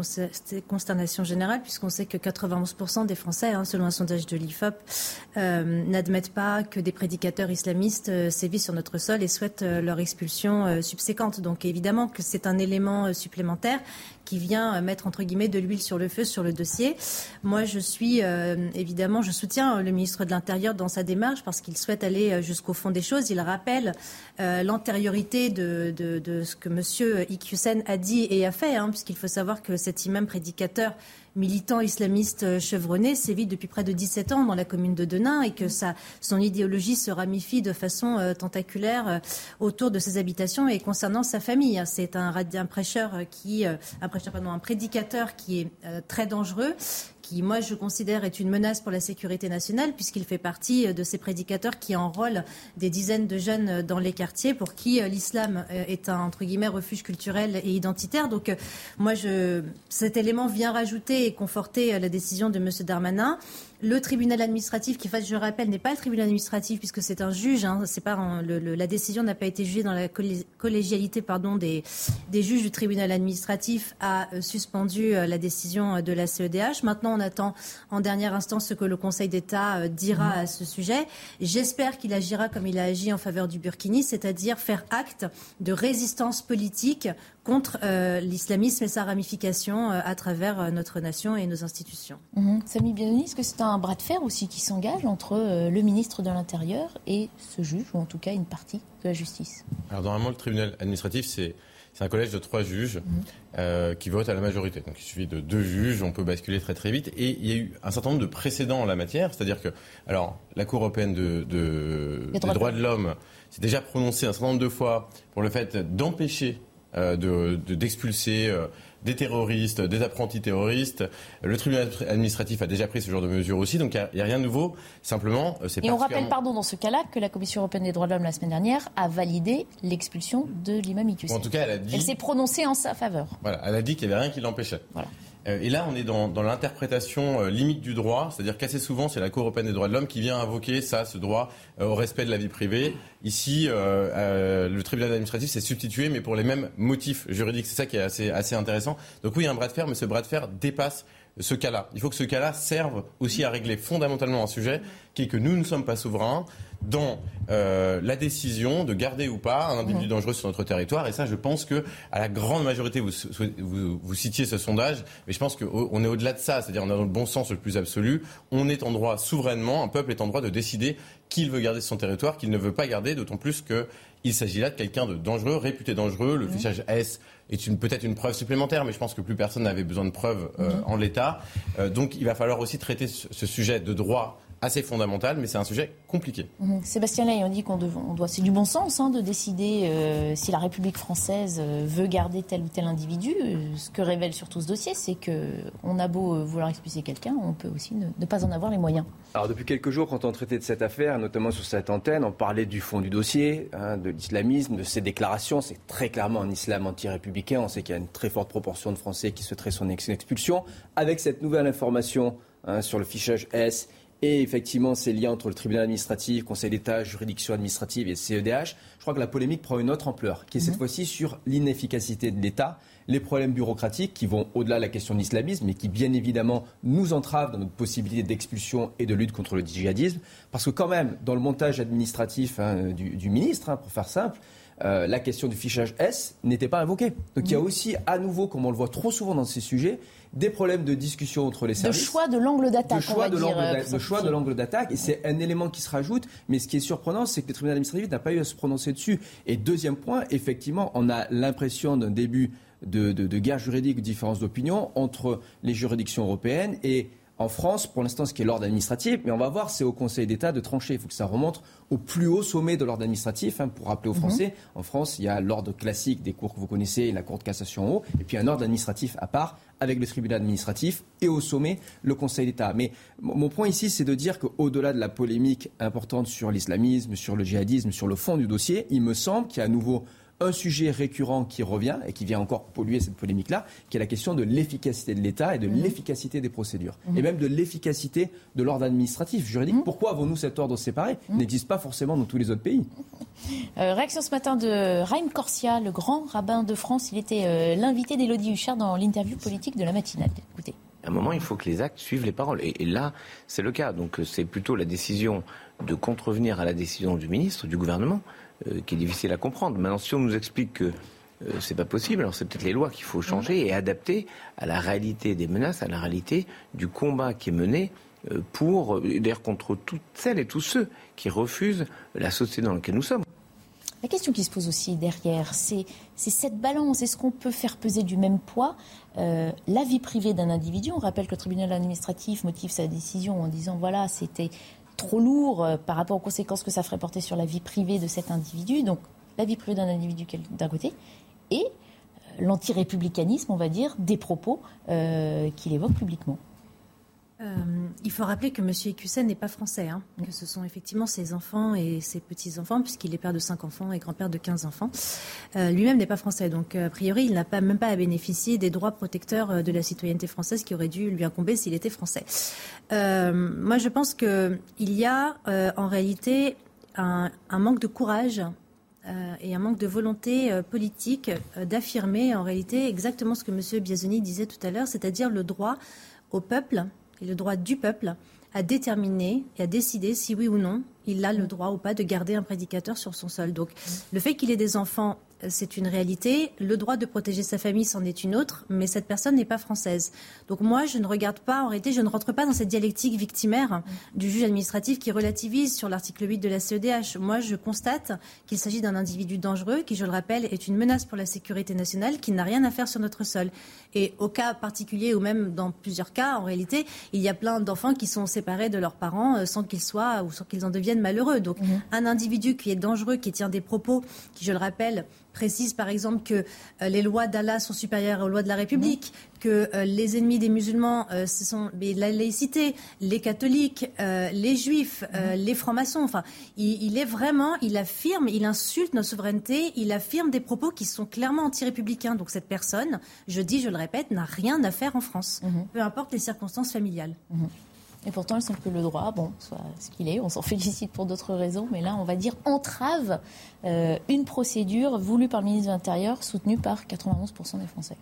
consternation générale, puisqu'on sait que 91% des Français, hein, selon un sondage de l'IFOP, euh, n'admettent pas que des prédicateurs islamistes euh, sévissent sur notre sol et souhaitent leur expulsion subséquente. Donc évidemment que c'est un élément supplémentaire qui vient mettre entre guillemets de l'huile sur le feu sur le dossier. Moi, je suis évidemment, je soutiens le ministre de l'Intérieur dans sa démarche parce qu'il souhaite aller jusqu'au fond des choses. Il rappelle l'antériorité de, ce que M. Iqiyoussen a dit et a fait, hein, puisqu'il faut savoir que cet imam prédicateur militant islamiste euh, chevronné sévit depuis près de 17 ans dans la commune de Denain et que sa, son idéologie se ramifie de façon euh, tentaculaire euh, autour de ses habitations et concernant sa famille. C'est un, prêcheur qui, un prêcheur, pardon, un prédicateur qui est très dangereux qui, moi, je considère est une menace pour la sécurité nationale, puisqu'il fait partie de ces prédicateurs qui enrôlent des dizaines de jeunes dans les quartiers pour qui l'islam est un, entre guillemets, refuge culturel et identitaire. Donc, moi, je, cet élément vient rajouter et conforter la décision de M. Darmanin. Le tribunal administratif, qui, je rappelle, n'est pas le tribunal administratif puisque c'est un juge. Hein, c'est pas la décision n'a pas été jugée dans la collégialité pardon, des, des juges du tribunal administratif, a euh, suspendu euh, la décision euh, de la CEDH. Maintenant, on attend en dernière instance ce que le Conseil d'État dira à ce sujet. J'espère qu'il agira comme il a agi en faveur du Burkini, c'est-à-dire faire acte de résistance politique contre l'islamisme et sa ramification à travers notre nation et nos institutions. Mmh. Samy Bianoni, est-ce que c'est un bras de fer aussi qui s'engage entre euh, le ministre de l'Intérieur et ce juge, ou en tout cas une partie de la justice? Alors normalement, le tribunal administratif, c'est un collège de trois juges mhm. euh, qui votent à la majorité. Donc il suffit de deux juges, on peut basculer très très vite. Et il y a eu un certain nombre de précédents en la matière, c'est-à-dire que, alors, la Cour européenne de, des droits de l'homme s'est déjà prononcée un certain nombre de fois pour le fait d'empêcher euh, d'expulser des terroristes, des apprentis terroristes. Le tribunal administratif a déjà pris ce genre de mesures aussi, donc il n'y a, rien de nouveau. Simplement, euh, c'est Et on rappelle, pardon, dans ce cas-là, que la Commission européenne des droits de l'homme la semaine dernière a validé l'expulsion de l'imam Iqiyoussen. en tout cas, elle a dit. Elle s'est prononcée en sa faveur. Voilà, elle a dit qu'il n'y avait rien qui l'empêchait. Voilà. Euh, et là, on est dans, l'interprétation euh, limite du droit, c'est-à-dire qu'assez souvent, c'est la Cour européenne des droits de l'homme qui vient invoquer ça, ce droit au respect de la vie privée. Ici, le tribunal administratif s'est substitué, mais pour les mêmes motifs juridiques. C'est ça qui est assez intéressant. Donc oui, il y a un bras de fer, mais ce bras de fer dépasse ce cas-là. Il faut que ce cas-là serve aussi à régler fondamentalement un sujet qui est que nous ne sommes pas souverains dans euh, la décision de garder ou pas un individu dangereux sur notre territoire. Et ça, je pense que à la grande majorité, vous, vous, vous citiez ce sondage, mais je pense qu'on est au-delà de ça. C'est-à-dire, on est dans le bon sens le plus absolu. On est en droit souverainement, un peuple est en droit de décider qu'il veut garder son territoire, qu'il ne veut pas garder, d'autant plus qu'il s'agit là de quelqu'un de dangereux, réputé dangereux. Le fichage S est peut-être une preuve supplémentaire, mais je pense que plus personne n'avait besoin de preuves euh, en l'état. Euh, donc il va falloir aussi traiter ce sujet de droit assez fondamental, mais c'est un sujet compliqué. Mhm. Sébastien Lay, on dit qu'on doit, c'est du bon sens hein, de décider euh, si la République française euh, veut garder tel ou tel individu. Euh, ce que révèle surtout ce dossier, c'est que on a beau vouloir expulser quelqu'un, on peut aussi ne, pas en avoir les moyens. Alors depuis quelques jours, quand on traitait de cette affaire, notamment sur cette antenne, on parlait du fond du dossier, hein, de l'islamisme, de ses déclarations. C'est très clairement un islam anti-républicain. On sait qu'il y a une très forte proportion de Français qui souhaiteraient son expulsion. Avec cette nouvelle information hein, sur le fichage S et effectivement ces liens entre le tribunal administratif, Conseil d'État, juridiction administrative et CEDH, je crois que la polémique prend une autre ampleur, qui est cette mhm. fois-ci sur l'inefficacité de l'État, les problèmes bureaucratiques qui vont au-delà de la question de l'islamisme, mais qui bien évidemment nous entravent dans notre possibilité d'expulsion et de lutte contre le djihadisme, parce que quand même, dans le montage administratif hein, du, ministre, hein, pour faire simple, euh, la question du fichage S n'était pas invoquée. Donc il y a mhm. aussi, à nouveau, comme on le voit trop souvent dans ces sujets, des problèmes de discussion entre les services. De choix de l'angle d'attaque. De choix de l'angle d'attaque. Et c'est un élément qui se rajoute. Mais ce qui est surprenant, c'est que le tribunal administratif n'a pas eu à se prononcer dessus. Et deuxième point, effectivement, on a l'impression d'un début de, de guerre juridique, de différence d'opinion entre les juridictions européennes et en France, pour l'instant, ce qui est l'ordre administratif, mais on va voir, c'est au Conseil d'État de trancher. Il faut que ça remonte au plus haut sommet de l'ordre administratif. Hein, pour rappeler aux mhm. Français, en France, il y a l'ordre classique des cours que vous connaissez, la Cour de cassation en haut, et puis un ordre administratif à part, avec le tribunal administratif, et au sommet, le Conseil d'État. Mais mon point ici, c'est de dire qu'au-delà de la polémique importante sur l'islamisme, sur le djihadisme, sur le fond du dossier, il me semble qu'il y a à nouveau un sujet récurrent qui revient et qui vient encore polluer cette polémique-là, qui est la question de l'efficacité de l'État et de mhm. l'efficacité des procédures, mhm. et même de l'efficacité de l'ordre administratif, juridique. Mhm. Pourquoi avons-nous cet ordre séparé Il n'existe pas forcément dans tous les autres pays. Euh, réaction ce matin de Raïm Corsia, le grand rabbin de France. Il était euh, l'invité d'Élodie Huchard dans l'interview politique de la matinale. Écoutez. À un moment, il faut que les actes suivent les paroles. Et, là, c'est le cas. Donc, euh, c'est plutôt la décision de contrevenir à la décision du ministre, du gouvernement, qui est difficile à comprendre. Maintenant, si on nous explique que euh, c'est pas possible. Alors c'est peut-être les lois qu'il faut changer et adapter à la réalité des menaces, à la réalité du combat qui est mené euh, pour, d'ailleurs, contre toutes celles et tous ceux qui refusent la société dans laquelle nous sommes. La question qui se pose aussi derrière, c'est cette balance. Est-ce qu'on peut faire peser du même poids la vie privée d'un individu? On rappelle que le tribunal administratif motive sa décision en disant voilà, c'était trop lourd euh, par rapport aux conséquences que ça ferait porter sur la vie privée de cet individu. Donc la vie privée d'un individu d'un côté et euh, l'anti-républicanisme, on va dire, des propos euh, qu'il évoque publiquement. Euh, il faut rappeler que M. Ecusen n'est pas français, hein, que ce sont effectivement ses enfants et ses petits-enfants, puisqu'il est père de cinq enfants et grand-père de 15 enfants. Euh, lui-même n'est pas français, donc a priori, il n'a pas, même pas à bénéficier des droits protecteurs euh, de la citoyenneté française qui auraient dû lui incomber s'il était français. moi, je pense qu'il y a en réalité un, manque de courage et un manque de volonté politique d'affirmer en réalité exactement ce que M. Biazoni disait tout à l'heure, c'est-à-dire le droit au peuple et le droit du peuple à déterminer et à décider si oui ou non il a le droit ou pas de garder un prédicateur sur son sol. Donc le fait qu'il ait des enfants c'est une réalité. Le droit de protéger sa famille, c'en est une autre, mais cette personne n'est pas française. Donc moi, je ne regarde pas, en je ne rentre pas dans cette dialectique victimaire du juge administratif qui relativise sur l'article 8 de la CEDH. Moi, je constate qu'il s'agit d'un individu dangereux qui, je le rappelle, est une menace pour la sécurité nationale, qui n'a rien à faire sur notre sol. Et au cas particulier, ou même dans plusieurs cas, en réalité, il y a plein d'enfants qui sont séparés de leurs parents euh, sans qu'ils soient ou sans qu'ils en deviennent malheureux. Donc, mmh. un individu qui est dangereux, qui tient des propos qui, je le rappelle, précise par exemple que euh, les lois d'Allah sont supérieures aux lois de la République, que euh, les ennemis des musulmans, euh, ce sont la laïcité, les catholiques, les juifs, mhm. les francs-maçons. Enfin, il, est vraiment, il affirme, il insulte notre souveraineté, il affirme des propos qui sont clairement anti-républicains. Donc cette personne, je dis, je le répète, n'a rien à faire en France, mhm. peu importe les circonstances familiales. Mhm. Et pourtant, il semble que le droit, bon, soit ce qu'il est. On s'en félicite pour d'autres raisons, mais là, on va dire entrave euh, une procédure voulue par le ministre de l'Intérieur, soutenue par 91% des Français.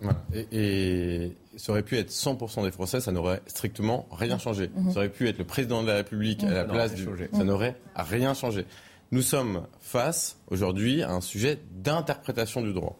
Et, ça aurait pu être 100% des Français, ça n'aurait strictement rien changé. Ça aurait pu être le président de la République à la place du. Ça n'aurait rien changé. Nous sommes face aujourd'hui à un sujet d'interprétation du droit.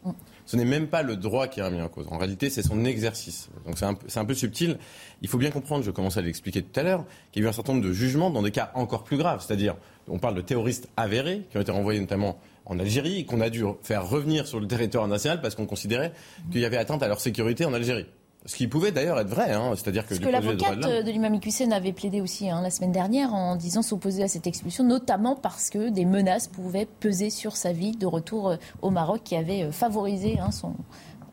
Ce n'est même pas le droit qui est remis en cause. En réalité, c'est son exercice. Donc c'est un, peu- subtil. Il faut bien comprendre, je commençais à l'expliquer tout à l'heure, qu'il y a eu un certain nombre de jugements dans des cas encore plus graves. C'est-à-dire, on parle de terroristes avérés qui ont été renvoyés notamment en Algérie et qu'on a dû faire revenir sur le territoire national parce qu'on considérait qu'il y avait atteinte à leur sécurité en Algérie. Ce qui pouvait d'ailleurs être vrai, hein. c'est-à-dire que Parce que l'avocate de l'homme- de l'imam Hussein avait plaidé aussi hein, la semaine dernière en disant s'opposer à cette expulsion, notamment parce que des menaces pouvaient peser sur sa vie de retour euh, au Maroc qui avait euh, favorisé hein, son,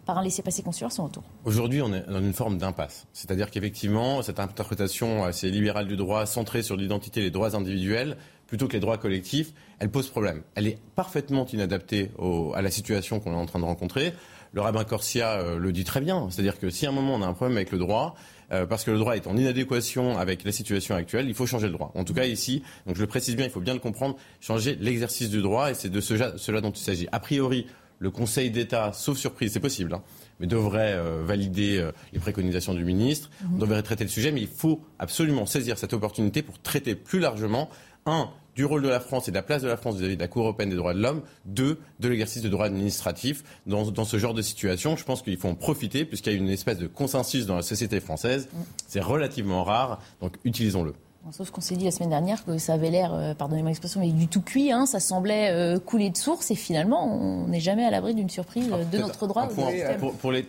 par un laissez-passer consulaire son retour. Aujourd'hui, on est dans une forme d'impasse. C'est-à-dire qu'effectivement, cette interprétation assez libérale du droit, centrée sur l'identité et les droits individuels, plutôt que les droits collectifs, elle pose problème. Elle est parfaitement inadaptée au- à la situation qu'on est en train de rencontrer. Le rabbin Corsia euh, le dit très bien. C'est-à-dire que si à un moment on a un problème avec le droit, euh, parce que le droit est en inadéquation avec la situation actuelle, il faut changer le droit. En tout cas ici, donc je le précise bien, il faut bien le comprendre, changer l'exercice du droit, et c'est de ce- cela dont il s'agit. A priori, le Conseil d'État, sauf surprise, c'est possible, hein, mais devrait euh, valider euh, les préconisations du ministre. On devrait traiter le sujet, mais il faut absolument saisir cette opportunité pour traiter plus largement, un, du rôle de la France et de la place de la France vis-à-vis de la Cour européenne des droits de l'homme, deux, de l'exercice de droit administratif dans, dans ce genre de situation. Je pense qu'il faut en profiter, puisqu'il y a une espèce de consensus dans la société française. C'est relativement rare, donc utilisons-le. Sauf qu'on s'est dit la semaine dernière que ça avait l'air, euh, pardonnez-moi l'expression, mais du tout cuit, hein, ça semblait euh, couler de source et finalement on n'est jamais à l'abri d'une surprise euh, de notre droit. ou pour, pour les,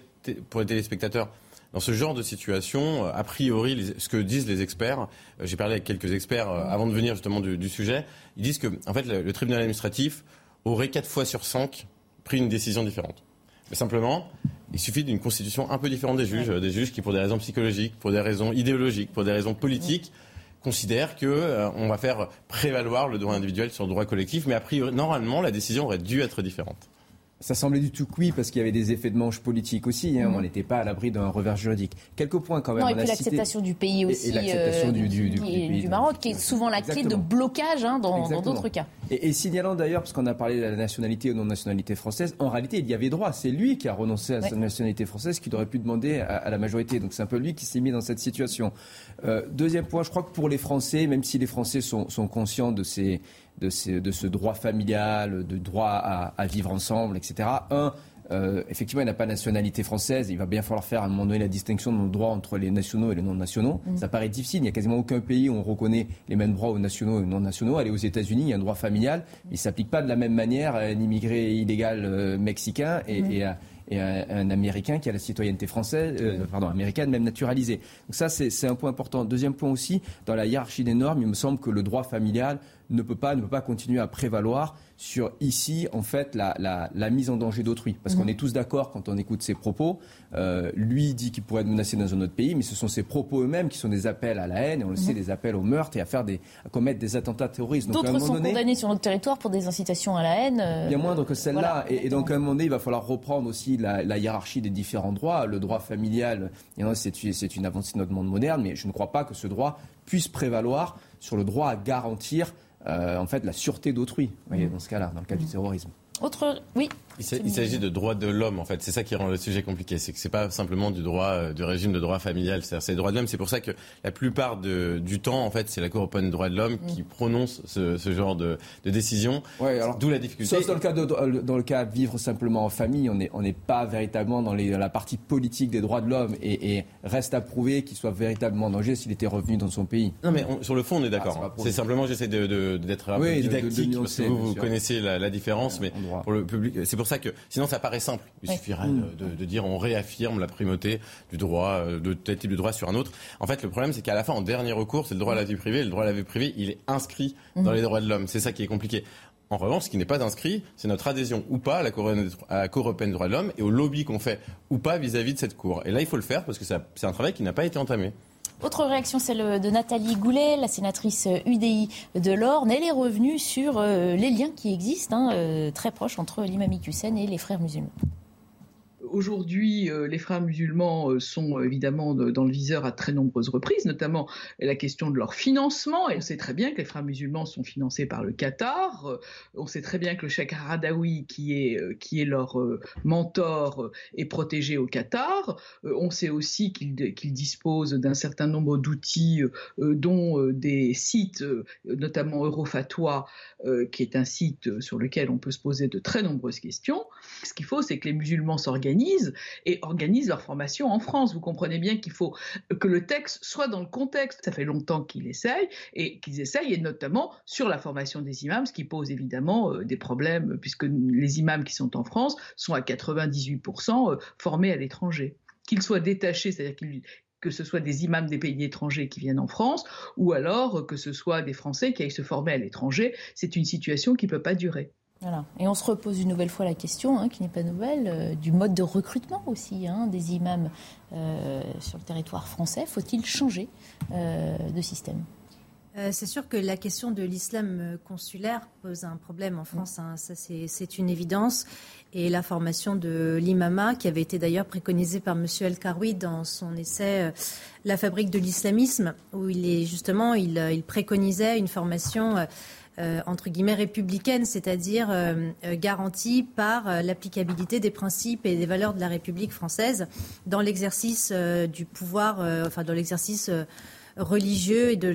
pour les téléspectateurs. Dans ce genre de situation, euh, a priori, les- ce que disent les experts, euh, j'ai parlé avec quelques experts euh, avant de venir justement du, du sujet, ils disent que en fait, le, le tribunal administratif aurait quatre fois sur cinq pris une décision différente. Mais simplement, il suffit d'une constitution un peu différente des juges, des juges qui, pour des raisons psychologiques, pour des raisons idéologiques, pour des raisons politiques, considèrent que euh, on va faire prévaloir le droit individuel sur le droit collectif. Mais a priori, normalement, la décision aurait dû être différente. Ça semblait du tout cuit parce qu'il y avait des effets de manche politiques aussi. hein. Mhm. On n'était pas à l'abri d'un revers juridique. Quelques points quand même. Non, et puis l'acceptation du pays aussi, Et, l'acceptation euh, du, du, du- qui du est- pays. du Maroc, qui est souvent la clé de blocage hein, dans d'autres cas. Et, et signalant d'ailleurs, parce qu'on a parlé de la nationalité ou non-nationalité française, en réalité, il y avait droit. C'est lui qui a renoncé à sa nationalité française qu'il aurait pu demander à, à la majorité. Donc c'est un peu lui qui s'est mis dans cette situation. Euh, deuxième point, je crois que pour les Français, même si les Français sont, sont conscients de, ces, de, ces, de ce droit familial, de droit à, à vivre ensemble, etc., un, euh, effectivement, il n'a pas de nationalité française. Il va bien falloir faire à un moment donné la distinction dans le droit entre les nationaux et les non-nationaux. Mm. Ça paraît difficile. Il n'y a quasiment aucun pays où on reconnaît les mêmes droits aux nationaux et aux non-nationaux. Allez aux États-Unis, il y a un droit familial. Il ne s'applique pas de la même manière à un immigré illégal euh, mexicain et, Mm. et à et à un Américain qui a la citoyenneté française, euh, pardon, américaine, même naturalisée. Donc ça, c'est un point important. Deuxième point aussi, dans la hiérarchie des normes, il me semble que le droit familial ne peut pas, ne peut pas continuer à prévaloir sur ici, en fait, la, la, la mise en danger d'autrui. Parce Mhm. qu'on est tous d'accord quand on écoute ses propos. Euh, lui dit qu'il pourrait être menacé dans un autre pays, mais ce sont ses propos eux-mêmes qui sont des appels à la haine, et on le sait, Mhm. des appels au meurtre et à faire des, à commettre des attentats terroristes. D'autres sont donné- condamnés sur notre territoire pour des incitations à la haine. euh, Bien moindre que celle-là. voilà, et, et donc, à un moment donné, il va falloir reprendre aussi la, la hiérarchie des différents droits. Le droit familial, non, c'est c'est une avancée de notre monde moderne, mais je ne crois pas que ce droit puisse prévaloir sur le droit à garantir en fait, la sûreté d'autrui, vous voyez, dans ce cas-là, dans le cas du terrorisme. Autre, oui. Il s'a- il s'agit de droits de l'homme, en fait. C'est ça qui rend le sujet compliqué. C'est que c'est pas simplement du droit, euh, du régime de droit familial. C'est-à-dire, c'est droits de l'homme. C'est pour ça que la plupart de- du temps, en fait, c'est la Cour européenne des droits de l'homme qui prononce ce, ce genre de, de décision. Ouais, alors, D'où la difficulté. Sauf dans le cas de, dans le cas vivre simplement en famille, on n'est on pas véritablement dans, les- dans la partie politique des droits de l'homme et, et reste à prouver qu'il soit véritablement en danger s'il était revenu dans son pays. Non, mais on- sur le fond, on est Ah, c'est d'accord. prouvé. c'est simplement, j'essaie de- de- d'être un Oui, peu de- de- de didactique, parce que vous, vous connaissez la, la différence, mais pour le public, c'est pour ça que, sinon ça paraît simple. Il Ouais. suffirait de, dire on réaffirme la primauté du droit, euh, de tel type de droit sur un autre. En fait, le problème, c'est qu'à la fin, en dernier recours, c'est le droit à la vie privée. Le droit à la vie privée, il est inscrit dans Mhm. les droits de l'homme. C'est ça qui est compliqué. En revanche, ce qui n'est pas inscrit, c'est notre adhésion ou pas à la Cour, à la Cour européenne des droits de l'homme et au lobby qu'on fait ou pas vis-à-vis de cette Cour. Et là, il faut le faire parce que c'est un travail qui n'a pas été entamé. Autre réaction, celle de Nathalie Goulet, la sénatrice UDI de l'Orne. Elle est revenue sur euh, les liens qui existent, hein, euh, très proches, entre l'imam Hussein et les frères musulmans. Aujourd'hui, les frères musulmans sont évidemment dans le viseur à très nombreuses reprises, notamment la question de leur financement. Et on sait très bien que les frères musulmans sont financés par le Qatar. On sait très bien que le Cheikh Radawi, qui est, leur mentor, est protégé au Qatar. On sait aussi qu'ils disposent d'un certain nombre d'outils, dont des sites, notamment Eurofatwa, qui est un site sur lequel on peut se poser de très nombreuses questions. Ce qu'il faut, c'est que les musulmans s'organisent et organisent leur formation en France. Vous comprenez bien qu'il faut que le texte soit dans le contexte. Ça fait longtemps qu'ils essayent et qu'ils essayent, et notamment sur la formation des imams, ce qui pose évidemment euh, des problèmes, puisque les imams qui sont en France sont à 98% euh, formés à l'étranger. Qu'ils soient détachés, c'est-à-dire que ce soit des imams des pays étrangers qui viennent en France, ou alors que ce soit des Français qui aillent se former à l'étranger, c'est une situation qui ne peut pas durer. Et on se repose une nouvelle fois la question, hein, qui n'est pas nouvelle, euh, du mode de recrutement aussi hein, des imams euh, sur le territoire français. Faut-il changer euh, de système? C'est sûr que la question de l'islam consulaire pose un problème en France, hein, ça c'est une évidence. Et la formation de l'imama, qui avait été d'ailleurs préconisée par M. El Karoui dans son essai La fabrique de l'islamisme, où il est justement, il, il préconisait une formation euh, entre guillemets républicaine, c'est-à-dire euh, euh, garantie par l'applicabilité des principes et des valeurs de la République française dans l'exercice du pouvoir, enfin dans l'exercice religieux et de,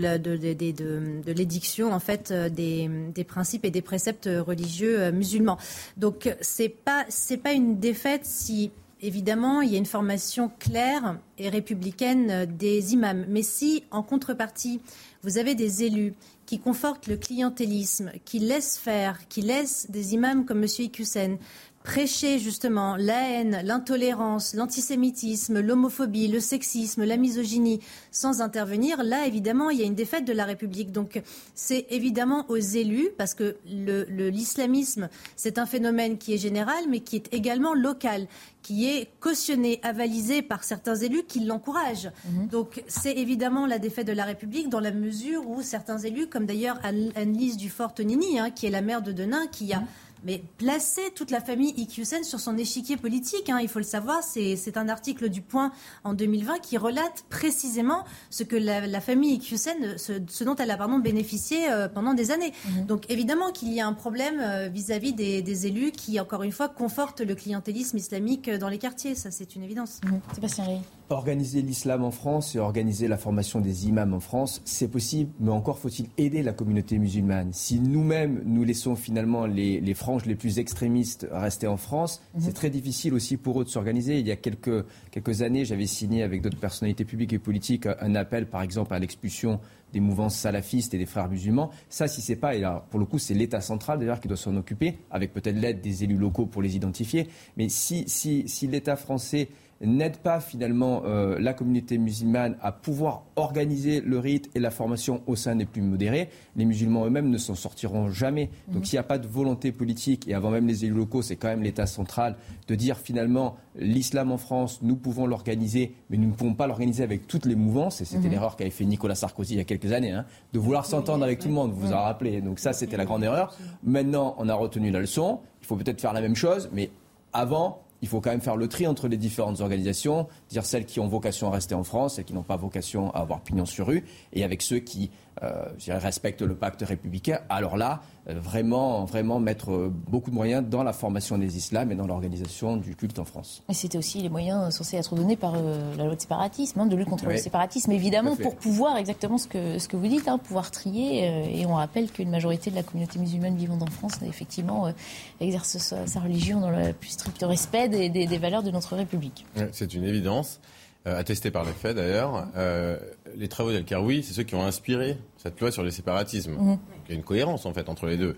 l'édiction en fait des, principes et des préceptes religieux musulmans. Donc c'est pas c'est pas une défaite si évidemment il y a une formation claire et républicaine des imams, mais si en contrepartie vous avez des élus qui confortent le clientélisme, qui laissent faire, qui laissent des imams comme M. Iqiyoussen prêcher justement la haine, l'intolérance, l'antisémitisme, l'homophobie, le sexisme, la misogynie, sans intervenir, là, évidemment, il y a une défaite de la République. Donc, c'est évidemment aux élus, parce que l'islamisme, c'est un phénomène qui est général, mais qui est également local qui est cautionné, avalisé par certains élus qui l'encouragent. Mhm. Donc c'est évidemment la défaite de la République dans la mesure où certains élus, comme d'ailleurs Anne-Lise Dufort-Tonini, hein, qui est la maire de Denain, qui a mhm mais placer toute la famille Iqiyoussen sur son échiquier politique. Hein, il faut le savoir, c'est un article du Point en 2020 qui relate précisément ce que la, famille Iqiyoussen, ce, dont elle a pardon, bénéficié euh, pendant des années. Mhm. Donc évidemment qu'il y a un problème euh, vis-à-vis des, élus qui, encore une fois, confortent le clientélisme islamique dans les quartiers. Ça, c'est une évidence. Mhm. Sébastien Rey. Organiser l'islam en France et organiser la formation des imams en France, c'est possible, mais encore faut-il aider la communauté musulmane. Si nous-mêmes, nous laissons finalement les, les, franges les plus extrémistes rester en France, mhm. c'est très difficile aussi pour eux de s'organiser. Il y a quelques, quelques années, j'avais signé avec d'autres personnalités publiques et politiques un appel, par exemple, à l'expulsion des mouvances salafistes et des frères musulmans. Ça, si c'est pas, et là, pour le coup, c'est l'État central d'ailleurs qui doit s'en occuper, avec peut-être l'aide des élus locaux pour les identifier. Mais si, si, si l'État français n'aide pas finalement euh, la communauté musulmane à pouvoir organiser le rite et la formation au sein des plus modérés, les musulmans eux-mêmes ne s'en sortiront jamais. Donc mhm. s'il n'y a pas de volonté politique, et avant même les élus locaux, c'est quand même l'État central, de dire finalement l'islam en France, nous pouvons l'organiser, mais nous ne pouvons pas l'organiser avec toutes les mouvances, et c'était mhm. l'erreur qu'avait fait Nicolas Sarkozy il y a quelques années, hein, de vouloir s'entendre avec tout le monde, vous vous en rappelez. Donc ça, c'était la grande erreur. Maintenant, on a retenu la leçon, il faut peut-être faire la même chose, mais avant, il faut quand même faire le tri entre les différentes organisations, dire celles qui ont vocation à rester en France, celles qui n'ont pas vocation à avoir pignon sur rue, et avec ceux qui euh, respectent le pacte républicain. Alors là, euh, vraiment, vraiment mettre euh, beaucoup de moyens dans la formation des islams et dans l'organisation du culte en France. Et c'était aussi les moyens censés être donnés par la loi de séparatisme, hein, de lutte contre le séparatisme, évidemment, pour pouvoir exactement ce que, ce que vous dites, hein, pouvoir trier. et on rappelle qu'une majorité de la communauté musulmane vivant en France, effectivement, exerce sa, religion dans le plus strict respect des, des valeurs de notre République. C'est une évidence. Euh, attesté par les faits d'ailleurs, euh, les travaux d'El Karoui, c'est ceux qui ont inspiré cette loi sur les séparatismes. Mhm. Il y a une cohérence en fait entre les deux.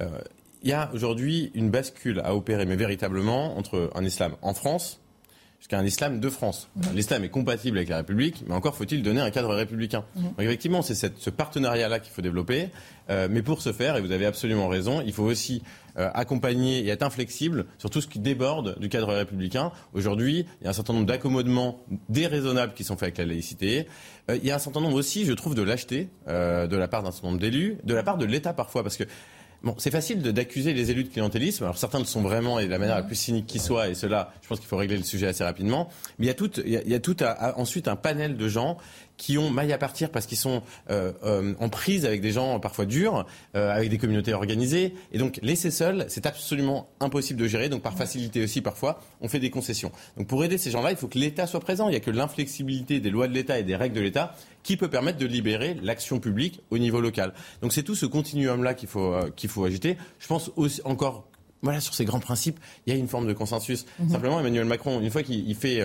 Euh, il y a aujourd'hui une bascule à opérer, mais véritablement, entre un islam en France jusqu'à un islam de France. Mhm. L'islam est compatible avec la République, mais encore faut-il donner un cadre républicain. Mhm. Donc effectivement, c'est ce partenariat-là qu'il faut développer. mais pour ce faire, et vous avez absolument raison, il faut aussi euh, accompagner et être inflexible sur tout ce qui déborde du cadre républicain. Aujourd'hui, il y a un certain nombre d'accommodements déraisonnables qui sont faits avec la laïcité. Euh, il y a un certain nombre aussi, je trouve, de lâcheté euh, de la part d'un certain nombre d'élus, de la part de l'État parfois, parce que Bon, c'est facile d'accuser les élus de clientélisme. Alors certains le sont vraiment et de la manière la plus cynique qui soit. Et cela, je pense qu'il faut régler le sujet assez rapidement. Mais il y a tout, il y a, tout ensuite un panel de gens qui ont maille à partir parce qu'ils sont euh, euh, en prise avec des gens parfois durs, euh, avec des communautés organisées. Et donc laisser seuls, c'est absolument impossible de gérer. Donc par facilité aussi, parfois, on fait des concessions. Donc pour aider ces gens-là, il faut que l'État soit présent. Il n'y a que l'inflexibilité des lois de l'État et des règles de l'État qui peut permettre de libérer l'action publique au niveau local. Donc c'est tout ce continuum-là qu'il faut, qu'il faut agiter. Je pense aussi encore voilà, sur ces grands principes, il y a une forme de consensus. Mhm. Simplement, Emmanuel Macron, une fois qu'il fait,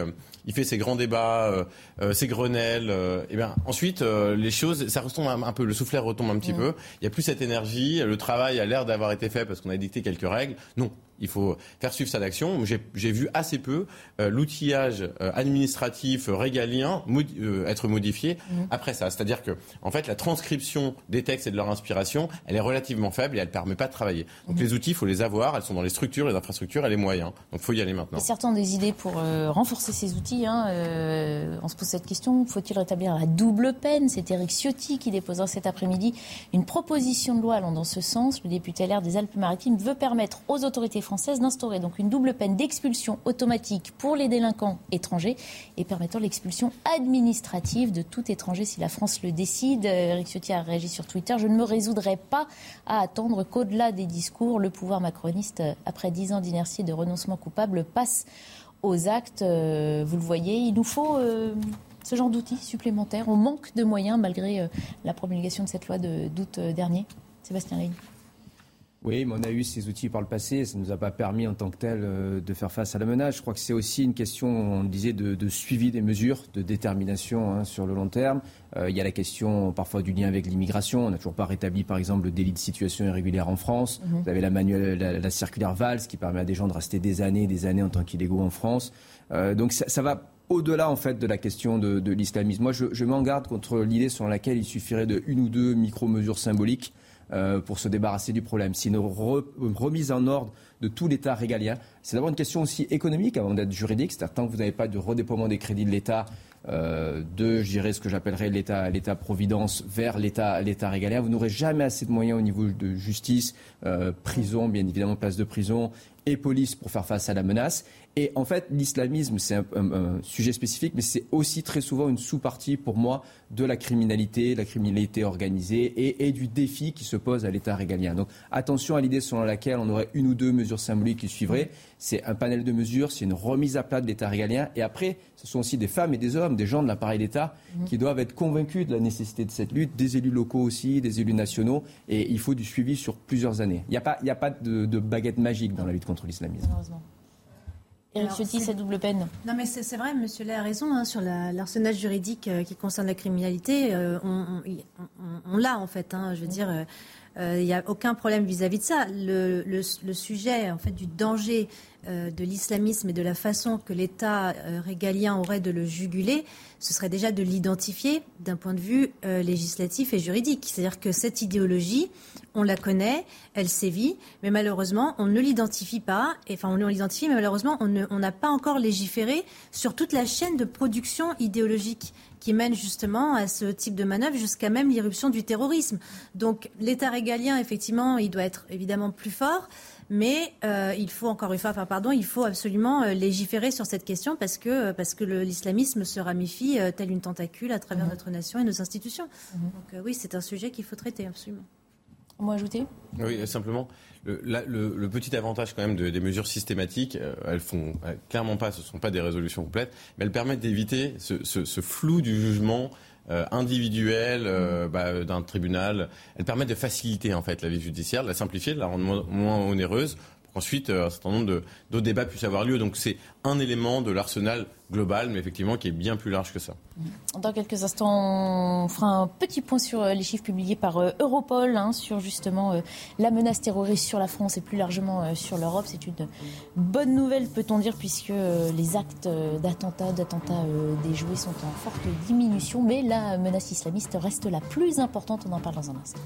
il fait ses grands débats, euh, euh, ses Grenelles, et bien ensuite les choses, ça retombe un, peu, le soufflet retombe un petit peu. Il n'y a plus cette énergie, le travail a l'air d'avoir été fait parce qu'on a dicté quelques règles. Non, il faut faire suivre sa action. J'ai vu assez peu euh, l'outillage euh, administratif régalien euh, être modifié mhm. après ça. C'est-à-dire que, en fait, la transcription des textes et de leur inspiration, elle est relativement faible et elle ne permet pas de travailler. Donc mhm. les outils, il faut les avoir. Elles sont dans les structures, les infrastructures et les moyens. Donc il faut y aller maintenant. certains ont des idées pour renforcer ces outils. Hein, on se pose cette question faut-il rétablir la double peine? C'est Eric Ciotti qui déposera cet après-midi une proposition de loi allant dans ce sens. Le député LR des Alpes-Maritimes veut permettre aux autorités française d'instaurer donc une double peine d'expulsion automatique pour les délinquants étrangers et permettant l'expulsion administrative de tout étranger si la France le décide. Euh, Eric Ciotti a réagi sur Twitter. Je ne me résoudrai pas à attendre qu'au-delà des discours, le pouvoir macroniste, euh, après dix ans d'inertie et de renoncement coupable, passe aux actes. Euh, vous le voyez, il nous faut ce genre d'outils supplémentaires. On manque de moyens malgré la promulgation de cette loi d'août dernier. Sébastien Ley. Oui, mais on a eu ces outils par le passé. Ça ne nous a pas permis en tant que tel euh, de faire face à la menace. Je crois que c'est aussi une question, on disait, de, suivi des mesures, de détermination hein, sur le long terme. Euh, il y a la question parfois du lien avec l'immigration. On n'a toujours pas rétabli, par exemple, le délit de situation irrégulière en France. Mhm. Vous avez la, manuelle, la, circulaire Valls qui permet à des gens de rester des années et des années en tant qu'illégaux en France. Euh, donc ça, va au-delà en fait de la question de, l'islamisme. Moi, je, je m'en garde contre l'idée selon laquelle il suffirait de une ou deux micro-mesures symboliques euh, pour se débarrasser du problème. C'est une remise en ordre de tout l'État régalien. C'est d'abord une question aussi économique avant d'être juridique. C'est-à-dire tant que vous n'avez pas de redéploiement des crédits de l'État, euh, de, je dirais, ce que j'appellerais l'État, l'État-providence vers l'État, l'État régalien, vous n'aurez jamais assez de moyens au niveau de justice, euh, prison, bien évidemment, place de prison, et police pour faire face à la menace. Et en fait, l'islamisme, c'est un, sujet spécifique, mais c'est aussi très souvent une sous-partie pour moi de la criminalité, la criminalité organisée et, du défi qui se pose à l'État régalien. Donc attention à l'idée selon laquelle on aurait une ou deux mesures symboliques qui suivraient. C'est un panel de mesures, c'est une remise à plat de l'État régalien. Et après, ce sont aussi des femmes et des hommes, des gens de l'appareil d'État mhm. qui doivent être convaincus de la nécessité de cette lutte, des élus locaux aussi, des élus nationaux. Et il faut du suivi sur plusieurs années. Il n'y a pas, a pas de, de baguette magique dans la lutte contre l'islamisme. Éric Ciotti, sa double peine. Non, mais c'est vrai, monsieur Lay a raison hein, sur l'arsenal juridique euh, qui concerne la criminalité. Euh, on, l'a, en fait. Hein, je veux dire, euh, il n'y a aucun problème vis-à-vis de ça. Le, sujet, en fait, du danger de l'islamisme et de la façon que l'État régalien aurait de le juguler, ce serait déjà de l'identifier d'un point de vue législatif et juridique. C'est-à-dire que cette idéologie, on la connaît, elle sévit, mais malheureusement, on ne l'identifie pas. Enfin, on l'identifie, mais malheureusement, on n'a pas encore légiféré sur toute la chaîne de production idéologique qui mène justement à ce type de manœuvre jusqu'à même l'irruption du terrorisme. Donc l'État régalien, effectivement, il doit être évidemment plus fort. Mais euh, il faut encore une fois, enfin, pardon, il faut absolument euh, légiférer sur cette question parce que, parce que l'islamisme se ramifie euh, tel une tentacule à travers mmh. notre nation et nos institutions. Mmh. Donc oui, c'est un sujet qu'il faut traiter absolument mot ajouter? Oui, simplement. Le, petit avantage quand même des mesures systématiques, euh, elles font clairement pas, ce ne sont pas des résolutions complètes, mais elles permettent d'éviter ce, flou du jugement euh, individuel euh, bah, d'un tribunal. Elles permettent de faciliter en fait la vie judiciaire, de la simplifier, de la rendre moins onéreuse Ensuite, euh, un certain nombre d'autres débats puissent avoir lieu. Donc c'est un élément de l'arsenal global, mais effectivement qui est bien plus large que ça. Dans quelques instants, on fera un petit point sur euh, les chiffres publiés par euh, Europol, hein, sur justement la menace terroriste sur la France et plus largement sur l'Europe. C'est une bonne nouvelle, peut-on dire, puisque les actes d'attentats, d'attentats déjoués sont en forte diminution, mais la menace islamiste reste la plus importante. On en parle dans un instant.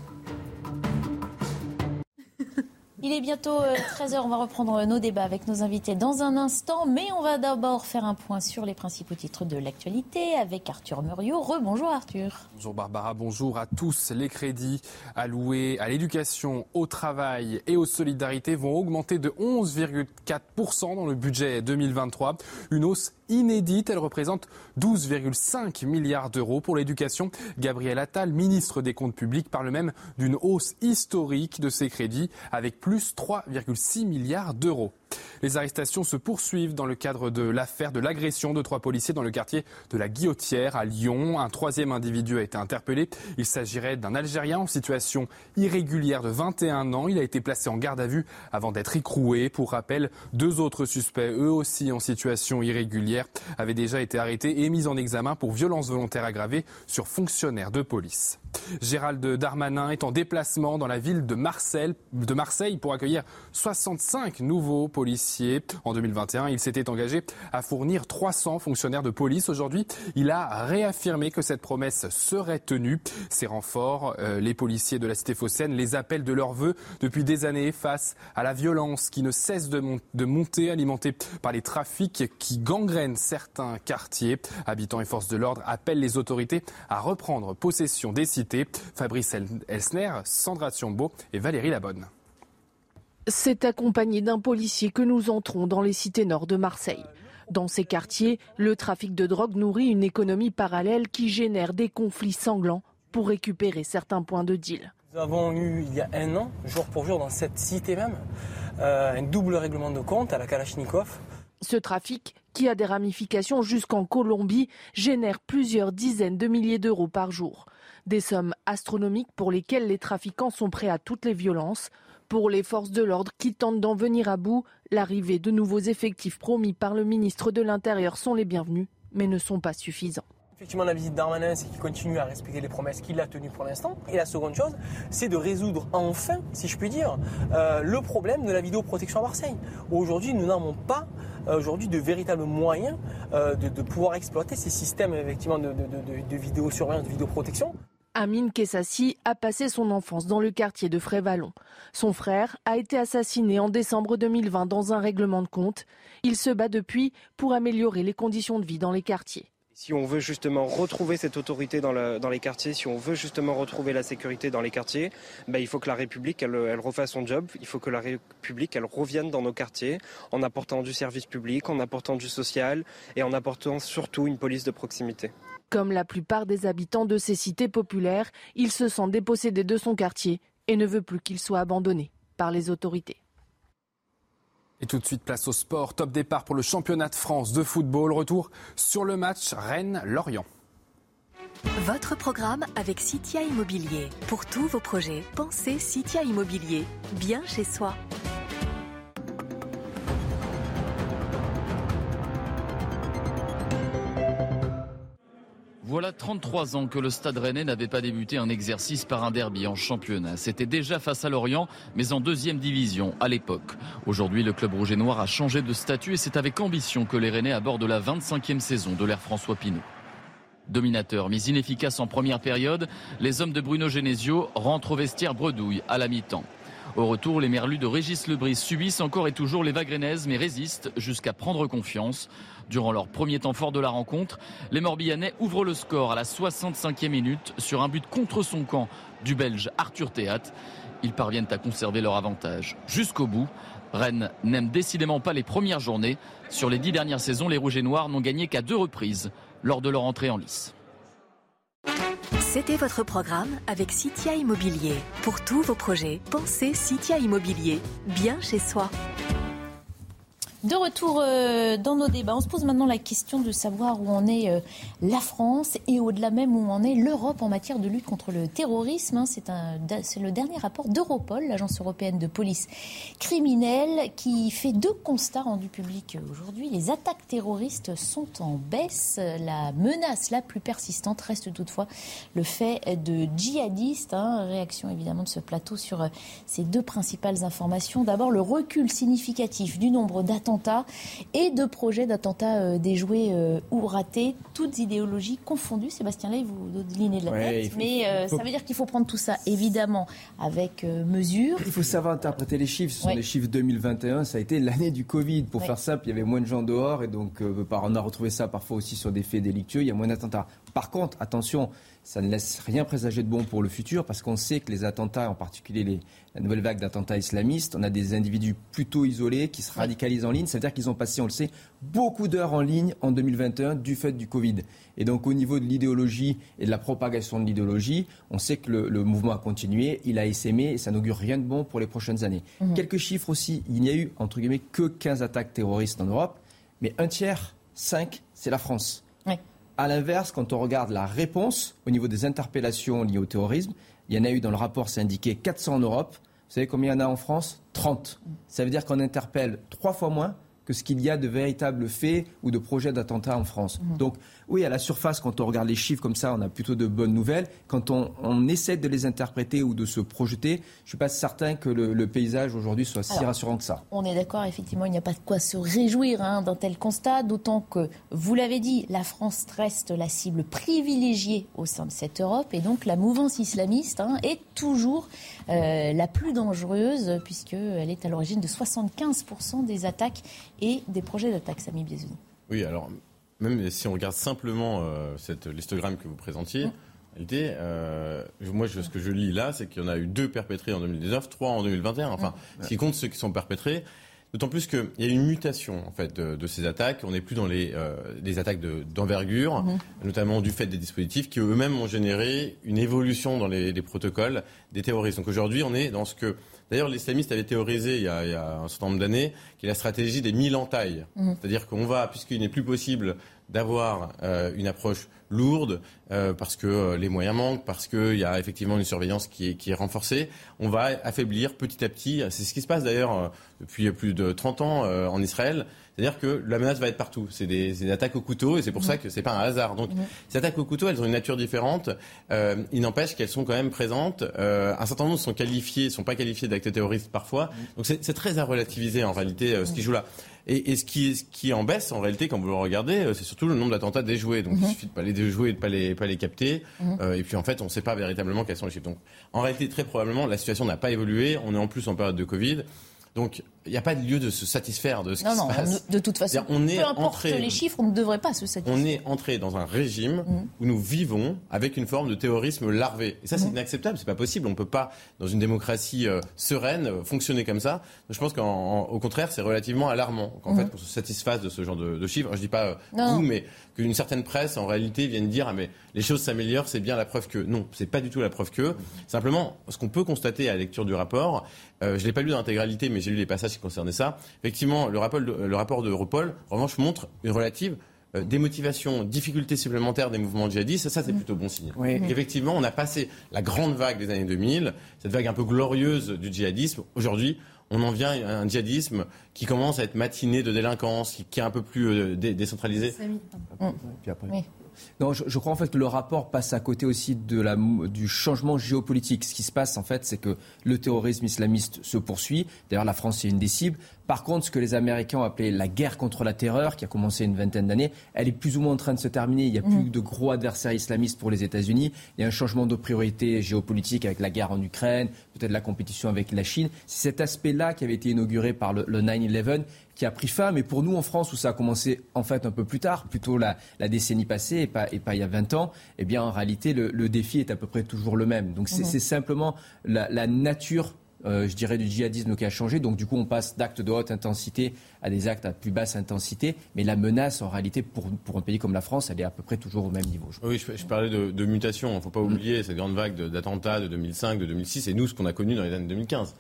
Il est bientôt 13h, euh, on va reprendre nos débats avec nos invités dans un instant, mais on va d'abord faire un point sur les principaux titres de l'actualité avec Arthur Muriot. Rebonjour Arthur. Bonjour Barbara, bonjour à tous. Les crédits alloués à l'éducation, au travail et aux solidarités vont augmenter de 11,4% dans le budget 2023. Une hausse inédite. Elle représente 12,5 milliards d'euros pour l'éducation. Gabriel Attal, ministre des Comptes publics, parle même d'une hausse historique de ces crédits avec plus 3,6 milliards d'euros. Les arrestations se poursuivent dans le cadre de l'affaire de l'agression de trois policiers dans le quartier de la Guillotière à Lyon. Un troisième individu a été interpellé. Il s'agirait d'un Algérien en situation irrégulière de 21 ans. Il a été placé en garde à vue avant d'être écroué. Pour rappel, deux autres suspects, eux aussi en situation irrégulière, avaient déjà été arrêtés et mis en examen pour violence volontaire aggravée sur fonctionnaires de police. Gérald Darmanin est en déplacement dans la ville de Marseille, pour accueillir 65 nouveaux policiers. En 2021, il s'était engagé à fournir 300 fonctionnaires de police. Aujourd'hui, il a réaffirmé que cette promesse serait tenue. Ces renforts, euh, les policiers de la cité phocéenne les appellent de leur vœu depuis des années face à la violence qui ne cesse de, de monter, alimentée par les trafics qui gangrènent certains quartiers. Habitants et forces de l'ordre appellent les autorités à reprendre possession des cités Fabrice Elsner, Sandra Thiombo et Valérie Labonne. C'est accompagné d'un policier que nous entrons dans les cités nord de Marseille. Dans ces quartiers, le trafic de drogue nourrit une économie parallèle qui génère des conflits sanglants pour récupérer certains points de deal. Nous avons eu il y a un an, jour pour jour, dans cette cité même, euh, un double règlement de compte à la Kalachnikov. Ce trafic, qui a des ramifications jusqu'en Colombie, génère plusieurs dizaines de milliers d'euros par jour. Des sommes astronomiques pour lesquelles les trafiquants sont prêts à toutes les violences. Pour les forces de l'ordre qui tentent d'en venir à bout, l'arrivée de nouveaux effectifs promis par le ministre de l'Intérieur sont les bienvenus, mais ne sont pas suffisants. Effectivement, la visite d'Armanin, c'est qu'il continue à respecter les promesses qu'il a tenues pour l'instant. Et la seconde chose, c'est de résoudre enfin, si je puis dire, euh, le problème de la vidéoprotection à Marseille. Aujourd'hui, nous n'avons pas euh, aujourd'hui de véritables moyens euh, de, pouvoir exploiter ces systèmes effectivement de, de, de vidéosurveillance, de vidéoprotection. Amine Kessassi a passé son enfance dans le quartier de Frévalon. Son frère a été assassiné en décembre 2020 dans un règlement de compte. Il se bat depuis pour améliorer les conditions de vie dans les quartiers. Si on veut justement retrouver cette autorité dans, les quartiers, si on veut justement retrouver la sécurité dans les quartiers, ben, il faut que la République elle, elle, refasse son job. Il faut que la République elle revienne dans nos quartiers en apportant du service public, en apportant du social et en apportant surtout une police de proximité. Comme la plupart des habitants de ces cités populaires, il se sent dépossédé de son quartier et ne veut plus qu'il soit abandonné par les autorités. Et tout de suite, place au sport. Top départ pour le championnat de France de football. Retour sur le match Rennes-Lorient. Votre programme avec Citia Immobilier. Pour tous vos projets, pensez Citia Immobilier. Bien chez soi. Voilà 33 ans que le Stade Rennais n'avait pas débuté un exercice par un derby en championnat. C'était déjà face à Lorient, mais en deuxième division à l'époque. Aujourd'hui, le club rouge et noir a changé de statut et c'est avec ambition que les Rennais abordent la 25e saison de l'ère François Pinault. Dominateur, mais inefficace en première période, les hommes de Bruno Genesio rentrent au vestiaire bredouille à la mi-temps. Au retour, les merlus de Régis Lebris subissent encore et toujours les Vagrenaises, mais résistent jusqu'à prendre confiance. Durant leur premier temps fort de la rencontre, les Morbihanais ouvrent le score à la 65e minute sur un but contre son camp du Belge Arthur Théat. Ils parviennent à conserver leur avantage jusqu'au bout. Rennes n'aime décidément pas les premières journées. Sur les dix dernières saisons, les Rouges et Noirs n'ont gagné qu'à deux reprises lors de leur entrée en lice. C'était votre programme avec Citia Immobilier. Pour tous vos projets, pensez Citia Immobilier, bien chez soi. De retour euh, dans nos débats, on se pose maintenant la question de savoir où en est euh, la France et au-delà même où en est l'Europe en matière de lutte contre le terrorisme. Hein. C'est le dernier rapport d'Europol, l'agence européenne de police criminelle, qui fait deux constats rendus publics aujourd'hui. Les attaques terroristes sont en baisse. La menace la plus persistante reste toutefois le fait de djihadistes. Hein. Réaction évidemment de ce plateau sur euh, ces deux principales informations. D'abord, le recul significatif du nombre d'attentats d'attentats et de projets d'attentats déjoués ou ratés, toutes idéologies confondues. Sébastien Lay, vous donnez de la tête, mais ça veut dire qu'il faut prendre tout ça évidemment avec mesure. Il faut savoir interpréter les chiffres. Ce sont les chiffres 2021, ça a été l'année du Covid. Pour faire simple, il y avait moins de gens dehors et donc on a retrouvé ça parfois aussi sur des faits délictueux. Il y a moins d'attentats. Par contre, attention, ça ne laisse rien présager de bon pour le futur parce qu'on sait que les attentats, en particulier les, la nouvelle vague d'attentats islamistes, on a des individus plutôt isolés qui se radicalisent en ligne. C'est-à-dire qu'ils ont passé, on le sait, beaucoup d'heures en ligne en 2021 du fait du Covid. Et donc au niveau de l'idéologie et de la propagation de l'idéologie, on sait que le, mouvement a continué, il a essaimé et ça n'augure rien de bon pour les prochaines années. Mhm. Quelques chiffres aussi, il n'y a eu entre guillemets que 15 attaques terroristes en Europe, mais un tiers, 5, c'est la France. À l'inverse, quand on regarde la réponse au niveau des interpellations liées au terrorisme, il y en a eu dans le rapport, c'est indiqué 400 en Europe. Vous savez combien il y en a en France? 30. Ça veut dire qu'on interpelle trois fois moins que ce qu'il y a de véritables faits ou de projets d'attentats en France. Donc oui, à la surface, quand on regarde les chiffres comme ça, on a plutôt de bonnes nouvelles. Quand on, essaie de les interpréter ou de se projeter, je ne suis pas certain que le, paysage aujourd'hui soit si rassurant que ça. On est d'accord, effectivement, il n'y a pas de quoi se réjouir hein, d'un tel constat, d'autant que, vous l'avez dit, la France reste la cible privilégiée au sein de cette Europe, et donc la mouvance islamiste hein, est toujours euh, la plus dangereuse, puisqu'elle est à l'origine de 75% des attaques et des projets d'attaque, Samy Biazouni. Oui, alors même si on regarde simplement euh, cette listogramme que vous présentiez, euh, moi, ce que je lis là, c'est qu'il y en a eu deux perpétrés en 2019, trois en 2021. Enfin, ce qui compte, ceux qui sont perpétrés. D'autant plus qu'il y a une mutation en fait de, ces attaques. On n'est plus dans les, euh, attaques d'envergure, mhm. notamment du fait des dispositifs qui eux-mêmes ont généré une évolution dans les, protocoles des terroristes. Donc aujourd'hui, on est dans ce que D'ailleurs, l'islamiste avait théorisé il y, a, un certain nombre d'années qui est la stratégie des mille entailles. Mhm. C'est-à-dire qu'on va, puisqu'il n'est plus possible d'avoir euh, une approche lourde euh, parce que euh, les moyens manquent, parce qu'il y a effectivement une surveillance qui est, qui est, renforcée. On va affaiblir petit à petit. C'est ce qui se passe d'ailleurs depuis plus de 30 ans en Israël. C'est-à-dire que la menace va être partout. C'est des, attaques au couteau et c'est pour ça que c'est pas un hasard. Donc, ces attaques au couteau, elles ont une nature différente. il n'empêche qu'elles sont quand même présentes. un certain nombre sont qualifiés, sont pas qualifiés d'actes terroristes parfois. Donc, c'est très à relativiser en réalité ce qui joue là. Et, ce, qui, ce qui en baisse, en réalité, quand vous le regardez, euh, c'est surtout le nombre d'attentats déjoués. Donc il mhm. suffit de pas les déjouer et de pas les, pas les capter. Mhm. Euh, et puis en fait, on ne sait pas véritablement quels sont les chiffres. Donc en réalité, très probablement, la situation n'a pas évolué. On est en plus en période de Covid. Donc, il n'y a pas de lieu de se satisfaire de ce qui se passe. de toute façon, on est peu importe les chiffres, on ne devrait pas se satisfaire. On est entré dans un régime mhm. où nous vivons avec une forme de terrorisme larvé. Et ça, c'est mhm. inacceptable, c'est pas possible. On ne peut pas, dans une démocratie euh, sereine, euh, fonctionner comme ça. je pense qu'au contraire, c'est relativement alarmant qu'en mhm. fait, qu'on se satisfasse de ce genre de, chiffres. Je dis pas euh, vous, mais qu'une certaine presse, en réalité, vienne dire ah mais les choses s'améliorent, c'est bien la preuve que non, c'est pas du tout la preuve que. Simplement, ce qu'on peut constater à la lecture du rapport, je je l'ai pas lu dans l'intégralité, mais j'ai lu les passages qui concernaient ça. Effectivement, le rapport de, le rapport de Europol, en revanche, montre une relative euh, démotivation, difficulté supplémentaire des mouvements djihadistes, ça, c'est mm. plutôt bon signe. Effectivement, on a passé la grande vague des années 2000, cette vague un peu glorieuse du djihadisme. Aujourd'hui, on en vient à un djihadisme qui commence à être matiné de délinquance, qui, est un peu plus euh, décentralisé. Non, je, crois en fait que le rapport passe à côté aussi de la, du changement géopolitique. Ce qui se passe en fait, c'est que le terrorisme islamiste se poursuit. D'ailleurs, la France est une des cibles. Par contre, ce que les Américains ont appelé la guerre contre la terreur, qui a commencé une vingtaine d'années, elle est plus ou moins en train de se terminer. Il n'y a plus mm. de gros adversaires islamistes pour les États-Unis. Il y a un changement de priorité géopolitique avec la guerre en Ukraine, peut-être la compétition avec la Chine. C'est cet aspect-là qui avait été inauguré par le, le 9-11 qui a pris fin. Mais pour nous, en France, où ça a commencé en fait un peu plus tard, plutôt la, la décennie passée et pas, et pas il y a 20 ans, eh bien en réalité, le, le défi est à peu près toujours le même. Donc c'est mm-hmm. simplement la, la nature euh, je dirais, du djihadisme qui a changé. Donc, du coup, on passe d'actes de haute intensité à des actes à plus basse intensité. Mais la menace, en réalité, pour, pour un pays comme la France, elle est à peu près toujours au même niveau. Oui, je, parlais de, mutation. Il ne faut pas oublier cette grande vague d'attentats de, 2005, de 2006, et nous, ce qu'on a connu dans les années 2015.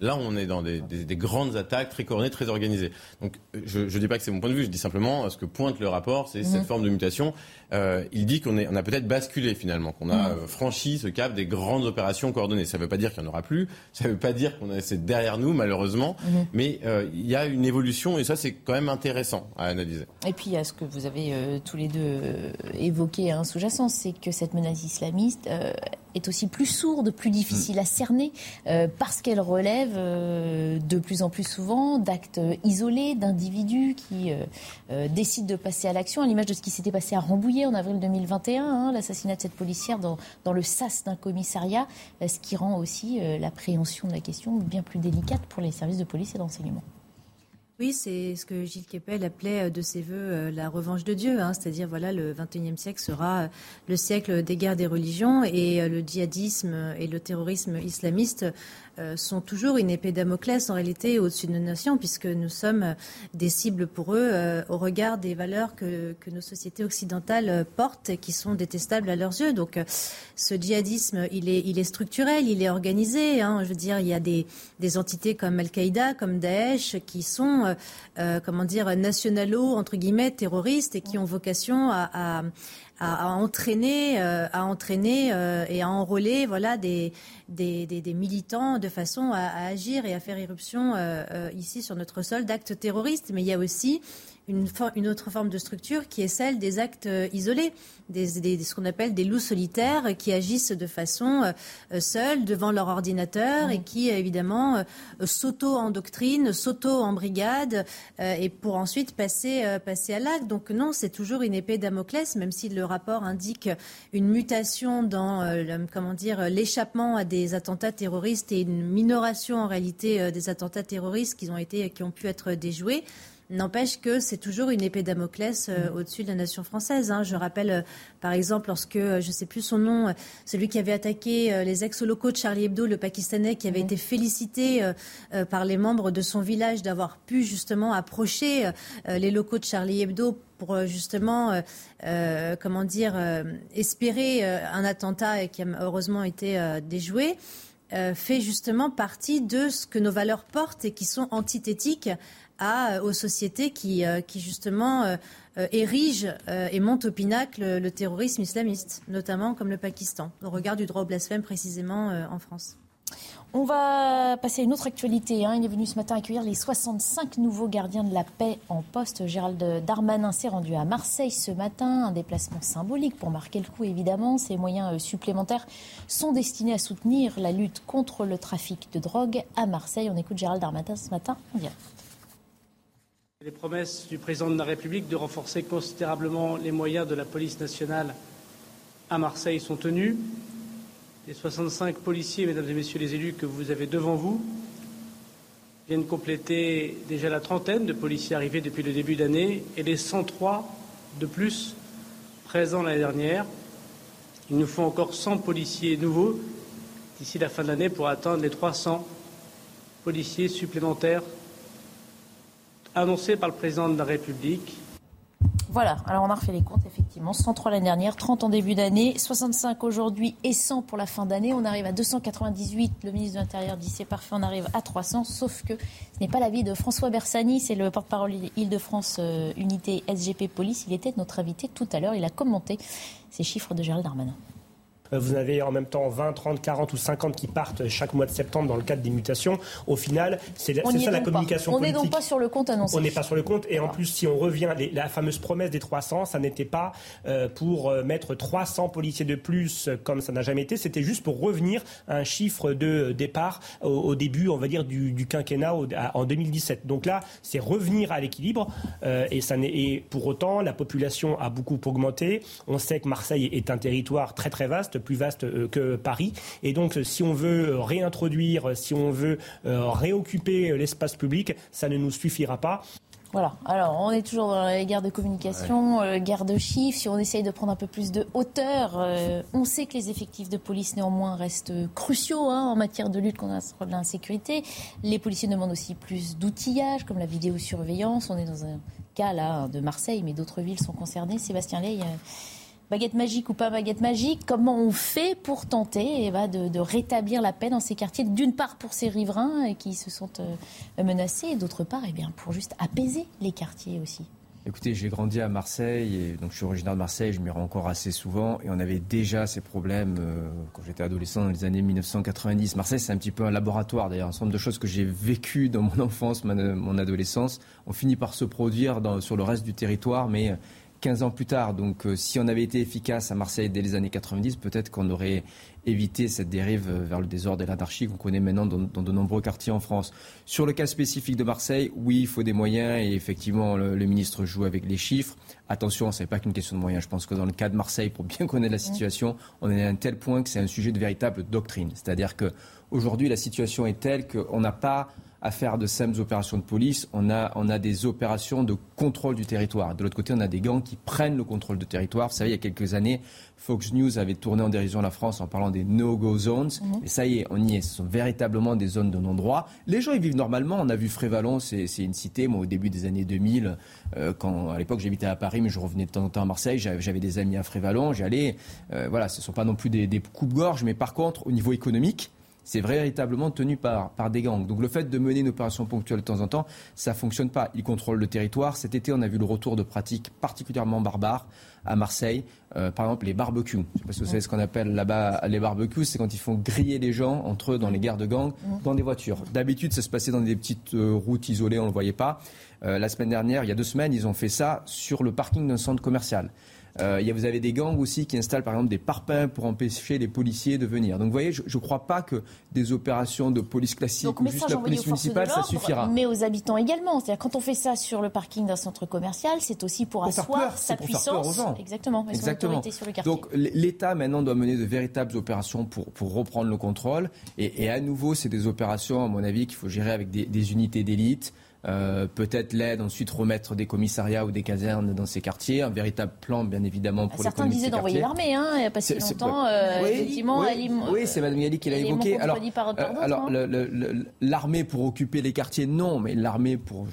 Là, on est dans des, grandes attaques très coordonnées, très organisées. Donc, je ne dis pas que c'est mon point de vue, je dis simplement ce que pointe le rapport, c'est cette forme de mutation. Euh, il dit qu'on on a peut-être basculé finalement, qu'on a euh, franchi ce cap des grandes opérations coordonnées. Ça ne veut pas dire qu'il n'y en aura plus, ça ne veut pas dire qu'on c'est derrière nous malheureusement, mais euh, il y a une évolution et ça c'est quand même intéressant à analyser. Et puis il y a ce que vous avez tous les deux évoqué hein, sous-jacent, c'est que cette menace islamiste est aussi plus sourde, plus difficile à cerner, parce qu'elle relève de plus en plus souvent d'actes isolés, d'individus qui décident de passer à l'action, à l'image de ce qui s'était passé à Rambouillet en avril 2021, hein, l'assassinat de cette policière dans, dans le sas d'un commissariat, ce qui rend aussi l'appréhension de la question bien plus délicate pour les services de police et d'enseignement. Oui, c'est ce que Gilles Kepel appelait euh, de ses voeux euh, la revanche de Dieu, hein. c'est-à-dire voilà le XXIe siècle sera euh, le siècle des guerres des religions et le djihadisme et le terrorisme islamiste sont toujours une épée Damoclès en réalité au-dessus de nos nations, puisque nous sommes des cibles pour eux euh, au regard des valeurs que, que, nos sociétés occidentales portent et qui sont détestables à leurs yeux. Donc ce djihadisme, il est, il est structurel, il est organisé. Hein. Je veux dire, il y a des, des entités comme Al-Qaïda, comme Daesh, qui sont, euh, comment dire, nationalo, entre guillemets, terroristes et qui ont vocation à, à à, entraîner, euh, à entraîner euh, et à enrôler voilà, des, des, des, militants de façon à, agir et à faire irruption euh, ici sur notre sol d'actes terroristes. Mais il y a aussi une, une, autre forme de structure qui est celle des actes euh, isolés, des, des, ce qu'on appelle des loups solitaires qui agissent de façon euh, euh, seule devant leur ordinateur et qui évidemment s'auto-endoctrinent, s'auto-embrigadent et pour ensuite passer, passer à l'acte. Donc non, c'est toujours une épée Damoclès, même si le rapport indique une mutation dans comment dire l'échappement à des attentats terroristes et une minoration en réalité des attentats terroristes qui ont été qui ont pu être déjoués. N'empêche que c'est toujours une épée Damoclès euh, mm. au-dessus de la nation française. Hein. Je rappelle, euh, par exemple, lorsque, euh, je ne sais plus son nom, celui qui avait attaqué les ex-locaux de Charlie Hebdo, le Pakistanais, qui avait mm. été félicité par les membres de son village d'avoir pu justement approcher les locaux de Charlie Hebdo pour justement, comment dire, espérer un attentat qui a heureusement été déjoué. fait justement partie de ce que nos valeurs portent et qui sont antithétiques à, aux sociétés qui, euh, justement euh, euh, érigent et montent au pinacle le terrorisme islamiste, notamment comme le Pakistan, au regard du droit au blasphème précisément en France. On va passer à une autre actualité. Hein. Il est venu ce matin accueillir les 65 nouveaux gardiens de la paix en poste. Gérald Darmanin s'est rendu à Marseille ce matin. Un déplacement symbolique pour marquer le coup, évidemment. Ces moyens supplémentaires sont destinés à soutenir la lutte contre le trafic de drogue à Marseille. On écoute Gérald Darmanin ce matin en. Les promesses du président de la République de renforcer considérablement les moyens de la police nationale à Marseille sont tenues. Les 65 policiers, mesdames et messieurs les élus, que vous avez devant vous viennent compléter déjà la trentaine de policiers arrivés depuis le début d'année et les 103 de plus présents l'année dernière. Il nous faut encore 100 policiers nouveaux d'ici la fin de l'année pour atteindre les 300 policiers supplémentaires annoncé par le président de la République. Voilà, alors on a refait les comptes, effectivement. 103 l'année dernière, 30 en début d'année, 65 aujourd'hui et 100 pour la fin d'année. On arrive à 298. Le ministre de l'Intérieur dit c'est parfait, on arrive à 300. Sauf que ce n'est pas l'avis de François Bersani, c'est le porte-parole Île-de-France euh, Unité SGP Police. Il était notre invité tout à l'heure. Il a commenté ces chiffres de Gérald Darmanin. Euh, vous avez en même temps 20, 30, 40 ou 50 qui partent chaque mois de septembre dans le cadre des mutations. Au final, c'est ça la communication on politique. On n'est donc pas sur le compte annoncé. On n'est pas sur le compte. Et en plus, si on revient, la fameuse promesse des 300, ça n'était pas euh, pour euh, mettre 300 policiers de plus comme ça n'a jamais été. C'était juste pour revenir à un chiffre de départ au, début, on va dire, du, quinquennat en 2017. Donc là, c'est revenir à l'équilibre. et, ça et pour autant, la population a beaucoup augmenté. On sait que Marseille est un territoire très très vaste plus vaste euh, que Paris. Et donc, si on veut euh, réintroduire, si on veut euh, réoccuper l'espace public, ça ne nous suffira pas. Voilà, alors on est toujours dans les guerres de communication, guerre de chiffres. Si on essaye de prendre un peu plus de hauteur, on sait que les effectifs de police néanmoins restent cruciaux hein, en matière de lutte contre l'insécurité. Les policiers demandent aussi plus d'outillage, comme la vidéosurveillance. On est dans un cas là de Marseille, mais d'autres villes sont concernées. Sébastien Ley baguette magique ou pas baguette magique, comment on fait pour tenter eh ben, de, rétablir la paix dans ces quartiers, d'une part pour ces riverains qui se sentent euh, menacés, et d'autre part eh bien, pour juste apaiser les quartiers aussi Écoutez, j'ai grandi à Marseille, donc je suis originaire de Marseille, je m'y rends encore assez souvent, et on avait déjà ces problèmes euh, quand j'étais adolescent dans les années 1990. Marseille, c'est un petit peu un laboratoire, d'ailleurs, un nombre de choses que j'ai vécues dans mon enfance, mon adolescence, ont fini par se produire sur le reste du territoire, mais 15 ans plus tard. Donc si on avait été efficace à Marseille dès les années 90, peut-être qu'on aurait éviter cette dérive vers le désordre et l'anarchie qu'on connaît maintenant dans, de nombreux quartiers en France. Sur le cas spécifique de Marseille, oui, il faut des moyens et effectivement, le, ministre joue avec les chiffres. Attention, ce n'est pas qu'une question de moyens. Je pense que dans le cas de Marseille, pour bien connaître la situation, on est à un tel point que c'est un sujet de véritable doctrine. C'est-à-dire qu'aujourd'hui, la situation est telle qu'on n'a pas à faire de simples opérations de police, on a, on a des opérations de contrôle du territoire. De l'autre côté, on a des gangs qui prennent le contrôle du territoire. Vous savez, il y a quelques années, Fox News avait tourné en dérision la France en parlant des no-go zones. Mhm. Et ça y est, on y est. Ce sont véritablement des zones de non-droit. Les gens y vivent normalement. On a vu Frévalon, c'est une cité. Moi, au début des années 2000, euh, quand à l'époque j'habitais à Paris, mais je revenais de temps en temps à Marseille, j'avais des amis à Frévalon. J'allais. Euh, voilà, ce ne sont pas non plus des, des coupes-gorges, mais par contre, au niveau économique, c'est véritablement tenu par, par des gangs. Donc le fait de mener une opération ponctuelle de temps en temps, ça ne fonctionne pas. Ils contrôlent le territoire. Cet été, on a vu le retour de pratiques particulièrement barbares à Marseille. Euh, par exemple, les barbecues. Je sais pas si vous savez ce qu'on appelle là-bas les barbecues. C'est quand ils font griller les gens entre eux dans les gares de gangs, dans des voitures. D'habitude, ça se passait dans des petites euh, routes isolées, on ne le voyait pas. Euh, la semaine dernière, il y a deux semaines, ils ont fait ça sur le parking d'un centre commercial. Euh, vous avez des gangs aussi qui installent par exemple des parpaings pour empêcher les policiers de venir. Donc vous voyez, je ne crois pas que des opérations de police classique ou juste la police municipale, ça suffira. Mais aux habitants également. C'est-à-dire quand on fait ça sur le parking d'un centre commercial, c'est aussi pour, asseoir sa puissance. Exactement. Exactement. Sur le Donc l'État maintenant doit mener de véritables opérations pour, pour reprendre le contrôle. Et, et à nouveau, c'est des opérations, à mon avis, qu'il faut gérer avec des, des unités d'élite. Euh, peut-être l'aide, ensuite remettre des commissariats ou des casernes dans ces quartiers, un véritable plan bien évidemment pour Certains les disaient d'envoyer l'armée, hein, il n'y a pas si longtemps, euh, oui, effectivement. Oui, c'est Mme Yali qui l'a évoqué. Alors, euh, l'armée pour occuper les quartiers, non, mais l'armée pour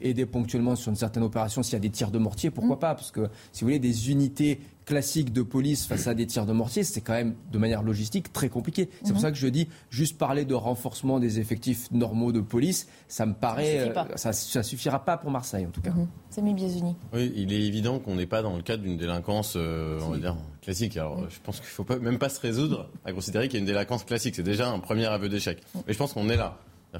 aider ponctuellement sur une certaine opération s'il y a des tirs de mortier, pourquoi mm. pas? Parce que si vous voulez, des unités classique de police face à des tirs de mortier, c'est quand même de manière logistique très compliqué. C'est pour mhm. ça que je dis, juste parler de renforcement des effectifs normaux de police, ça me paraît, ça, ne suffira pas pour Marseille en tout cas. C'est -hmm. Samy Oui, il est évident qu'on n'est pas dans le cadre d'une délinquance, euh, on va dire, classique. Alors, je pense qu'il ne faut pas, même pas se résoudre à considérer qu'il y a une délinquance classique. C'est déjà un premier aveu d'échec. Mais je pense qu'on est là.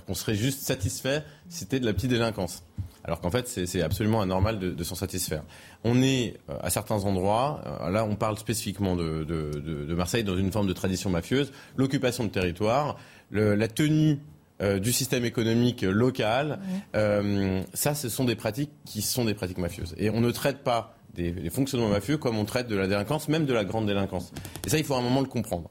qu'on serait juste satisfait si c'était de la petite délinquance alors qu'en fait c'est absolument anormal de, s'en satisfaire. On est euh, à certains endroits, euh, là on parle spécifiquement de, Marseille dans une forme de tradition mafieuse, l'occupation de territoire, la tenue euh, du système économique local, ça ce sont des pratiques qui sont des pratiques mafieuses. Et on ne traite pas des, fonctionnements mafieux comme on traite de la délinquance, même de la grande délinquance. Et ça il faut un moment le comprendre.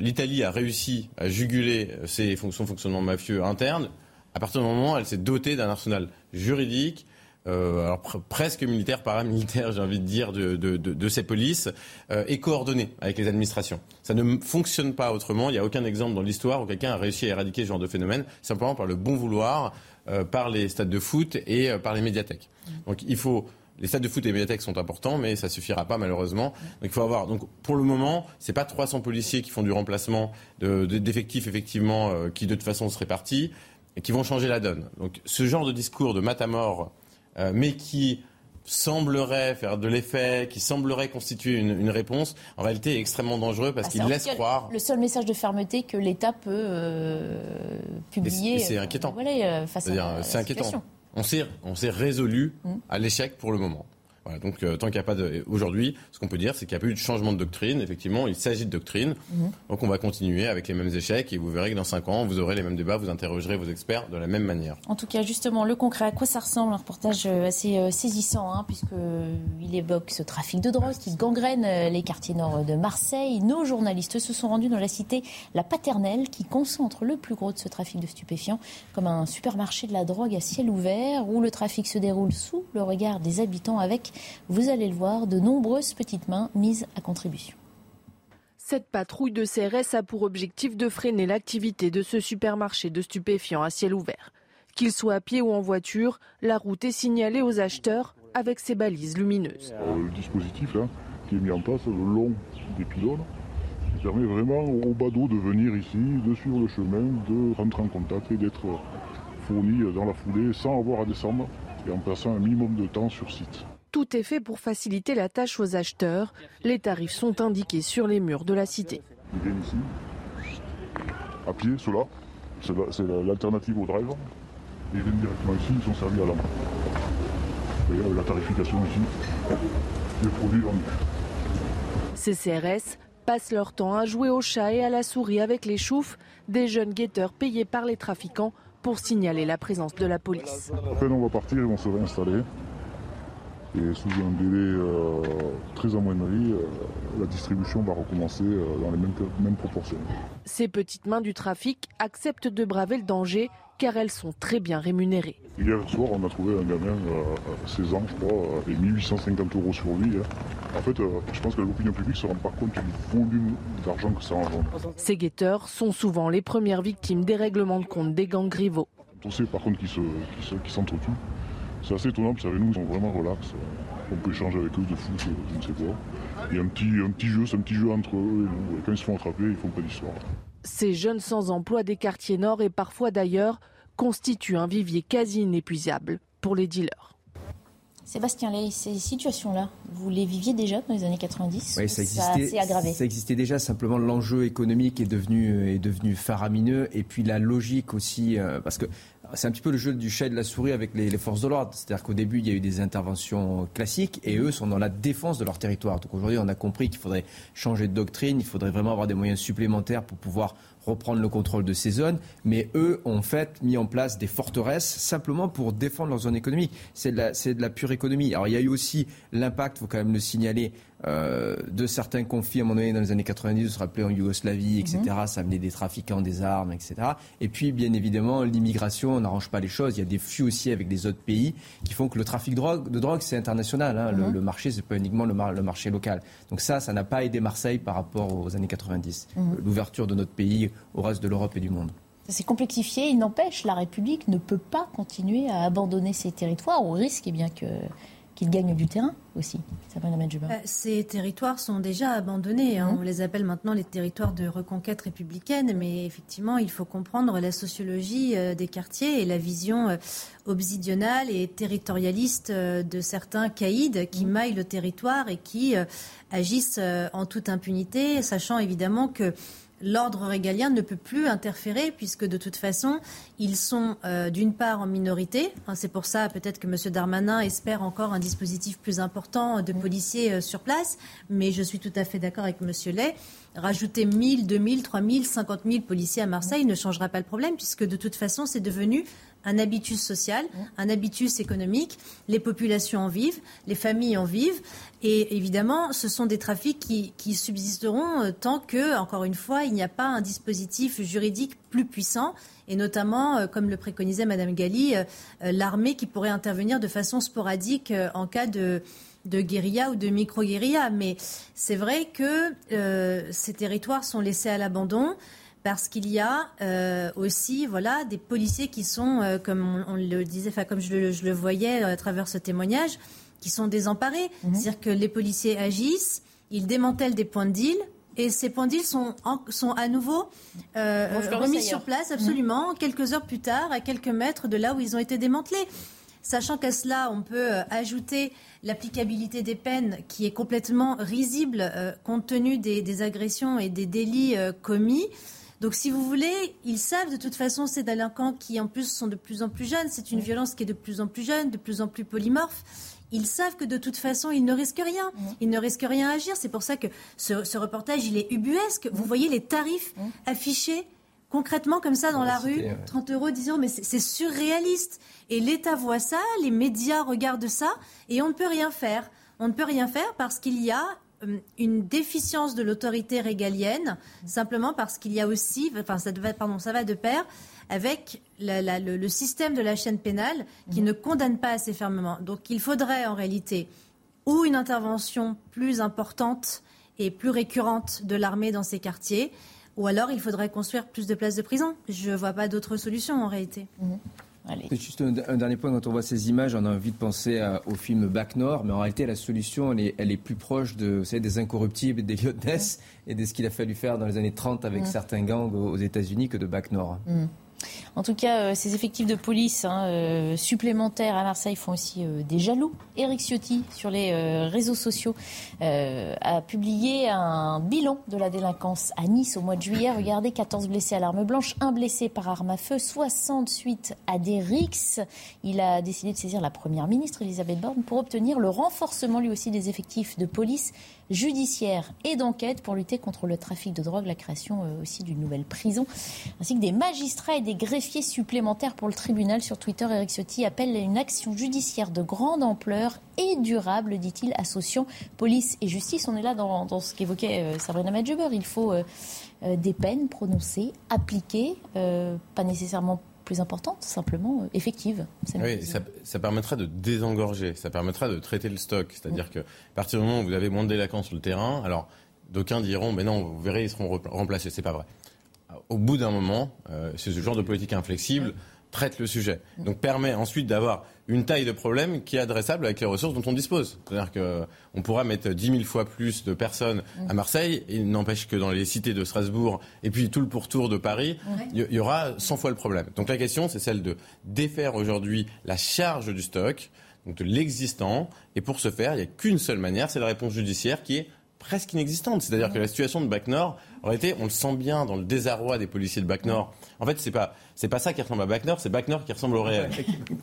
L'Italie a réussi à juguler ses fonctions, fonctionnements mafieux internes à partir du moment où elle s'est dotée d'un arsenal juridique, euh, alors presque militaire, paramilitaire, j'ai envie de dire, de, de, ces polices, euh, et coordonnée avec les administrations. Ça ne fonctionne pas autrement. Il n'y a aucun exemple dans l'histoire où quelqu'un a réussi à éradiquer ce genre de phénomène, simplement par le bon vouloir, euh, par les stades de foot et par les médiathèques. Donc il faut les stades de foot et les médiathèques sont importants, mais ça suffira pas malheureusement. Donc il faut avoir. Donc pour le moment, c'est pas 300 policiers qui font du remplacement d'effectifs effectivement qui de toute façon se répartissent et qui vont changer la donne. Donc ce genre de discours de matamor, euh, mais qui semblerait faire de l'effet, qui semblerait constituer une, réponse, en réalité est extrêmement dangereux parce ah, qu'il laisse croire. Le seul message de fermeté que l'État peut euh, publier. C'est inquiétant. Voilà, euh, face à, C'est inquiétant. On s'est, on s'est résolu mm. à l'échec pour le moment donc euh, tant qu'il n'y a pas de... Aujourd'hui, ce qu'on peut dire, c'est qu'il n'y a pas eu de changement de doctrine. Effectivement, il s'agit de doctrine. Mhm. Donc on va continuer avec les mêmes échecs et vous verrez que dans 5 ans, vous aurez les mêmes débats, vous interrogerez vos experts de la même manière. En tout cas, justement, le concret, à quoi ça ressemble Un reportage euh, assez euh, saisissant, hein, puisqu'il évoque ce trafic de drogue qui gangrène les quartiers nord de Marseille. Nos journalistes se sont rendus dans la cité La Paternelle, qui concentre le plus gros de ce trafic de stupéfiants, comme un supermarché de la drogue à ciel ouvert, où le trafic se déroule sous le regard des habitants avec vous allez le voir, de nombreuses petites mains mises à contribution. Cette patrouille de CRS a pour objectif de freiner l'activité de ce supermarché de stupéfiants à ciel ouvert. Qu'il soit à pied ou en voiture, la route est signalée aux acheteurs avec ses balises lumineuses. Euh, le dispositif là, qui est mis en place le long des pylônes qui permet vraiment aux badauds de venir ici, de suivre le chemin, de rentrer en contact et d'être fournis dans la foulée sans avoir à descendre et en passant un minimum de temps sur site. Tout est fait pour faciliter la tâche aux acheteurs. Les tarifs sont indiqués sur les murs de la cité. Ils viennent ici, à pied, ceux-là. C'est l'alternative au drive. Ils viennent directement ici, ils sont servis à la main. Et la tarification aussi des produits vendus. Ces CRS passent leur temps à jouer au chat et à la souris avec les choufs, des jeunes guetteurs payés par les trafiquants pour signaler la présence de la police. Après, on va partir, ils vont se réinstaller. Et sous un délai euh, très amoindri, euh, la distribution va recommencer euh, dans les mêmes, mêmes proportions. Ces petites mains du trafic acceptent de braver le danger car elles sont très bien rémunérées. Hier soir, on a trouvé un gamin, à 16 ans, je crois, avec 1850 euros sur lui. Hein. En fait, je pense que l'opinion publique ne se rend pas compte du volume d'argent que ça engendre. Ces guetteurs sont souvent les premières victimes des règlements de compte des gangs rivaux. On sait par contre qu'ils s'entretuent. C'est assez étonnant parce qu'avec nous, ils sont vraiment relax. On peut échanger avec eux de fou, je ne sais quoi. Il y a un petit, un petit jeu, c'est un petit jeu entre eux et nous. quand ils se font attraper, ils font pas d'histoire. Ces jeunes sans emploi des quartiers nord et parfois d'ailleurs constituent un vivier quasi inépuisable pour les dealers. Sébastien ces situations-là, vous les viviez déjà dans les années 90 Oui, ça existait. Ça, aggravé? ça existait déjà. Simplement, l'enjeu économique est devenu, est devenu faramineux. Et puis la logique aussi, euh, parce que c'est un petit peu le jeu du chat de la souris avec les, forces de l'ordre. C'est-à-dire qu'au début, il y a eu des interventions classiques et eux sont dans la défense de leur territoire. Donc aujourd'hui, on a compris qu'il faudrait changer de doctrine, il faudrait vraiment avoir des moyens supplémentaires pour pouvoir reprendre le contrôle de ces zones, mais eux ont fait mis en place des forteresses simplement pour défendre leur zone économique. C'est de, de la pure économie. Alors il y a eu aussi l'impact, il faut quand même le signaler, euh, de certains conflits à un moment donné dans les années 90, vous vous rappelez en Yougoslavie, etc. Mhm. Ça amenait des trafiquants, des armes, etc. Et puis bien évidemment l'immigration n'arrange pas les choses. Il y a des flux aussi avec des autres pays qui font que le trafic de drogue, de drogue c'est international. Hein. le, mhm. le, marché c'est pas uniquement le, le, marché local. Donc ça, ça n'a pas aidé Marseille par rapport aux années 90. Mhm. L'ouverture de notre pays au reste de l'Europe et du monde. Ça s'est complexifié. Il n'empêche, la République ne peut pas continuer à abandonner ses territoires au risque eh bien, que qu'ils gagnent du terrain aussi. Euh, ces territoires sont déjà abandonnés. Hein. Mhm. On les appelle maintenant les territoires de reconquête républicaine, mais effectivement, il faut comprendre la sociologie euh, des quartiers et la vision euh, obsidionale et territorialiste de certains caïds qui mhm. maillent le territoire et qui agissent en toute impunité, sachant évidemment que l'ordre régalien ne peut plus interférer puisque de toute façon, ils sont euh, d'une part en minorité. c'est pour ça peut-être que M. Darmanin espère encore un dispositif plus important de policiers euh, sur place. Mais je suis tout à fait d'accord avec M. Lay. Rajouter 1000, 2000, 3000, 50 000 policiers à Marseille ne changera pas le problème puisque de toute façon, c'est devenu un habitus social, un habitus économique. Les populations en vivent, les familles en vivent. Et évidemment, ce sont des trafics qui, subsisteront euh, tant que, encore une fois, il n'y a pas un dispositif juridique plus puissant, et notamment, euh, comme le préconisait Madame Galli, euh, l'armée qui pourrait intervenir de façon sporadique en cas de, guérilla ou de micro-guérilla. Mais c'est vrai que ces territoires sont laissés à l'abandon parce qu'il y a aussi voilà des policiers qui sont, comme on, le disait, comme je le, voyais à travers ce témoignage, qui sont désemparés. Mhm. C'est-à-dire que les policiers agissent, ils démantèlent des points de deal. Et ces points deal sont, sont à nouveau remis sur place, absolument, mhm. quelques heures plus tard, à quelques mètres de là où ils ont été démantelés. Sachant qu'à cela, on peut ajouter l'applicabilité des peines qui est complètement risible compte tenu des, des, agressions et des délits commis. Donc, si vous voulez, ils savent de toute façon ces délinquants qui, en plus, sont de plus en plus jeunes. C'est une violence qui est de plus en plus jeune, de plus en plus polymorphe. Ils savent que de toute façon, ils ne risquent rien. Ils ne risquent rien à agir. C'est pour ça que ce, reportage, il est ubuesque. Vous voyez les tarifs affichés concrètement comme ça dans la rue, 30 euros, disons, mais c'est surréaliste. Et l'État voit ça, les médias regardent ça, et on ne peut rien faire. On ne peut rien faire parce qu'il y a euh, une déficience de l'autorité régalienne, simplement parce qu'il y a aussi, enfin ça, pardon, ça va de pair avec le, système de la chaîne pénale qui ne condamne pas assez fermement. Donc il faudrait en réalité ou une intervention plus importante et plus récurrente de l'armée dans ces quartiers, ou alors il faudrait construire plus de places de prison. Je ne vois pas d'autre solution en réalité. Mmh. Juste un, dernier point, quand on voit ces images, on a envie de penser au film Back Nord, mais en réalité, la solution, elle est, plus proche de, des incorruptibles, des Ness et de ce qu'il a fallu faire dans les années 30 avec certains gangs aux, États-Unis que de Back Nord. En tout cas, ces effectifs de police hein, supplémentaires à Marseille font aussi des jaloux. Eric Ciotti, sur les réseaux sociaux, a publié un bilan de la délinquance à Nice au mois de juillet. Regardez, 14 blessés à l'arme blanche, un blessé par arme à feu, 68 à des rixes. Il a décidé de saisir la première ministre, Elisabeth Borne, pour obtenir le renforcement lui aussi des effectifs de police judiciaire et d'enquête pour lutter contre le trafic de drogue, la création euh, aussi d'une nouvelle prison, ainsi que des magistrats et des greffiers supplémentaires pour le tribunal. Sur Twitter, Eric Ciotti appelle à une action judiciaire de grande ampleur et durable, dit-il, associant police et justice. On est là dans, ce qu'évoquait euh, Sabrina Medjeber. Il faut euh, des peines prononcées, appliquées, pas nécessairement plus importante, simplement euh, effective. Oui, ça, ça, permettra de désengorger, ça permettra de traiter le stock. C'est-à-dire que à partir du moment où vous avez moins de délinquants sur le terrain, alors d'aucuns diront, mais non, vous verrez, ils seront remplacés. C'est pas vrai. Au bout d'un moment, euh, c'est ce genre de politique inflexible traite le sujet. Donc permet ensuite d'avoir une taille de problème qui est adressable avec les ressources dont on dispose. C'est-à-dire qu'on pourra mettre 10 000 fois plus de personnes à Marseille, et il n'empêche que dans les cités de Strasbourg et puis tout le pourtour de Paris, il y, aura 100 fois le problème. Donc la question, c'est celle de défaire aujourd'hui la charge du stock, donc de l'existant, et pour ce faire, il n'y a qu'une seule manière, c'est la réponse judiciaire qui est presque inexistante. C'est-à-dire que la situation de Bac Nord, en réalité, on le sent bien dans le désarroi des policiers de Bac Nord. En fait, c'est pas c'est pas ça qui ressemble à Bac Nord, c'est Bac Nord qui ressemble au réel.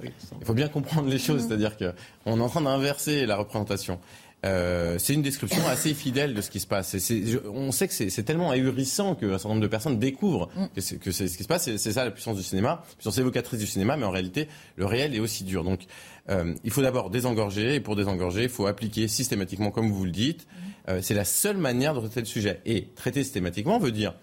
Il faut bien comprendre les choses, c'est-à-dire qu'on est en train d'inverser la représentation. Euh, c'est une description assez fidèle de ce qui se passe. on sait que c'est tellement ahurissant qu'un certain nombre de personnes découvrent mm. que c'est ce qui se passe. C'est ça la puissance du cinéma, puissance évocatrice du cinéma, mais en réalité, le réel est aussi dur. Donc, euh, il faut d'abord désengorger, et pour désengorger, il faut appliquer systématiquement, comme vous le dites. Euh, c'est la seule manière de traiter le sujet. Et traiter systématiquement veut dire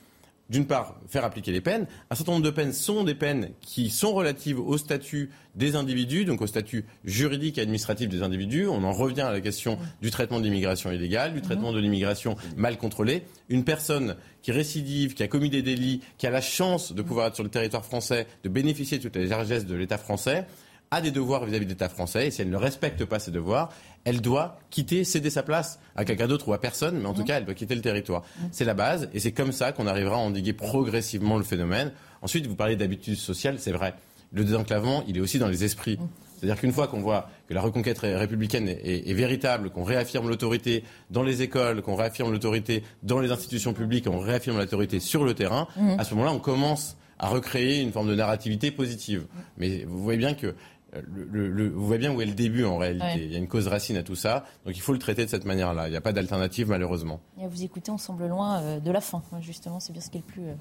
d'une part, faire appliquer les peines. Un certain nombre de peines sont des peines qui sont relatives au statut des individus, donc au statut juridique et administratif des individus. On en revient à la question du traitement de l'immigration illégale, du traitement de l'immigration mal contrôlée. Une personne qui récidive, qui a commis des délits, qui a la chance de pouvoir être sur le territoire français, de bénéficier de toutes les largesses de l'État français, a des devoirs vis-à-vis de l'État français, et si elle ne respecte pas ces devoirs, elle doit quitter, céder sa place à quelqu'un d'autre ou à personne, mais en tout mmh. cas, elle doit quitter le territoire. Mmh. C'est la base, et c'est comme ça qu'on arrivera à endiguer progressivement le phénomène. Ensuite, vous parlez d'habitudes sociales, c'est vrai. Le désenclavement, il est aussi dans les esprits. Mmh. C'est-à-dire qu'une fois qu'on voit que la reconquête républicaine est, véritable, qu'on réaffirme l'autorité dans les écoles, qu'on réaffirme l'autorité dans les institutions publiques, qu'on réaffirme l'autorité sur le terrain, à ce moment-là, on commence à recréer une forme de narrativité positive. Mais vous voyez bien que le, vous voyez bien où est le début en réalité. Il y a une cause racine à tout ça, donc il faut le traiter de cette manière-là. Il n'y a pas d'alternative malheureusement. Et à vous écouter, on semble loin euh, de la fin. Justement, c'est bien ce qui est le plus euh,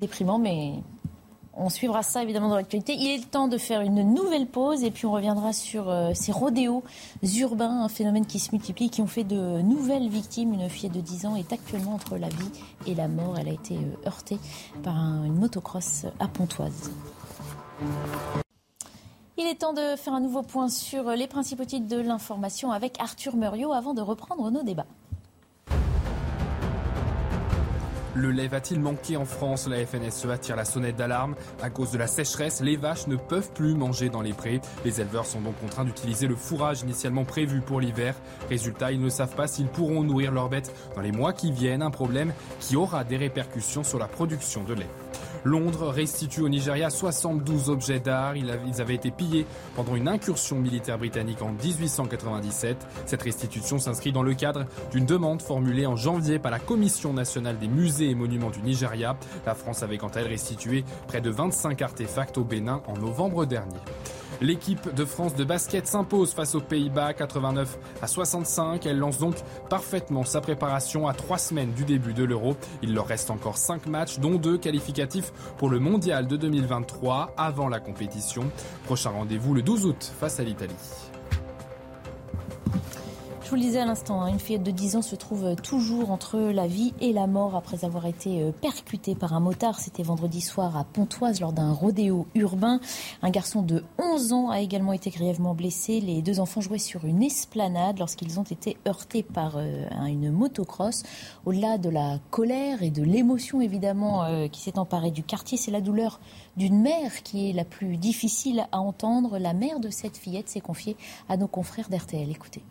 déprimant, mais on suivra ça évidemment dans l'actualité. Il est le temps de faire une nouvelle pause et puis on reviendra sur euh, ces rodéos urbains, un phénomène qui se multiplie, qui ont fait de nouvelles victimes. Une fille de 10 ans est actuellement entre la vie et la mort. Elle a été heurtée par une motocross à Pontoise. Il est temps de faire un nouveau point sur les principaux titres de l'information avec Arthur Muriot avant de reprendre nos débats. Le lait va-t-il manquer en France? La FNSEA tire la sonnette d'alarme. À cause de la sécheresse, les vaches ne peuvent plus manger dans les prés. Les éleveurs sont donc contraints d'utiliser le fourrage initialement prévu pour l'hiver. Résultat, ils ne savent pas s'ils pourront nourrir leurs bêtes dans les mois qui viennent, un problème qui aura des répercussions sur la production de lait. Londres restitue au Nigeria 72 objets d'art. Ils avaient été pillés pendant une incursion militaire britannique en 1897. Cette restitution s'inscrit dans le cadre d'une demande formulée en janvier par la Commission nationale des musées et monuments du Nigeria. La France avait quant à elle restitué près de 25 artefacts au Bénin en novembre dernier. L'équipe de France de basket s'impose face aux Pays-Bas 89 à 65. Elle lance donc parfaitement sa préparation à trois semaines du début de l'Euro. Il leur reste encore cinq matchs, dont deux qualificatifs pour le Mondial de 2023 avant la compétition. Prochain rendez-vous le 12 août face à l'Italie vous le disais à l'instant, hein, une fillette de 10 ans se trouve toujours entre la vie et la mort après avoir été euh, percutée par un motard. C'était vendredi soir à Pontoise lors d'un rodéo urbain. Un garçon de 11 ans a également été grièvement blessé. Les deux enfants jouaient sur une esplanade lorsqu'ils ont été heurtés par euh, une motocross. Au-delà de la colère et de l'émotion évidemment euh, qui s'est emparée du quartier, c'est la douleur d'une mère qui est la plus difficile à entendre. La mère de cette fillette s'est confiée à nos confrères d'RTL. Écoutez.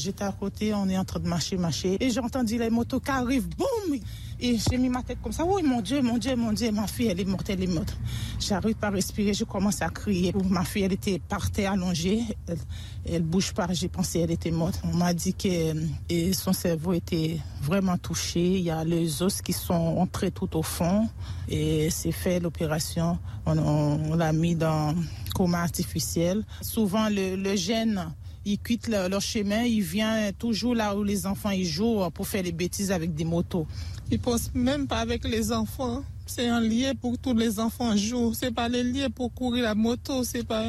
J'étais à côté, on est en train de marcher, marcher. Et j'ai entendu les motos qui arrivent, boum Et j'ai mis ma tête comme ça. Oui, mon Dieu, mon Dieu, mon Dieu, ma fille, elle est morte, elle est morte. J'arrive pas à respirer, je commence à crier. Ma fille, elle était par terre allongée. Elle, elle bouge pas. J'ai pensé qu'elle était morte. On m'a dit que et son cerveau était vraiment touché. Il y a les os qui sont entrés tout au fond. Et c'est fait l'opération. On, l'a mis dans coma artificiel. Souvent, le gène ils quittent leur, chemin, ils viennent toujours là où les enfants jouent pour faire des bêtises avec des motos. Ils pensent même pas avec les enfants. C'est un lien pour tous les enfants jouent. C'est pas le lien pour courir la moto. C'est pas.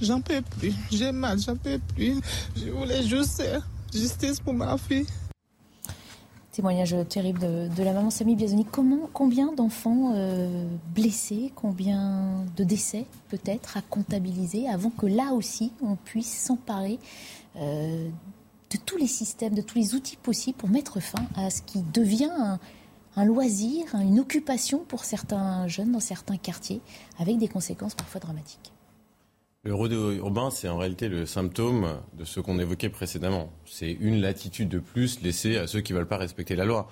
J'en peux plus. J'ai mal. J'en peux plus. Je voulais juste justice pour ma fille. Témoignage terrible de, la maman Samy Biazoni. Comment, combien d'enfants euh, blessés, combien de décès peut-être à comptabiliser avant que là aussi on puisse s'emparer euh, de tous les systèmes, de tous les outils possibles pour mettre fin à ce qui devient un, loisir, une occupation pour certains jeunes dans certains quartiers, avec des conséquences parfois dramatiques? Le rodéo urbain, c'est en réalité le symptôme de ce qu'on évoquait précédemment. C'est une latitude de plus laissée à ceux qui ne veulent pas respecter la loi.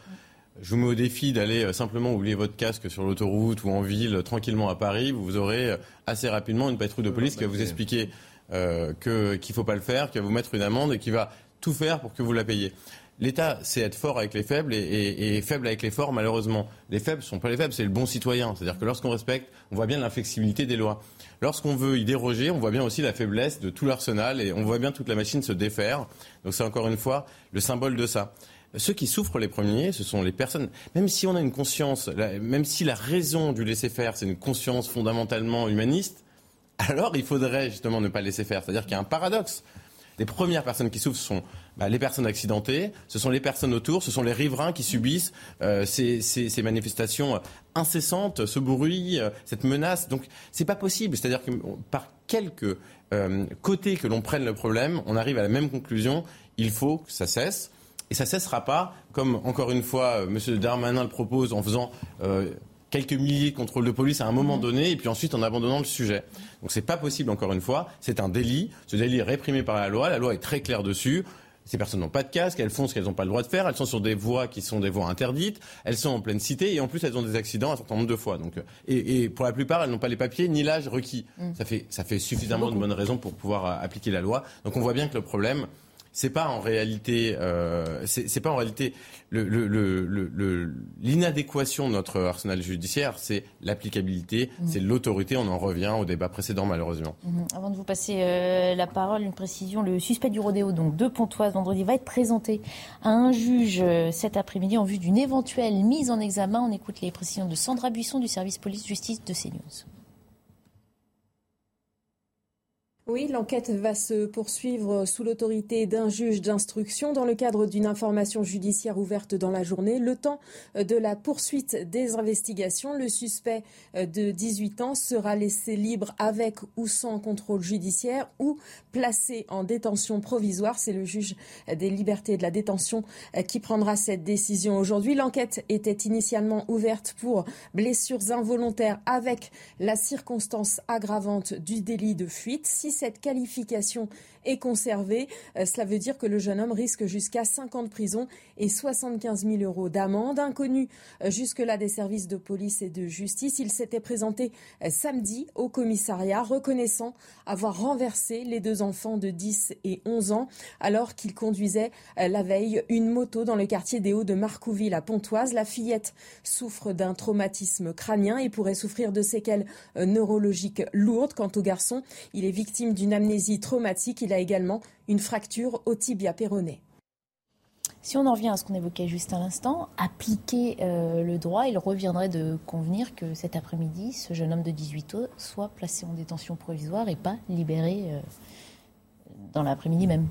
Je vous mets au défi d'aller euh, simplement oublier votre casque sur l'autoroute ou en ville, tranquillement à Paris. Vous aurez euh, assez rapidement une patrouille de police qui va vous expliquer euh, qu'il ne faut pas le faire, qui va vous mettre une amende et qui va tout faire pour que vous la payiez. L'État, c'est être fort avec les faibles et, faible avec les forts, malheureusement. Les faibles ne sont pas les faibles, c'est le bon citoyen. C'est-à-dire que lorsqu'on respecte, on voit bien l'inflexibilité des lois. Lorsqu'on veut y déroger, on voit bien aussi la faiblesse de tout l'arsenal et on voit bien toute la machine se défaire. Donc c'est encore une fois le symbole de ça. Ceux qui souffrent les premiers, ce sont les personnes, même si on a une conscience, même si la raison du laisser-faire, c'est une conscience fondamentalement humaniste, alors il faudrait justement ne pas laisser faire. C'est-à-dire qu'il y a un paradoxe les premières personnes qui souffrent sont bah, les personnes accidentées, ce sont les personnes autour, ce sont les riverains qui subissent euh, ces, manifestations incessantes, ce bruit, euh, cette menace. Donc c'est pas possible. C'est-à-dire que par quelque euh, côté que l'on prenne le problème, on arrive à la même conclusion. Il faut que ça cesse. Et ça cessera pas, comme encore une fois M. Darmanin le propose en faisant quelques milliers de contrôles de police à un moment mhm. donné, et puis ensuite en abandonnant le sujet. Donc c'est pas possible, encore une fois. C'est un délit. Ce délit est réprimé par la loi. La loi est très claire dessus. Ces personnes n'ont pas de casque, elles font ce qu'elles n'ont pas le droit de faire, elles sont sur des voies qui sont des voies interdites, elles sont en pleine cité et en plus elles ont des accidents un certain nombre de fois. Donc, et, pour la plupart, elles n'ont pas les papiers ni l'âge requis. Mm. Ça, fait, ça fait suffisamment de bonnes raisons pour pouvoir euh, appliquer la loi. Donc on voit bien que le problème, c'est pas en réalité, euh, c'est pas en réalité l'inadéquation de notre arsenal judiciaire, c'est l'applicabilité, mmh. c'est l'autorité. On en revient au débat précédent malheureusement. Mmh. Avant de vous passer euh, la parole, une précision le suspect du rodéo, donc de Pontoise, vendredi, va être présenté à un juge euh, cet après-midi en vue d'une éventuelle mise en examen. On écoute les précisions de Sandra Buisson du service police-justice de CNews. Oui, l'enquête va se poursuivre sous l'autorité d'un juge d'instruction dans le cadre d'une information judiciaire ouverte dans la journée. Le temps de la poursuite des investigations, le suspect de 18 ans sera laissé libre avec ou sans contrôle judiciaire ou placé en détention provisoire. C'est le juge des libertés et de la détention qui prendra cette décision aujourd'hui. L'enquête était initialement ouverte pour blessures involontaires avec la circonstance aggravante du délit de fuite cette qualification est conservée, euh, cela veut dire que le jeune homme risque jusqu'à 5 ans de prison et 75 000 euros d'amende. Inconnu euh, jusque-là des services de police et de justice, il s'était présenté euh, samedi au commissariat, reconnaissant avoir renversé les deux enfants de 10 et 11 ans alors qu'il conduisait la veille une moto dans le quartier des Hauts de Marcouville à Pontoise. La fillette souffre d'un traumatisme crânien et pourrait souffrir de séquelles neurologiques lourdes. Quant au garçon, il est victime d'une amnésie traumatique. Il a également une fracture au tibia péroné. Si on en revient à ce qu'on évoquait juste à l'instant, appliquer euh, le droit, il reviendrait de convenir que cet après-midi, ce jeune homme de 18 ans soit placé en détention provisoire et pas libéré euh, dans l'après-midi même.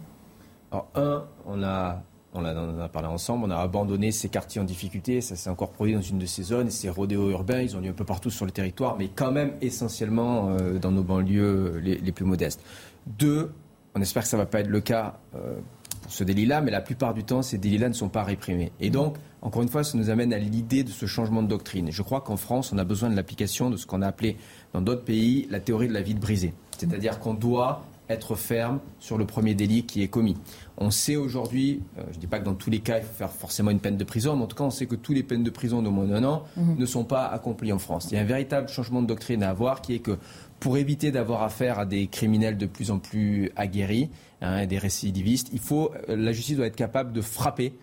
Alors, un, on a, on, a, parlé ensemble, on a abandonné ces quartiers en difficulté, ça s'est encore produit dans une de ces zones, ces rodéos urbains, ils ont lieu un peu partout sur le territoire, mais quand même essentiellement euh, dans nos banlieues les, plus modestes. Deux, on espère que ça ne va pas être le cas euh, pour ce délit-là, mais la plupart du temps, ces délits-là ne sont pas réprimés. Et donc, encore une fois, ça nous amène à l'idée de ce changement de doctrine. Je crois qu'en France, on a besoin de l'application de ce qu'on a appelé dans d'autres pays la théorie de la vide brisée. C'est-à-dire qu'on doit être ferme sur le premier délit qui est commis. On sait aujourd'hui, euh, je ne dis pas que dans tous les cas il faut faire forcément une peine de prison, mais en tout cas on sait que toutes les peines de prison de moins d'un an mhm. ne sont pas accomplies en France. Il y a un véritable changement de doctrine à avoir qui est que pour éviter d'avoir affaire à des criminels de plus en plus aguerris, hein, des récidivistes, il faut, euh, la justice doit être capable de frapper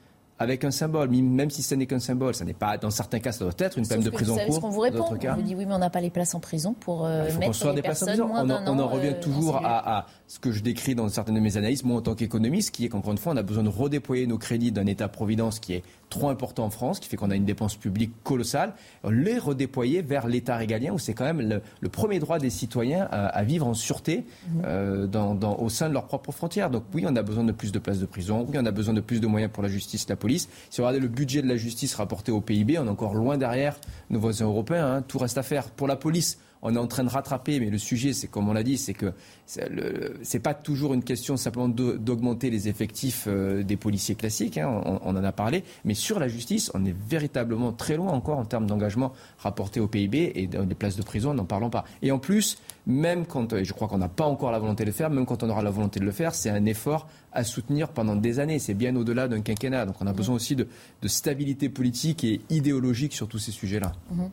avec un symbole, même si ce n'est qu'un symbole. Ça n'est pas, dans certains cas, ça doit être une peine de prison courte. ce qu'on vous répond. On vous dit oui, mais on n'a pas les places en prison pour euh, faut mettre les en prison. On, en, on en revient euh, toujours à, à, ce que je décris dans certaines de mes analyses, moi en tant qu'économiste, qui est qu'encore une fois, on a besoin de redéployer nos crédits d'un État-providence qui est trop important en France, qui fait qu'on a une dépense publique colossale, les redéployer vers l'État régalien, où c'est quand même le, premier droit des citoyens à, vivre en sûreté mhm. euh, dans, dans, au sein de leurs propres frontières. Donc oui, on a besoin de plus de places de prison, oui, on a besoin de plus de moyens pour la justice, la police. Si on regarde le budget de la justice rapporté au PIB, on est encore loin derrière nos voisins européens. Hein. Tout reste à faire. Pour la police, on est en train de rattraper, mais le sujet, c'est comme on l'a dit, c'est que c'est pas toujours une question simplement d'augmenter les effectifs euh, des policiers classiques, hein, on, en a parlé, mais sur la justice, on est véritablement très loin encore en termes d'engagement rapporté au PIB et dans les places de prison, n'en parlons pas. Et en plus, même quand, et je crois qu'on n'a pas encore la volonté de le faire, même quand on aura la volonté de le faire, c'est un effort à soutenir pendant des années. C'est bien au-delà d'un quinquennat. Donc on a besoin aussi de, stabilité politique et idéologique sur tous ces sujets-là. Mmh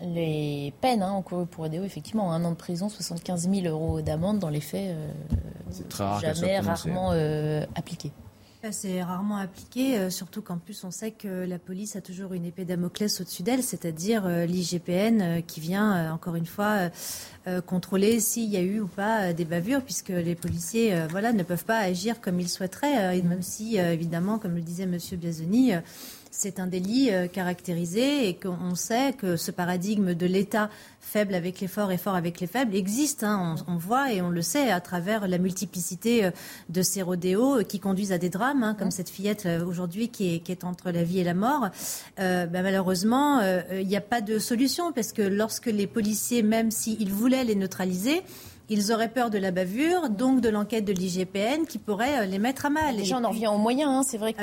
les peines hein, encourues pour EDO, effectivement, un an de prison, 75 000 euros d'amende, dans les faits, euh, c'est très rare jamais rarement euh, appliqué. C'est rarement appliqué, euh, surtout qu'en plus on sait que la police a toujours une épée Damoclès au-dessus d'elle, c'est-à-dire l'IGPN qui vient encore une fois contrôler s'il y a eu ou pas des bavures, puisque les policiers voilà, ne peuvent pas agir comme ils souhaiteraient, même si évidemment, comme le disait M. Biazoni, c'est un délit euh, caractérisé et qu'on sait que ce paradigme de l'État faible avec les forts et fort avec les faibles existe. Hein. On, voit et on le sait à travers la multiplicité euh, de ces rodéos euh, qui conduisent à des drames, hein, comme cette fillette aujourd'hui qui est, entre la vie et la mort. Ben, malheureusement, il n'y a pas de solution parce que lorsque les policiers, même s'ils voulaient les neutraliser, ils auraient peur de la bavure, donc de l'enquête de l'IGPN qui pourrait les mettre à mal. Déjà, on en revient aux moyens. Hein. C'est vrai que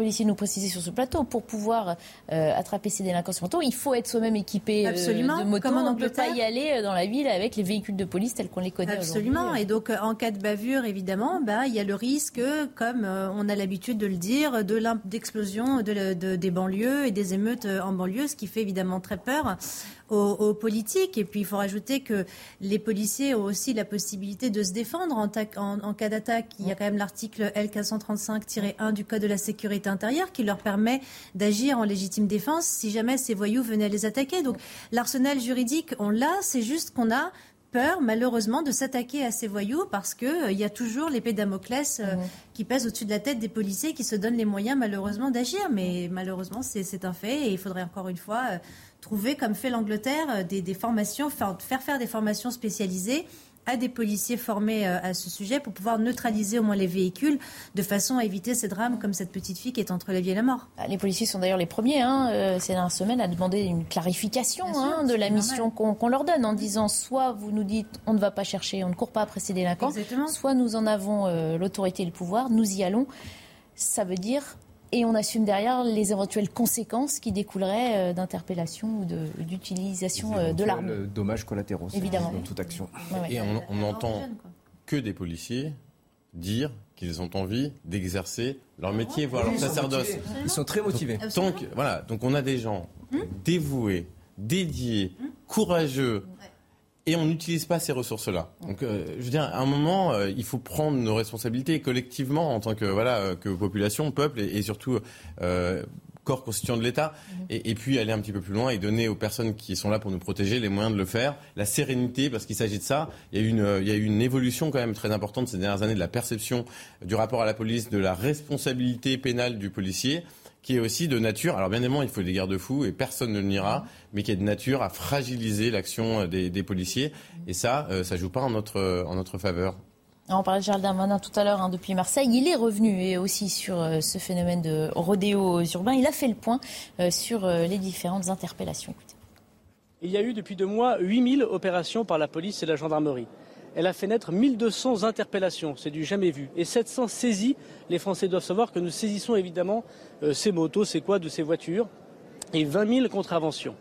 policiers nous préciser sur ce plateau, pour pouvoir euh, attraper ces délinquants sur moto, il faut être soi-même équipé euh, de moto. Comme on ne peut pas y aller euh, dans la ville avec les véhicules de police tels qu'on les connaît Absolument. Et donc, en cas de bavure, évidemment, bah, il y a le risque, comme on a l'habitude de le dire, d'explosion de, de, des banlieues et des émeutes en banlieue, ce qui fait évidemment très peur aux, politiques. Et puis, il faut rajouter que les policiers ont aussi la possibilité de se défendre en, en, cas d'attaque. Il y a quand même l'article L435-1 du Code de la sécurité intérieure qui leur permet d'agir en légitime défense si jamais ces voyous venaient à les attaquer. Donc, l'arsenal juridique, on l'a, c'est juste qu'on a peur, malheureusement, de s'attaquer à ces voyous parce qu'il euh, y a toujours l'épée Damoclès euh, qui pèse au-dessus de la tête des policiers qui se donnent les moyens, malheureusement, d'agir. Mais malheureusement, c'est un fait et il faudrait encore une fois euh, trouver, comme fait l'Angleterre, des, formations, faire, faire des formations spécialisées à des policiers formés euh, à ce sujet pour pouvoir neutraliser au moins les véhicules de façon à éviter ces drames comme cette petite fille qui est entre la vie et la mort. Ah, les policiers sont d'ailleurs les premiers hein, euh, ces dernières semaines à demander une clarification hein, de la mission qu'on leur donne en disant soit vous nous dites on ne va pas chercher, on ne court pas après ces délinquants, soit nous en avons l'autorité et le pouvoir, nous y allons. Ça veut dire et on assume derrière les éventuelles conséquences qui découleraient euh, d'interpellation ou d'utilisation euh, de l'arme. Euh, dommages collatéraux, évidemment, dans toute action. Et on n'entend que des policiers dire qu'ils ont envie d'exercer leur métier, voire leur sacerdoce. Ils sont très motivés. Donc, voilà, donc on a des gens hum dévoués, dédiés, hum courageux, et on n'utilise pas ces ressources-là. Donc, euh, je veux dire, à un moment, euh, il faut prendre nos responsabilités collectivement en tant que voilà euh, que population, peuple et, surtout corps constituant de l'État, mhm. et, puis aller un petit peu plus loin et donner aux personnes qui sont là pour nous protéger les moyens de le faire, la sérénité, parce qu'il s'agit de ça. Il y a eu une, il y a eu une évolution quand même très importante ces dernières années de la perception du rapport à la police, de la responsabilité pénale du policier qui est aussi de nature, alors bien évidemment il faut des garde-fous et personne ne le niera, mais qui est de nature à fragiliser l'action des, policiers. Et ça, euh, ça joue pas en notre, en notre faveur. On parlait de Gérald Darmanin tout à l'heure hein, depuis Marseille. Il est revenu et aussi sur euh, ce phénomène de rodéo urbain. Il a fait le point euh, sur les différentes interpellations. Il y a eu depuis deux mois 8000 opérations par la police et la gendarmerie elle a fait naître 1200 interpellations, c'est du jamais vu, et 700 saisies. Les Français doivent savoir que nous saisissons évidemment euh, ces motos, ces quoi de ces voitures, et 20 000 contraventions.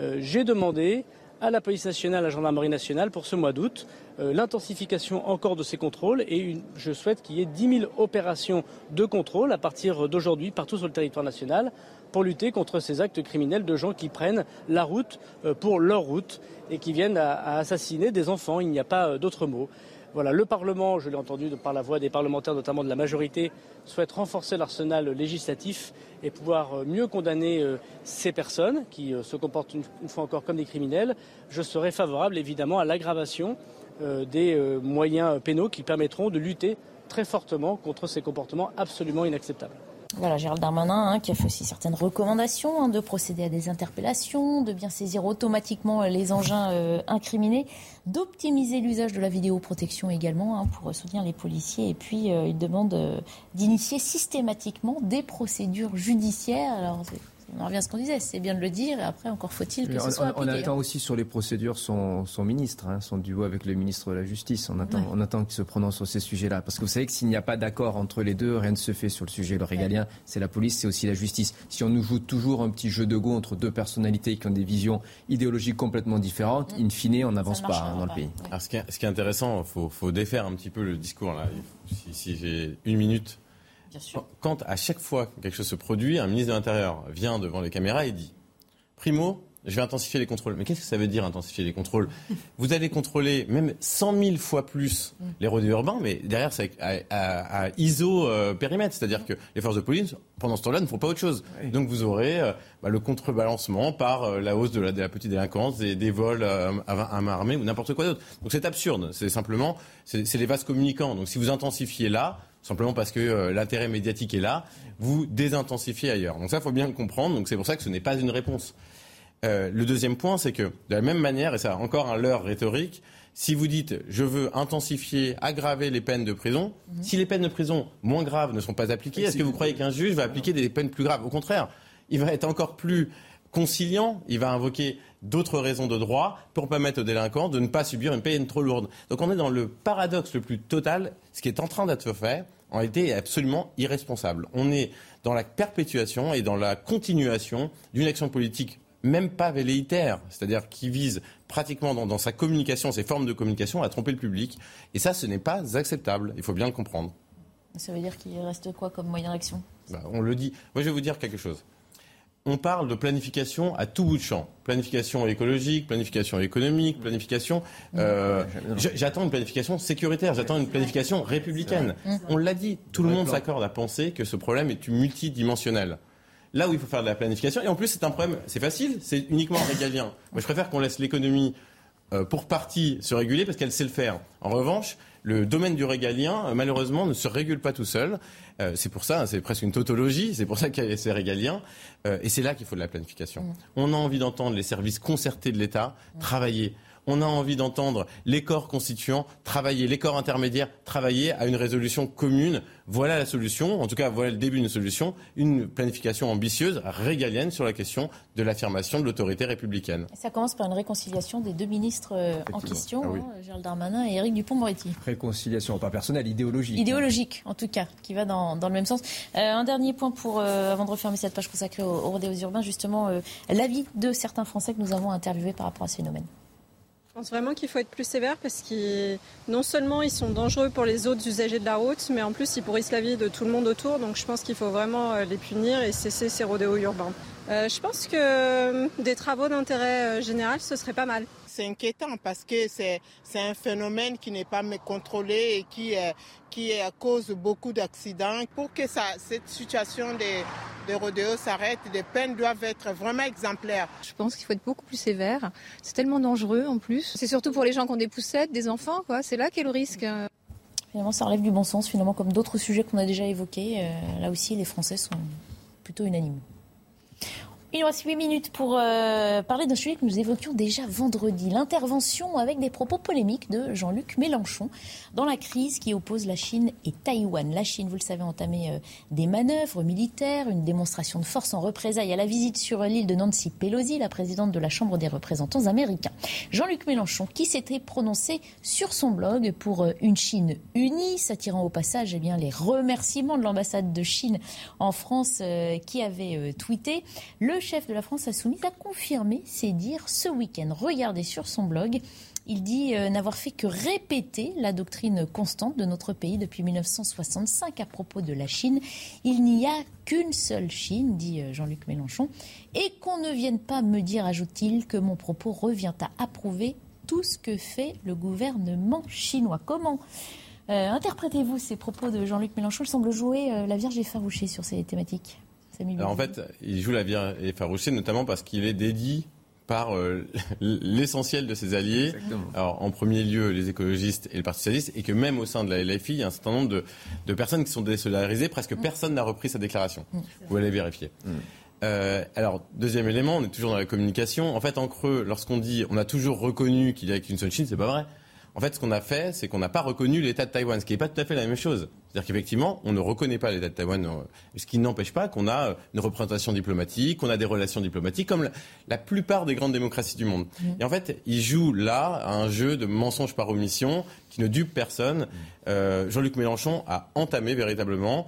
Euh, j'ai demandé à la police nationale, à la gendarmerie nationale pour ce mois d'août. Euh, l'intensification encore de ces contrôles et je souhaite qu'il y ait 10 000 opérations de contrôle à partir d'aujourd'hui partout sur le territoire national pour lutter contre ces actes criminels de gens qui prennent la route euh, pour leur route et qui viennent à, assassiner des enfants. Il n'y a pas euh, d'autre mot. Le Parlement, je l'ai entendu par la voix des parlementaires, notamment de la majorité, souhaite renforcer l'arsenal législatif et pouvoir euh, mieux condamner ces personnes qui se comportent une fois encore comme des criminels. Je serai favorable évidemment à l'aggravation des moyens pénaux qui permettront de lutter très fortement contre ces comportements absolument inacceptables. Voilà, Gérald Darmanin hein, qui a fait aussi certaines recommandations hein, de procéder à des interpellations, de bien saisir automatiquement euh, les engins euh, incriminés, d'optimiser l'usage de la vidéoprotection également hein, pour soutenir les policiers. Et puis, euh, il demande d'initier systématiquement des procédures judiciaires. Alors, on revient à ce qu'on disait, c'est bien de le dire, et après, encore faut-il que ce soit appliqué. On attend aussi sur les procédures son, ministre, hein, son duo avec le ministre de la Justice. On attend, on attend qu'il se prononce sur ces sujets-là. Parce que vous savez que s'il n'y a pas d'accord entre les deux, rien ne se fait sur le sujet. Le régalien, c'est la police, c'est aussi la justice. Si on nous joue toujours un petit jeu de go entre deux personnalités qui ont des visions idéologiques complètement différentes, in fine, on n'avance pas hein, dans le pays. Alors, ce, qui est, ce qui est intéressant, il faut, défaire un petit peu le discours. Là. si j'ai une minute quand à chaque fois que quelque chose se produit, un ministre de l'Intérieur vient devant les caméras et dit Primo, je vais intensifier les contrôles. Mais qu'est-ce que ça veut dire intensifier les contrôles? Vous allez contrôler même 100 000 fois plus mm. les rodés urbains, mais derrière c'est à, ISO euh, périmètre, c'est-à-dire que les forces de police pendant ce temps-là ne font pas autre chose. Donc vous aurez euh, bah, le contrebalancement par euh, la hausse de la, petite délinquance, des, des vols à main armée ou n'importe quoi d'autre. Donc c'est absurde. C'est simplement c'est les vases communicants. Donc si vous intensifiez là, simplement parce que euh, l'intérêt médiatique est là, vous désintensifiez ailleurs. Donc ça, il faut bien le comprendre. Donc c'est pour ça que ce n'est pas une réponse. Euh, le deuxième point, c'est que de la même manière, et ça a encore un leurre rhétorique, si vous dites je veux intensifier, aggraver les peines de prison, mhm. si les peines de prison moins graves ne sont pas appliquées, est-ce que vous croyez qu'un juge va appliquer des peines plus graves? Au contraire, il va être encore plus conciliant, il va invoquer d'autres raisons de droit pour permettre aux délinquants de ne pas subir une peine trop lourde. Donc on est dans le paradoxe le plus total, ce qui est en train d'être fait, en réalité est absolument irresponsable. On est dans la perpétuation et dans la continuation d'une action politique même pas velléitaire, c'est-à-dire qui vise pratiquement dans, sa communication, ses formes de communication, à tromper le public. Et ça, ce n'est pas acceptable. Il faut bien le comprendre. Ça veut dire qu'il reste quoi comme moyen d'action? Bah, On le dit. Moi, je vais vous dire quelque chose on parle de planification à tout bout de champ. Planification écologique, planification économique, planification. Euh, j'attends une planification sécuritaire, j'attends une planification républicaine. On l'a dit, tout le monde s'accorde à penser que ce problème est multidimensionnel. Là où il faut faire de la planification, et en plus c'est un problème, c'est facile, c'est uniquement régalien. Moi je préfère qu'on laisse l'économie euh, pour partie se réguler parce qu'elle sait le faire. En revanche, le domaine du régalien, euh, malheureusement, ne se régule pas tout seul. Euh, c'est pour ça, c'est presque une tautologie, c'est pour ça qu'il y a ces régaliens. et c'est là qu'il faut de la planification. Mmh. On a envie d'entendre les services concertés de l'État travailler on a envie d'entendre les corps constituants travailler, les corps intermédiaires travailler à une résolution commune. Voilà la solution, en tout cas voilà le début d'une solution, une planification ambitieuse, régalienne sur la question de l'affirmation de l'autorité républicaine. Ça commence par une réconciliation des deux ministres euh, en question, ah hein, Gérald Darmanin et Éric Dupont-Moretti. Réconciliation, pas personnelle, idéologique. Idéologique, en tout cas, qui va dans, le même sens. Euh, un dernier point pour, euh, avant de refermer cette page consacrée aux, aux rodéos urbains, justement, l'avis de certains Français que nous avons interviewés par rapport à ce phénomène. Je pense vraiment qu'il faut être plus sévère parce que non seulement ils sont dangereux pour les autres usagers de la route, mais en plus ils pourrissent la vie de tout le monde autour. Donc je pense qu'il faut vraiment euh, les punir et cesser ces rodéos urbains. Euh, je pense que euh, des travaux d'intérêt général, ce serait pas mal c'est inquiétant parce que c'est un phénomène qui n'est pas contrôlé et qui, qui cause beaucoup d'accidents. Pour que ça, cette situation des, des rodéos s'arrête, les peines doivent être vraiment exemplaires. Je pense qu'il faut être beaucoup plus sévère. C'est tellement dangereux en plus. C'est surtout pour les gens qui ont des poussettes, des enfants, quoi. C'est là qu'est le risque. Finalement, ça relève du bon sens, finalement, comme d'autres sujets qu'on a déjà évoqués. Euh, là aussi, les Français sont plutôt unanimes. Il nous reste 8 minutes pour euh, parler d'un sujet que nous évoquions déjà vendredi, l'intervention avec des propos polémiques de Jean-Luc Mélenchon dans la crise qui oppose la Chine et Taïwan. La Chine, vous le savez, a entamé euh, des manœuvres militaires, une démonstration de force en représailles à la visite sur l'île de Nancy Pelosi, la présidente de la Chambre des représentants américains. Jean-Luc Mélenchon, qui s'était prononcé sur son blog pour euh, une Chine unie, s'attirant au passage eh bien, les remerciements de l'ambassade de Chine en France qui avait tweeté. Le chef de la France Insoumise a confirmé ses dires ce week-end. Regardez sur son blog. Il dit euh, n'avoir fait que répéter la doctrine constante de notre pays depuis 1965 à propos de la Chine. Il n'y a qu'une seule Chine, dit euh, Jean-Luc Mélenchon, et qu'on ne vienne pas me dire, ajoute-t-il, que mon propos revient à approuver tout ce que fait le gouvernement chinois. Comment euh, interprétez-vous ces propos de Jean-Luc Mélenchon? Il semble jouer la Vierge effarouchée sur ces thématiques. En fait, il joue la Vierge effarouchée notamment parce qu'il est dédié par euh, l'essentiel de ses alliés. Alors, en premier lieu, les écologistes et le Parti socialiste, et que même au sein de la LFI, il y a un certain nombre de, de personnes qui sont désolidarisées. Presque mm. personne n'a repris sa déclaration. Mm. Vous allez vérifier. Mm. Euh, alors, deuxième élément, on est toujours dans la communication. En fait, en creux, lorsqu'on dit on a toujours reconnu qu'il y a qu'une seule Chine, c'est pas vrai. En fait, ce qu'on a fait, c'est qu'on n'a pas reconnu l'État de Taïwan, ce qui n'est pas tout à fait la même chose. C'est-à-dire qu'effectivement, on ne reconnaît pas l'État de Taïwan, euh, ce qui n'empêche pas qu'on a euh, une représentation diplomatique, qu'on a des relations diplomatiques, comme la, plupart des grandes démocraties du monde. Mmh. Et en fait, il joue là à un jeu de mensonge par omission qui ne dupe personne. Mmh. Euh, Jean-Luc Mélenchon a entamé véritablement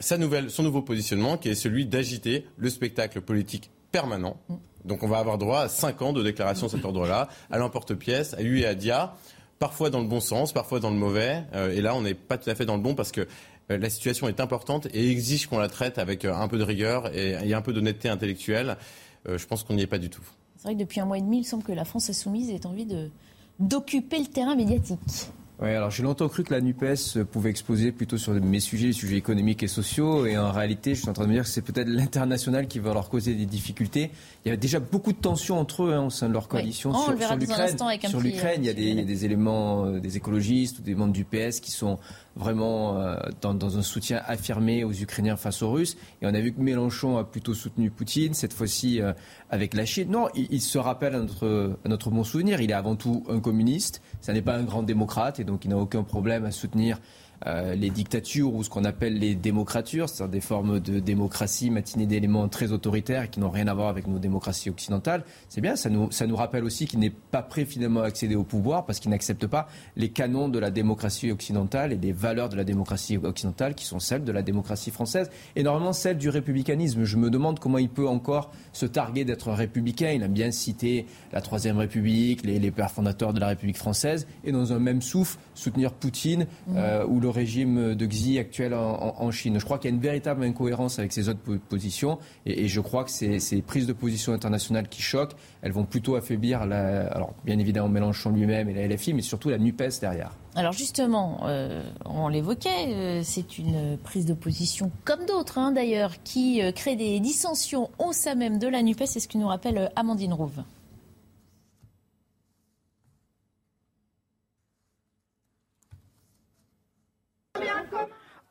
sa nouvelle, son nouveau positionnement, qui est celui d'agiter le spectacle politique permanent. Mmh. Donc on va avoir droit à cinq ans de déclaration de cet ordre-là, à l'emporte-pièce, à lui et à Dia parfois dans le bon sens, parfois dans le mauvais. Euh, et là, on n'est pas tout à fait dans le bon parce que euh, la situation est importante et exige qu'on la traite avec euh, un peu de rigueur et, un peu d'honnêteté intellectuelle. je pense qu'on n'y est pas du tout. C'est vrai que depuis un mois et demi, il semble que la France insoumise ait envie d'occuper le terrain médiatique. Oui, alors j'ai longtemps cru que la NUPES pouvait exposer plutôt sur mes sujets, les sujets économiques et sociaux, et en réalité, je suis en train de me dire que c'est peut-être l'international qui va leur causer des difficultés. Il y a déjà beaucoup de tensions entre eux hein, au sein de leur coalition sur, l'Ukraine. Sur l'Ukraine, il, y a des, éléments euh, des écologistes ou des membres du PS qui sont vraiment euh, dans, un soutien affirmé aux Ukrainiens face aux Russes. Et on a vu que Mélenchon a plutôt soutenu Poutine, cette fois-ci euh, avec la Chine. Non, il, se rappelle à notre, à notre bon souvenir, il est avant tout un communiste, ça n'est pas un grand démocrate, et donc il n'a aucun problème à soutenir euh, les dictatures ou ce qu'on appelle les démocratures, c'est-à-dire des formes de démocratie matinées d'éléments très autoritaires qui n'ont rien à voir avec nos démocraties occidentales. C'est bien, ça nous, ça nous rappelle aussi qu'il n'est pas prêt finalement à accéder au pouvoir parce qu'il n'accepte pas les canons de la démocratie occidentale et les valeurs de la démocratie occidentale qui sont celles de la démocratie française et normalement celles du républicanisme. Je me demande comment il peut encore se targuer d'être républicain. Il a bien cité la Troisième République, les, les pères fondateurs de la République française et dans un même souffle soutenir Poutine mmh. euh, ou le régime de Xi actuel en, Chine. Je crois qu'il y a une véritable incohérence avec ces autres positions et, je crois que ces, prises de position internationales qui choquent, elles vont plutôt affaiblir, alors bien évidemment Mélenchon lui-même et la LFI, mais surtout la NUPES derrière. Alors justement, euh, on l'évoquait, euh, c'est une prise de position comme d'autres hein, d'ailleurs, qui euh, crée des dissensions au sein même de la NUPES, c'est ce que nous rappelle Amandine Rouve.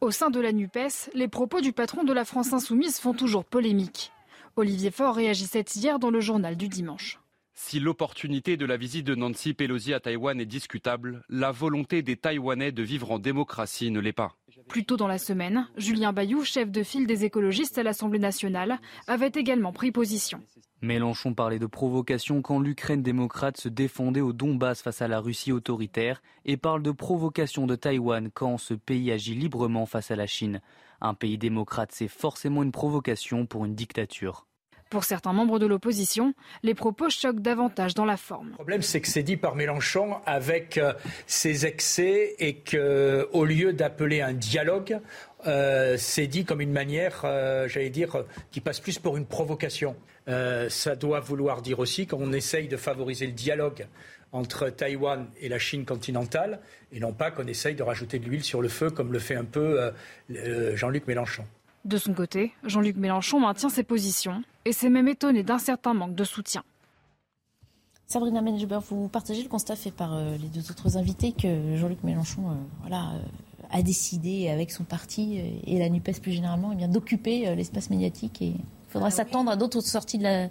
Au sein de la NUPES, les propos du patron de la France insoumise font toujours polémique. Olivier Faure réagissait hier dans le journal du dimanche. Si l'opportunité de la visite de Nancy Pelosi à Taïwan est discutable, la volonté des Taïwanais de vivre en démocratie ne l'est pas. Plus tôt dans la semaine, Julien Bayou, chef de file des écologistes à l'Assemblée nationale, avait également pris position. Mélenchon parlait de provocation quand l'Ukraine démocrate se défendait au Donbass face à la Russie autoritaire et parle de provocation de Taïwan quand ce pays agit librement face à la Chine. Un pays démocrate, c'est forcément une provocation pour une dictature. Pour certains membres de l'opposition, les propos choquent davantage dans la forme. Le problème, c'est que c'est dit par Mélenchon avec euh, ses excès et qu'au lieu d'appeler un dialogue, euh, c'est dit comme une manière, euh, j'allais dire, qui passe plus pour une provocation. Euh, ça doit vouloir dire aussi qu'on essaye de favoriser le dialogue entre Taïwan et la Chine continentale, et non pas qu'on essaye de rajouter de l'huile sur le feu, comme le fait un peu Jean-Luc Mélenchon. De son côté, Jean-Luc Mélenchon maintient ses positions et s'est même étonné d'un certain manque de soutien. Sabrina Mengeber, vous partagez le constat fait par les deux autres invités que Jean-Luc Mélenchon voilà, a décidé avec son parti euh, et la NUPES plus généralement eh bien, d'occuper euh, l'espace médiatique et il faudra s'attendre à d'autres sorties de la,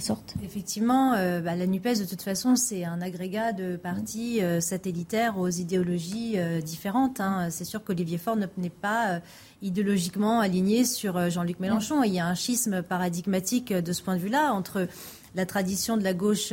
sorte Effectivement, euh, bah, la NUPES, de toute façon, c'est un agrégat de partis satellitaires aux idéologies différentes. Hein. C'est sûr qu'Olivier Faure n'est pas idéologiquement aligné sur Jean-Luc Mélenchon. Il y a un schisme paradigmatique de ce point de vue-là entre la tradition de la gauche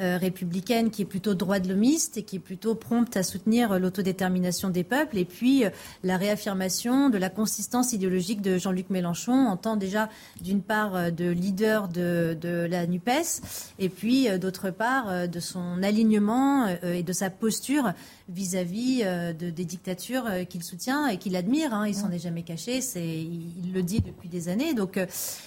euh, républicaine qui est plutôt droit de l'homiste et qui est plutôt prompte à soutenir l'autodétermination des peuples. Et puis euh, la réaffirmation de la consistance idéologique de Jean-Luc Mélenchon en tant déjà d'une part euh, de leader de, de la NUPES et puis d'autre part de son alignement et de sa posture vis-à-vis de, des dictatures qu'il soutient et qu'il admire. Hein. Il s'en est jamais caché, c'est, il, le dit depuis des années. Donc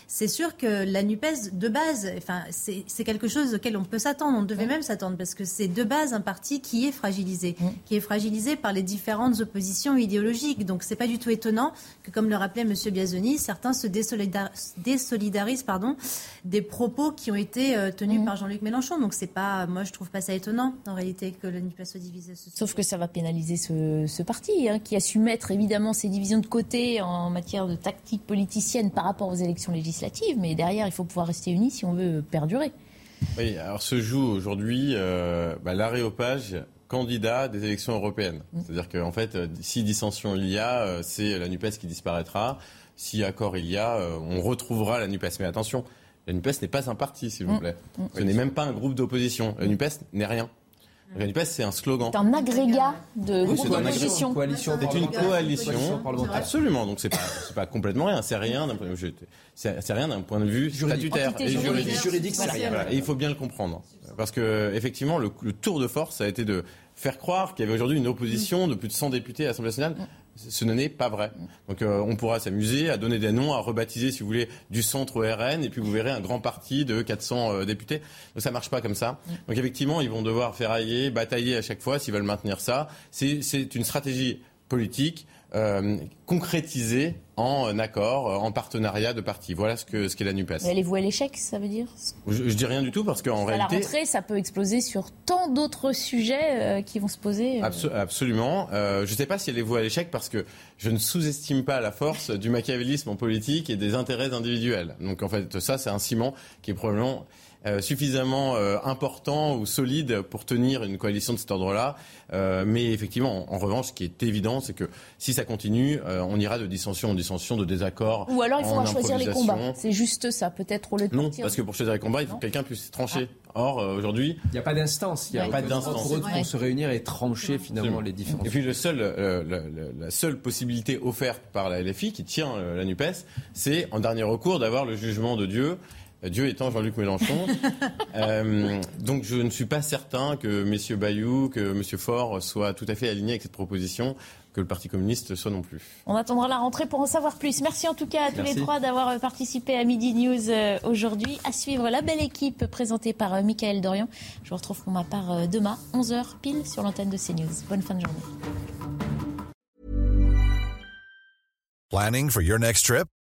c'est sûr que la NUPES, de base, enfin, c'est quelque chose auquel on peut s'attendre. On devait même s'attendre parce que c'est de base un parti qui est fragilisé, mm. qui est fragilisé par les différentes oppositions idéologiques. Donc c'est pas du tout étonnant que, comme le rappelait M. Biazoni, certains se désolidarisent pardon, des propos qui ont été euh, tenus mm. par Jean-Luc Mélenchon. Donc c'est pas, moi je trouve pas ça étonnant en réalité que la NUPES soit divisée. Sauf que ça va pénaliser ce, parti hein, qui a su mettre évidemment ses divisions de côté en matière de tactique politicienne par rapport aux élections législatives, mais derrière il faut pouvoir rester unis si on veut perdurer. Oui, alors se joue aujourd'hui euh, bah, l'aréopage candidat des élections européennes. Mm. C'est-à-dire qu'en fait, euh, si dissension il y a, euh, c'est la NUPES qui disparaîtra. Si accord il y a, on retrouvera la NUPES. Mais attention, la NUPES n'est pas un parti, s'il vous mm. plaît. Mm. Ce n'est même pas un groupe d'opposition. La NUPES n'est rien. La NUPES, c'est un slogan. C'est un agrégat de oui, d'opposition. C'est une coalition. Absolument. Donc c'est pas, pas complètement rien. C'est rien d'un point de vue, c'est rien d'un point de vue statutaire et juridique. juridique c'est rien. Et il faut bien le comprendre. Parce que, effectivement, le, le tour de force a été de faire croire qu'il y avait aujourd'hui une opposition de plus de 100 députés à l'Assemblée nationale ce n'est pas vrai. Donc euh, on pourra s'amuser à donner des noms, à rebaptiser, si vous voulez, du centre RN, et puis vous verrez un grand parti de 400 euh, députés. Donc ça marche pas comme ça. Donc effectivement, ils vont devoir ferrailler, batailler à chaque fois s'ils veulent maintenir ça. C'est une stratégie politique euh, concrétisée en accord, en partenariat de partis. Voilà ce qu'est ce qu'est la NUPES. Mais allez-vous à l'échec, ça veut dire? Je, je, dis rien du tout parce qu'en réalité... À la rentrée, ça peut exploser sur tant d'autres sujets euh, qui vont se poser. Euh. absolument. je ne sais pas si allez-vous à l'échec parce que je ne sous-estime pas la force du machiavélisme en politique et des intérêts individuels. Donc en fait, ça, c'est un ciment qui est probablement euh, suffisamment euh, important ou solide pour tenir une coalition de cet ordre-là. Euh, mais effectivement, en, revanche, ce qui est évident, c'est que si ça continue, on ira de dissension en dissension, de désaccord. Ou alors il faudra choisir les combats. C'est juste ça, peut-être au lieu de Non, parce que pour choisir les combats, il faut que quelqu'un puisse trancher. Ah. Or, aujourd'hui. Il n'y a pas d'instance. Il n'y a pas d'instance. Pour se réunir et trancher finalement les différents. Et puis, le seul, la seule possibilité offerte par la LFI, qui tient la NUPES, c'est en dernier recours d'avoir le jugement de Dieu Dieu étant Jean-Luc Mélenchon. euh, donc je ne suis pas certain que messieurs Bayou, que monsieur Faure soient tout à fait alignés avec cette proposition que le Parti communiste soit non plus. On attendra la rentrée pour en savoir plus. Merci en tout cas à tous les trois d'avoir participé à Midi News euh, aujourd'hui. À suivre la belle équipe présentée par euh, Michael Dorian. Je vous retrouve pour ma part euh, demain, 11h pile sur l'antenne de CNews. Bonne fin de journée. Planning for your next trip?